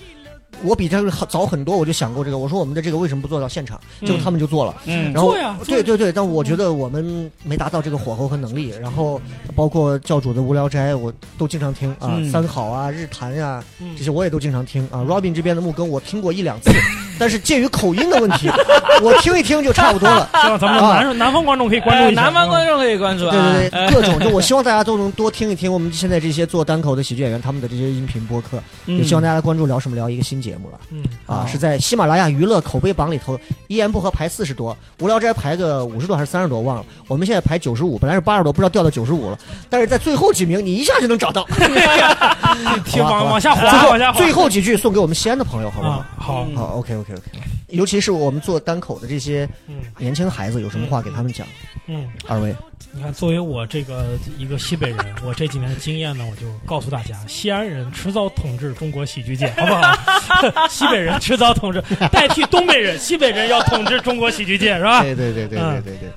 [SPEAKER 2] 我比他们早很多，我就想过这个。我说我们的这个为什么不做到现场？结果他们就做了。
[SPEAKER 4] 嗯
[SPEAKER 2] 然后
[SPEAKER 3] 做呀
[SPEAKER 2] 对对对，但我觉得我们没达到这个火候和能力。然后包括教主的无聊斋，我都经常听啊，
[SPEAKER 4] 嗯
[SPEAKER 2] 三好啊、日坛呀、
[SPEAKER 3] 嗯
[SPEAKER 2] 这些我也都经常听啊。Robin 这边的木根我听过一两次，但是鉴于口音的问题，我听一听就差不多了。
[SPEAKER 3] 希望咱们的南南方观众可以关注一下。
[SPEAKER 4] 呃南方观众可以关注啊，
[SPEAKER 2] 对对对，
[SPEAKER 4] 呃
[SPEAKER 2] 各种就我希望大家都能多听一听我们现在这些做单口的喜剧演员他们的这些音频播客，也希望大家来关注聊什么聊一个新节目了。
[SPEAKER 3] 嗯，
[SPEAKER 2] 啊，是在喜马拉雅娱乐口碑榜里头，一言不合排四十多，无聊斋排个五十多还是三十多忘了，我们现在排九十五，本来是八十多，不知道掉到九十五了，但是在最后几名你一下就能找到，
[SPEAKER 3] 往往下滑，往下滑。
[SPEAKER 2] 最后几句送给我们西安的朋友，好不好？
[SPEAKER 3] 好，好，
[SPEAKER 4] 嗯
[SPEAKER 2] 好，OK OK OK，尤其是我们做单口的这些
[SPEAKER 3] 嗯
[SPEAKER 2] 年轻孩子，有什么话给他们讲？
[SPEAKER 3] 嗯，
[SPEAKER 2] 二位，
[SPEAKER 3] 你看，作为我这个一个西北人，我这几年的经验呢，我就告诉大家，西安人迟早统治中国喜剧界，好不好？西北人迟早统治，代替东北人，西北人要统治中国喜剧界，是吧？
[SPEAKER 2] 对对对对对
[SPEAKER 3] 嗯
[SPEAKER 2] 对对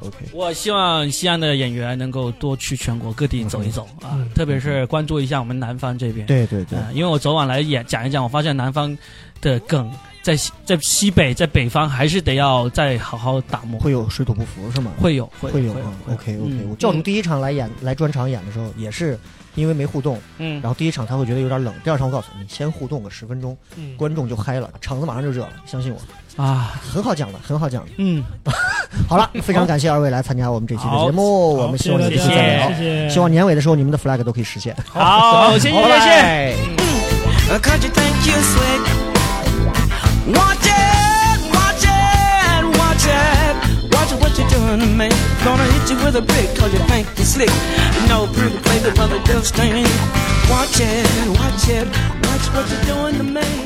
[SPEAKER 2] ，OK，
[SPEAKER 4] 我希望西安的演员能够多去全国各地走一走啊
[SPEAKER 3] 嗯，
[SPEAKER 4] 特别是关注一下我们南方这边。
[SPEAKER 2] 对对对，
[SPEAKER 4] 呃因为我昨晚来演讲一讲，我发现南方的梗在西在西北在北方还是得要再好好打磨，
[SPEAKER 2] 会有水土不服是吗？
[SPEAKER 4] 会有会
[SPEAKER 2] 会有嗯，OK OK，
[SPEAKER 4] 嗯
[SPEAKER 2] 我教主第一场来演来专场演的时候，也是因为没互动，
[SPEAKER 4] 嗯
[SPEAKER 2] 然后第一场他会觉得有点冷，第二场我告诉你，你先互动个十分钟，
[SPEAKER 3] 嗯，
[SPEAKER 2] 观众就嗨了，场子马上就热了，相信我，
[SPEAKER 4] 啊
[SPEAKER 2] 很好讲的，很好讲的。
[SPEAKER 4] 嗯，
[SPEAKER 2] 好了，非常感谢二位来参加我们这期的节目，我们希望有
[SPEAKER 3] 谢谢
[SPEAKER 2] 机会再聊
[SPEAKER 3] 谢，谢，
[SPEAKER 2] 希望年尾的时候你们的 flag 都可以实现。
[SPEAKER 4] 好，谢谢谢谢。
[SPEAKER 5] Watch it, watch it, watch it. Watch it, what you're doing to me. Gonna hit you with a brick cause you think you're slick. No pretty play the brother just ain't. Watch it, watch it, watch what you're doing to me.